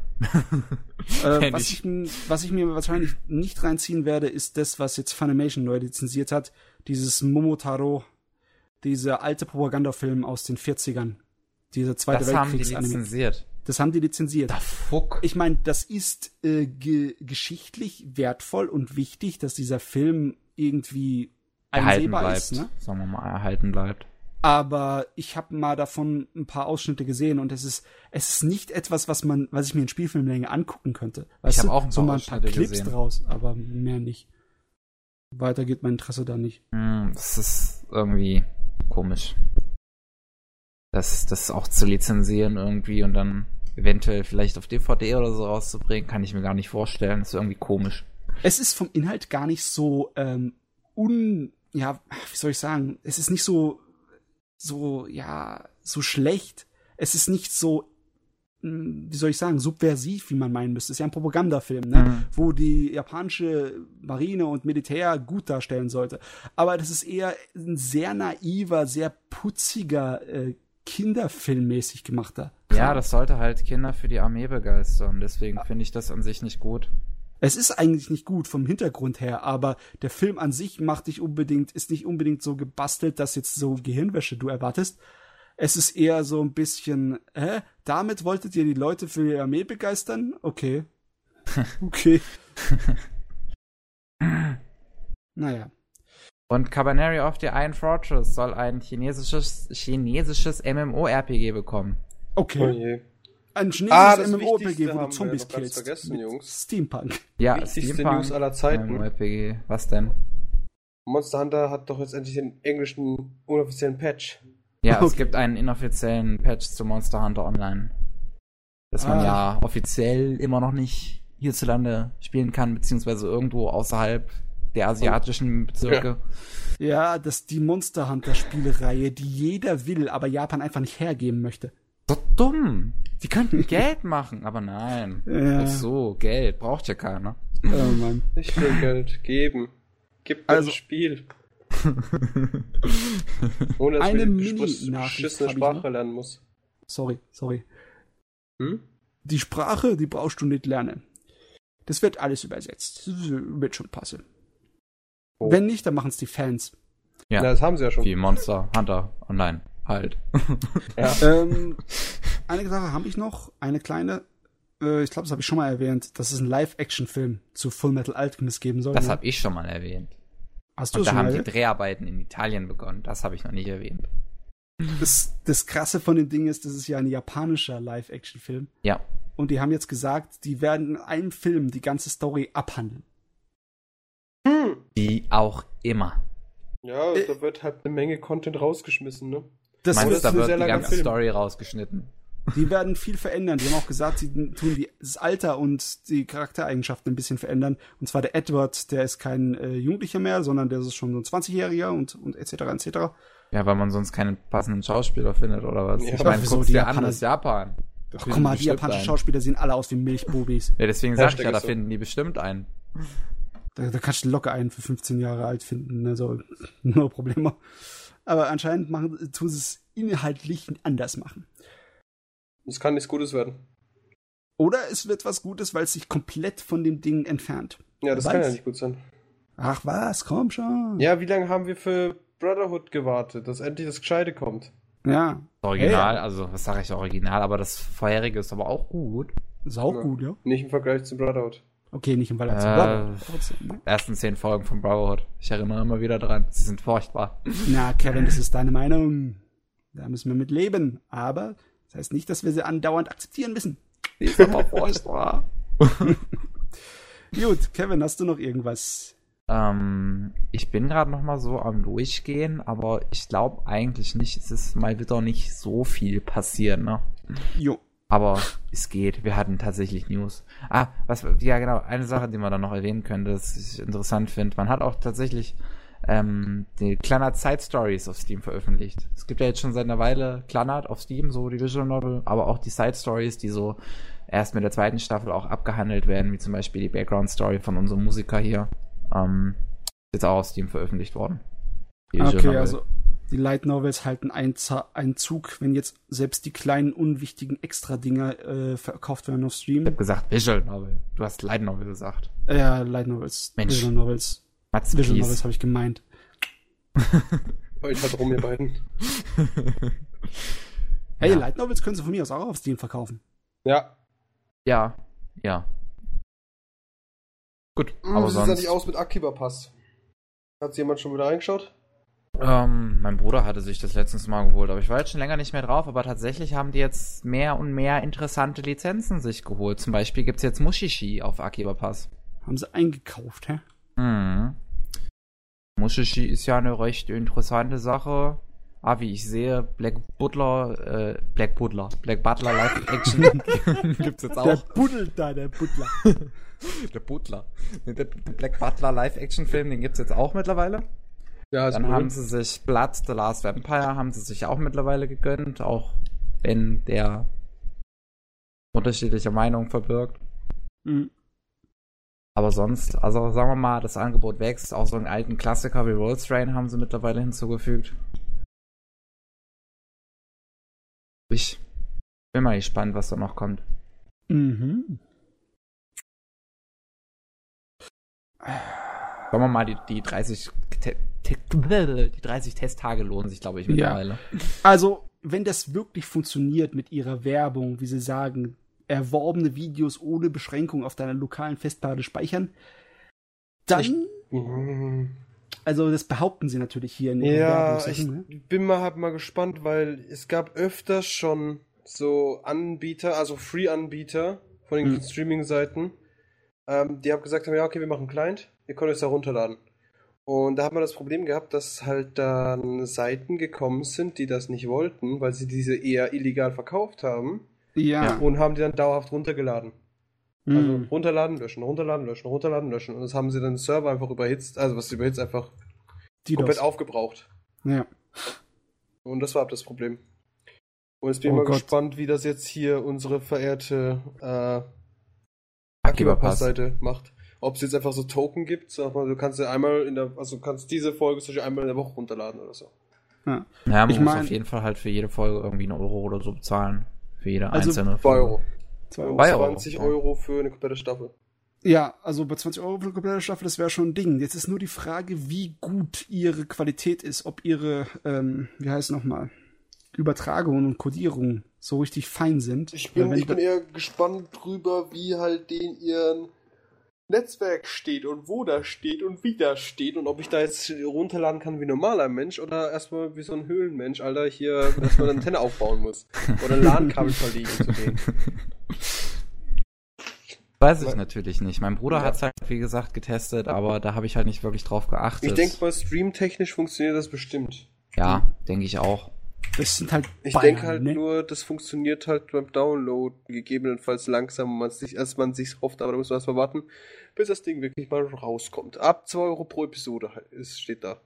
äh, [laughs] was, ich, was ich mir wahrscheinlich nicht reinziehen werde, ist das, was jetzt Funimation neu lizenziert hat. Dieses Momotaro, dieser alte Propagandafilm aus den 40ern. Dieser Zweite Weltkriegs. Das haben die lizenziert. Das haben die lizenziert. Da fuck. Ich meine, das ist äh, ge geschichtlich wertvoll und wichtig, dass dieser Film irgendwie einsehbar ist. Ne? Sagen wir mal, erhalten bleibt aber ich habe mal davon ein paar Ausschnitte gesehen und es ist es ist nicht etwas, was man, was ich mir in Spielfilmlänge angucken könnte. Weißt ich habe auch ein paar, so mal ein paar Clips gesehen. draus, aber mehr nicht. Weiter geht mein Interesse da nicht. Mm, das ist irgendwie komisch. Das, das auch zu lizenzieren irgendwie und dann eventuell vielleicht auf DVD oder so rauszubringen, kann ich mir gar nicht vorstellen. Das ist irgendwie komisch. Es ist vom Inhalt gar nicht so ähm, un, ja, wie soll ich sagen? Es ist nicht so so, ja, so schlecht. Es ist nicht so, hm, wie soll ich sagen, subversiv, wie man meinen müsste. Es ist ja ein Propagandafilm, ne? Mhm. wo die japanische Marine und Militär gut darstellen sollte. Aber das ist eher ein sehr naiver, sehr putziger äh, kinderfilmmäßig gemachter. Ja, das sollte halt Kinder für die Armee begeistern. Deswegen finde ich das an sich nicht gut. Es ist eigentlich nicht gut vom Hintergrund her, aber der Film an sich macht dich unbedingt, ist nicht unbedingt so gebastelt, dass jetzt so Gehirnwäsche du erwartest. Es ist eher so ein bisschen, hä? Damit wolltet ihr die Leute für die Armee begeistern? Okay. [laughs] Okay. [laughs] naja. Und Cabaneri of the Iron Fortress soll ein chinesisches, chinesisches MMO-RPG bekommen. Okay. Oh je. Ein chinesisches Ah, das MMORPG, wo du wir Zombies ganz killst. vergessen, Mit Jungs. Steampunk. Ja, Wichtigste Steampunk, News aller Zeiten. MMORPG. Was denn? Monster Hunter hat doch jetzt endlich den englischen unoffiziellen Patch. Ja, es Okay. gibt einen inoffiziellen Patch zu Monster Hunter Online. Das man Ah. ja offiziell immer noch nicht hierzulande spielen kann, beziehungsweise irgendwo außerhalb der asiatischen Bezirke. Ja, das die Monster Hunter Spielereihe, die jeder will, aber Japan einfach nicht hergeben möchte. So dumm. Die könnten [laughs] Geld machen, aber nein. Ja. Ach so, Geld braucht ja keiner. Oh Mann. Nicht viel Geld geben. Gib mir Also- das Spiel. [laughs] Ohne dass Eine beschissene ich noch. Sprache lernen muss. Sorry, sorry. Hm? Die Sprache, die brauchst du nicht lernen. Das wird alles übersetzt. Das wird schon passen. Oh. Wenn nicht, dann machen es die Fans. Ja. Na, das haben sie ja schon. Wie Monster Hunter Online halt. [laughs] Ja. ähm, eine Sache habe ich noch, eine kleine. Äh, ich glaube, das habe ich schon mal erwähnt, dass es einen Live-Action-Film zu Full Metal Alchemist geben soll. Das ne? habe ich schon mal erwähnt. Hast du Und da haben mal die erwähnt? Dreharbeiten in Italien begonnen. Das habe ich noch nicht erwähnt. Das, das Krasse von dem Ding ist, das ist ja ein japanischer Live-Action-Film. Ja. Und die haben jetzt gesagt, die werden in einem Film die ganze Story abhandeln. Hm. Wie auch immer. Ja, Äh. da wird halt eine Menge Content rausgeschmissen, ne? Das Meinst da wird sehr die ganze Film. Story rausgeschnitten? Die werden viel verändern. Die haben auch gesagt, sie tun die, das Alter und die Charaktereigenschaften ein bisschen verändern. Und zwar der Edward, der ist kein äh, Jugendlicher mehr, sondern der ist schon so ein 20-Jähriger und, und etc. etc. Ja, weil man sonst keinen passenden Schauspieler findet, oder was? Ja, ich meine, wieso? guck's Die dir an, das ist Japan. Da Ach, guck mal, die japanischen einen. Schauspieler sehen alle aus wie Milchbubis. Ja, deswegen sag ich ja, da so. finden die bestimmt einen. Da, da kannst du locker einen für 15 Jahre alt finden, also [laughs] no Probleme. Aber anscheinend machen, tun sie es inhaltlich anders machen. Das kann nichts Gutes werden. Oder es wird was Gutes, weil es sich komplett von dem Ding entfernt. Ja, das Wer kann ja weiß. nicht gut sein. Ach was, komm schon. Ja, wie lange haben wir für Brotherhood gewartet, dass endlich das Gescheite kommt? Ja, Original, Hey. also was sage ich original, aber das vorherige ist aber auch gut. ist auch Ja. gut, ja. Nicht im Vergleich zu Brotherhood. Okay, nicht im zu Äh. Ne? Ersten zehn Folgen von Brotherhood. Ich erinnere immer wieder dran. Sie sind furchtbar. Na, Kevin, das ist deine Meinung. Da müssen wir mit leben. Aber das heißt nicht, dass wir sie andauernd akzeptieren müssen. Sie ist aber furchtbar. [laughs] Gut, Kevin, hast du noch irgendwas? Ähm, ich bin gerade noch mal so am Durchgehen, aber ich glaube eigentlich nicht. Es ist mal wieder nicht so viel passiert, ne? Jo. Aber es geht. Wir hatten tatsächlich News. Ah, was, ja genau, eine Sache, die man dann noch erwähnen könnte, das ich interessant finde. Man hat auch tatsächlich ähm, die Kleinert Side Stories auf Steam veröffentlicht. Es gibt ja jetzt schon seit einer Weile Kleinert auf Steam, so die Visual Novel, aber auch die Side Stories, die so erst mit der zweiten Staffel auch abgehandelt werden, wie zum Beispiel die Background Story von unserem Musiker hier. Ähm, ist jetzt auch auf Steam veröffentlicht worden. Die Visual Okay, Novel. Die Light Novels halten einen, Zug, wenn jetzt selbst die kleinen, unwichtigen Extra-Dinger äh, verkauft werden auf Ich Stream. hab gesagt Visual Novel. Du hast Light Novel gesagt. Äh, Ja, Light Novels. Mensch. Visual Novels. Mats Visual. Novels habe ich gemeint. [laughs] Heult halt rum, ihr beiden. [laughs] Hey, Ja. Light Novels können sie von mir aus auch auf Steam verkaufen. Ja. Ja, ja. Gut, Aber aber Wie sieht das sonst. nicht aus mit Akiba Pass? Hat jemand schon wieder reingeschaut? Ähm, mein Bruder hatte sich das letztens mal geholt, aber ich war jetzt schon länger nicht mehr drauf. Aber tatsächlich haben die jetzt mehr und mehr interessante Lizenzen sich geholt. Zum Beispiel gibt's jetzt Mushishi auf Akiba Pass. Haben sie eingekauft, hä? Mhm. Mushishi ist ja eine recht interessante Sache. Ah, wie ich sehe, Black Butler, äh, Black Butler, Black Butler Live Action [laughs] gibt's jetzt Der auch. buddelt da, der Butler. [laughs] Der Butler. Der Black Butler Live Action Film, den gibt's jetzt auch mittlerweile. Ja, Dann cool. haben sie sich Blood, The Last Vampire, haben sie sich auch mittlerweile gegönnt, auch wenn der unterschiedliche Meinungen verbirgt. Mhm. Aber sonst, also sagen wir mal, das Angebot wächst. Auch so einen alten Klassiker wie Roll Strain haben sie mittlerweile hinzugefügt. Ich bin mal gespannt, was da noch kommt. Mhm. Sagen wir mal, die, die 30 te, te, die 30 Testtage lohnen sich, glaube ich, mittlerweile. Also, wenn das wirklich funktioniert mit ihrer Werbung, wie sie sagen, erworbene Videos ohne Beschränkung auf deiner lokalen Festplatte speichern, dann. Mhm. Also, das behaupten sie natürlich hier in ihren Ja, ich ne? bin mal halt mal gespannt, weil es gab öfters schon so Anbieter, also Free-Anbieter von den Hm. Streaming-Seiten, ähm, die haben gesagt haben, ja, okay, wir machen einen Client, ihr könnt es da runterladen. Und da hat man das Problem gehabt, dass halt dann Seiten gekommen sind, die das nicht wollten, weil sie diese eher illegal verkauft haben Ja. und haben die dann dauerhaft runtergeladen. Also Mhm. runterladen, löschen, runterladen, löschen, runterladen, löschen. Und das haben sie dann den Server einfach überhitzt, also was überhitzt, einfach Die komplett das. aufgebraucht. Ja. Und das war das Problem. Und jetzt bin ich Oh mal Gott. gespannt, wie das jetzt hier unsere verehrte äh, Aktiverpass. Seite macht. Ob es jetzt einfach so Token gibt, sag mal, du kannst ja einmal in der, also du kannst diese Folge zum Beispiel einmal in der Woche runterladen oder so. ja. Naja, man Ich muss mein- auf jeden Fall halt für jede Folge irgendwie einen Euro oder so bezahlen. Für jede Also einzelne Zwei Euro. Zwei Und Euro. Zwei Euro, 20 ja. Euro für eine komplette Staffel. Ja, also bei 20 Euro für eine komplette Staffel, das wäre schon ein Ding. Jetzt ist nur die Frage, wie gut ihre Qualität ist, ob ihre, ähm, wie heißt nochmal, Übertragungen und Kodierungen so richtig fein sind. Ich bin, ich bin eher gespannt drüber, wie halt den ihren Netzwerk steht und wo das steht und wie das steht und ob ich da jetzt runterladen kann wie ein normaler Mensch oder erstmal wie so ein Höhlenmensch, Alter, hier, man eine Antenne aufbauen muss. Oder ein LAN-Kabel verlegen zu denen. Weiß ich natürlich nicht. Mein Bruder Ja. hat's halt, wie gesagt, getestet, aber da habe ich halt nicht wirklich drauf geachtet. Ich denke mal, streamtechnisch funktioniert das bestimmt. Ja, denke ich auch. Das sind halt Ich denke halt ne? nur, das funktioniert halt beim Download gegebenenfalls langsam, man sich, als man sich hofft, aber da muss man erstmal warten, bis das Ding wirklich mal rauskommt. Ab 2 Euro pro Episode ist, steht da.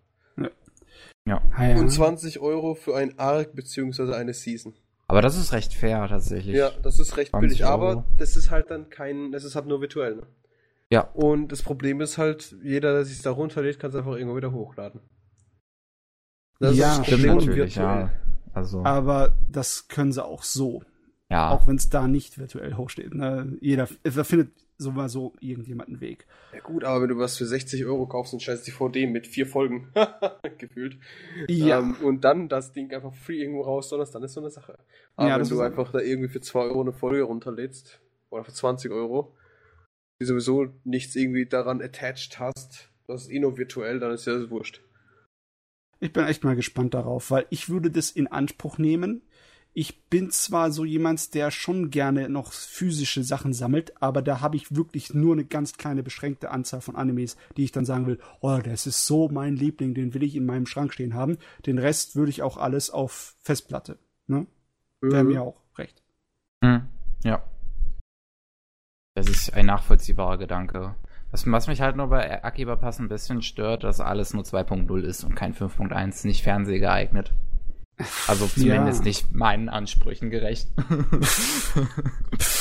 Ja. Ah, ja. Und 20 Euro für ein Arc beziehungsweise eine Season. Aber das ist recht fair, tatsächlich. Ja, das ist recht 20 billig, aber Euro. das ist halt dann kein, das ist halt nur virtuell. Ne? Ja. Und das Problem ist halt, jeder, der sich da runterlädt, kann es einfach irgendwo wieder hochladen. Das Ja, ist das Stimmt natürlich, virtuell. ja. Also, Aber das können sie auch so, ja. auch wenn es da nicht virtuell hochsteht. Ne? Jeder, da findet so mal so irgendjemand einen Weg. Ja gut, aber wenn du was für 60 Euro kaufst und scheiß DVD mit vier Folgen, [laughs] gefühlt, Ja. ähm, und dann das Ding einfach free irgendwo rausdonnerst, dann ist so eine Sache. Aber Ja, wenn du einfach da irgendwie für 2 Euro eine Folge runterlädst, oder für 20 Euro, die sowieso nichts irgendwie daran attached hast, das ist eh nur virtuell, dann ist ja das wurscht. Ich bin echt mal gespannt darauf, weil ich würde das in Anspruch nehmen. Ich bin zwar so jemand, der schon gerne noch physische Sachen sammelt, aber da habe ich wirklich nur eine ganz kleine beschränkte Anzahl von Animes, die ich dann sagen will, oh, das ist so mein Liebling, den will ich in meinem Schrank stehen haben. Den Rest würde ich auch alles auf Festplatte. Ne? Wäre Mhm. mir auch recht. Hm, ja. Das ist ein nachvollziehbarer Gedanke. Was, was mich halt nur bei Akiba Pass ein bisschen stört, dass alles nur 2.0 ist und kein 5.1, nicht Fernseh geeignet. Also zumindest Ja. nicht meinen Ansprüchen gerecht. [laughs]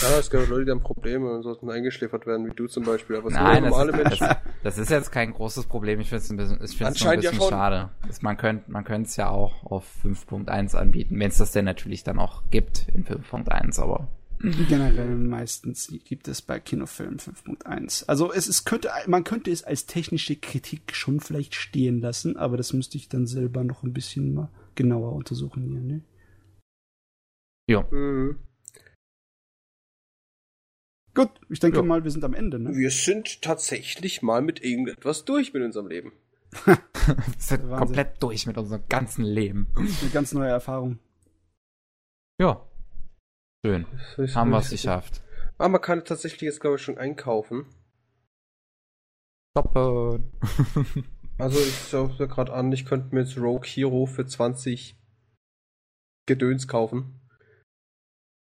Ja, es gibt Leute, die haben Probleme und sollten eingeschläfert werden, wie du zum Beispiel. Aber es Nein, das, normale das, Menschen. das ist jetzt kein großes Problem. Ich finde es ein bisschen, ich find's ein ja bisschen schon. schade. Das, man könnte man könnte es ja auch auf 5.1 anbieten, wenn es das denn natürlich dann auch gibt in 5.1, aber Generell meistens gibt es bei Kinofilmen 5.1. Also es ist, könnte, man könnte es als technische Kritik schon vielleicht stehen lassen, aber das müsste ich dann selber noch ein bisschen mal genauer untersuchen hier, ne? ja. Mhm. Gut, ich denke Ja. mal, wir sind am Ende, ne? Wir sind tatsächlich mal mit irgendetwas durch mit unserem Leben. [laughs] [laughs] Wir sind Wahnsinn. komplett durch mit unserem ganzen Leben. Eine ganz neue Erfahrung. Ja. Schön. Haben wir es geschafft. Aber man kann tatsächlich jetzt, glaube ich, schon einkaufen. Stoppen. [laughs] Also ich schaue mir gerade an, ich könnte mir jetzt Rogue Hero für 20 Gedöns kaufen.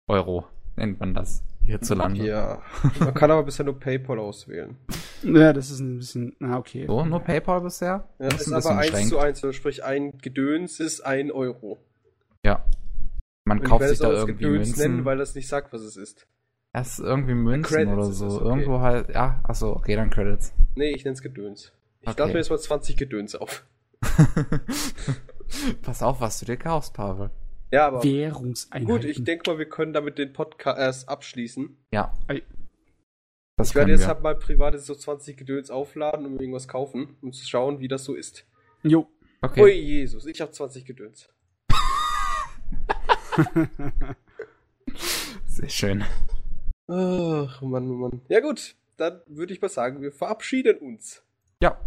Euro nennt man das hierzulande. Ja. Man kann aber bisher nur PayPal auswählen. [laughs] Ja, das ist ein bisschen, ah, okay. So, nur PayPal bisher? Ja, Das ist aber 1 beschränkt. zu 1, also sprich ein Gedöns ist 1 Euro. Ja. Man Und ich kauft sich es da irgendwie Gedöns Münzen. nennen, weil das nicht sagt, was es ist. Erst irgendwie Münzen Credits oder so. okay. Irgendwo halt, ja, achso, okay, dann Credits. Nee, ich nenne es Gedöns. Ich Okay. dachte mir jetzt mal 20 Gedöns auf. [laughs] Pass auf, was du dir kaufst, Pavel. Ja, aber Währungseinheiten. gut, ich denke mal, wir können damit den Podcast abschließen. Ja. Das ich werde jetzt wir. halt mal privat so 20 Gedöns aufladen und mir irgendwas kaufen, um zu schauen, wie das so ist. Jo. Okay. Ui, Jesus, ich habe 20 Gedöns. [laughs] [laughs] Sehr schön. Ach, Mann, Mann. Ja gut, dann würde ich mal sagen, wir verabschieden uns. Ja.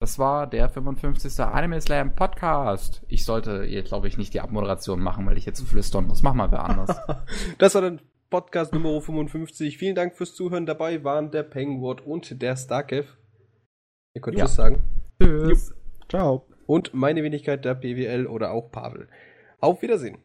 Das war der 55. Anime Slam Podcast. Ich sollte hier, glaube ich, nicht die Abmoderation machen, weil ich jetzt flüstern muss. Mach mal wer anders. [laughs] Das war dann Podcast Nummer 55. Vielen Dank fürs Zuhören. Dabei waren der Penguin und der Starkev. Ihr könnt Ja. was sagen. Tschüss. Ciao. Und meine Wenigkeit, der PWL oder auch Pavel. Auf Wiedersehen.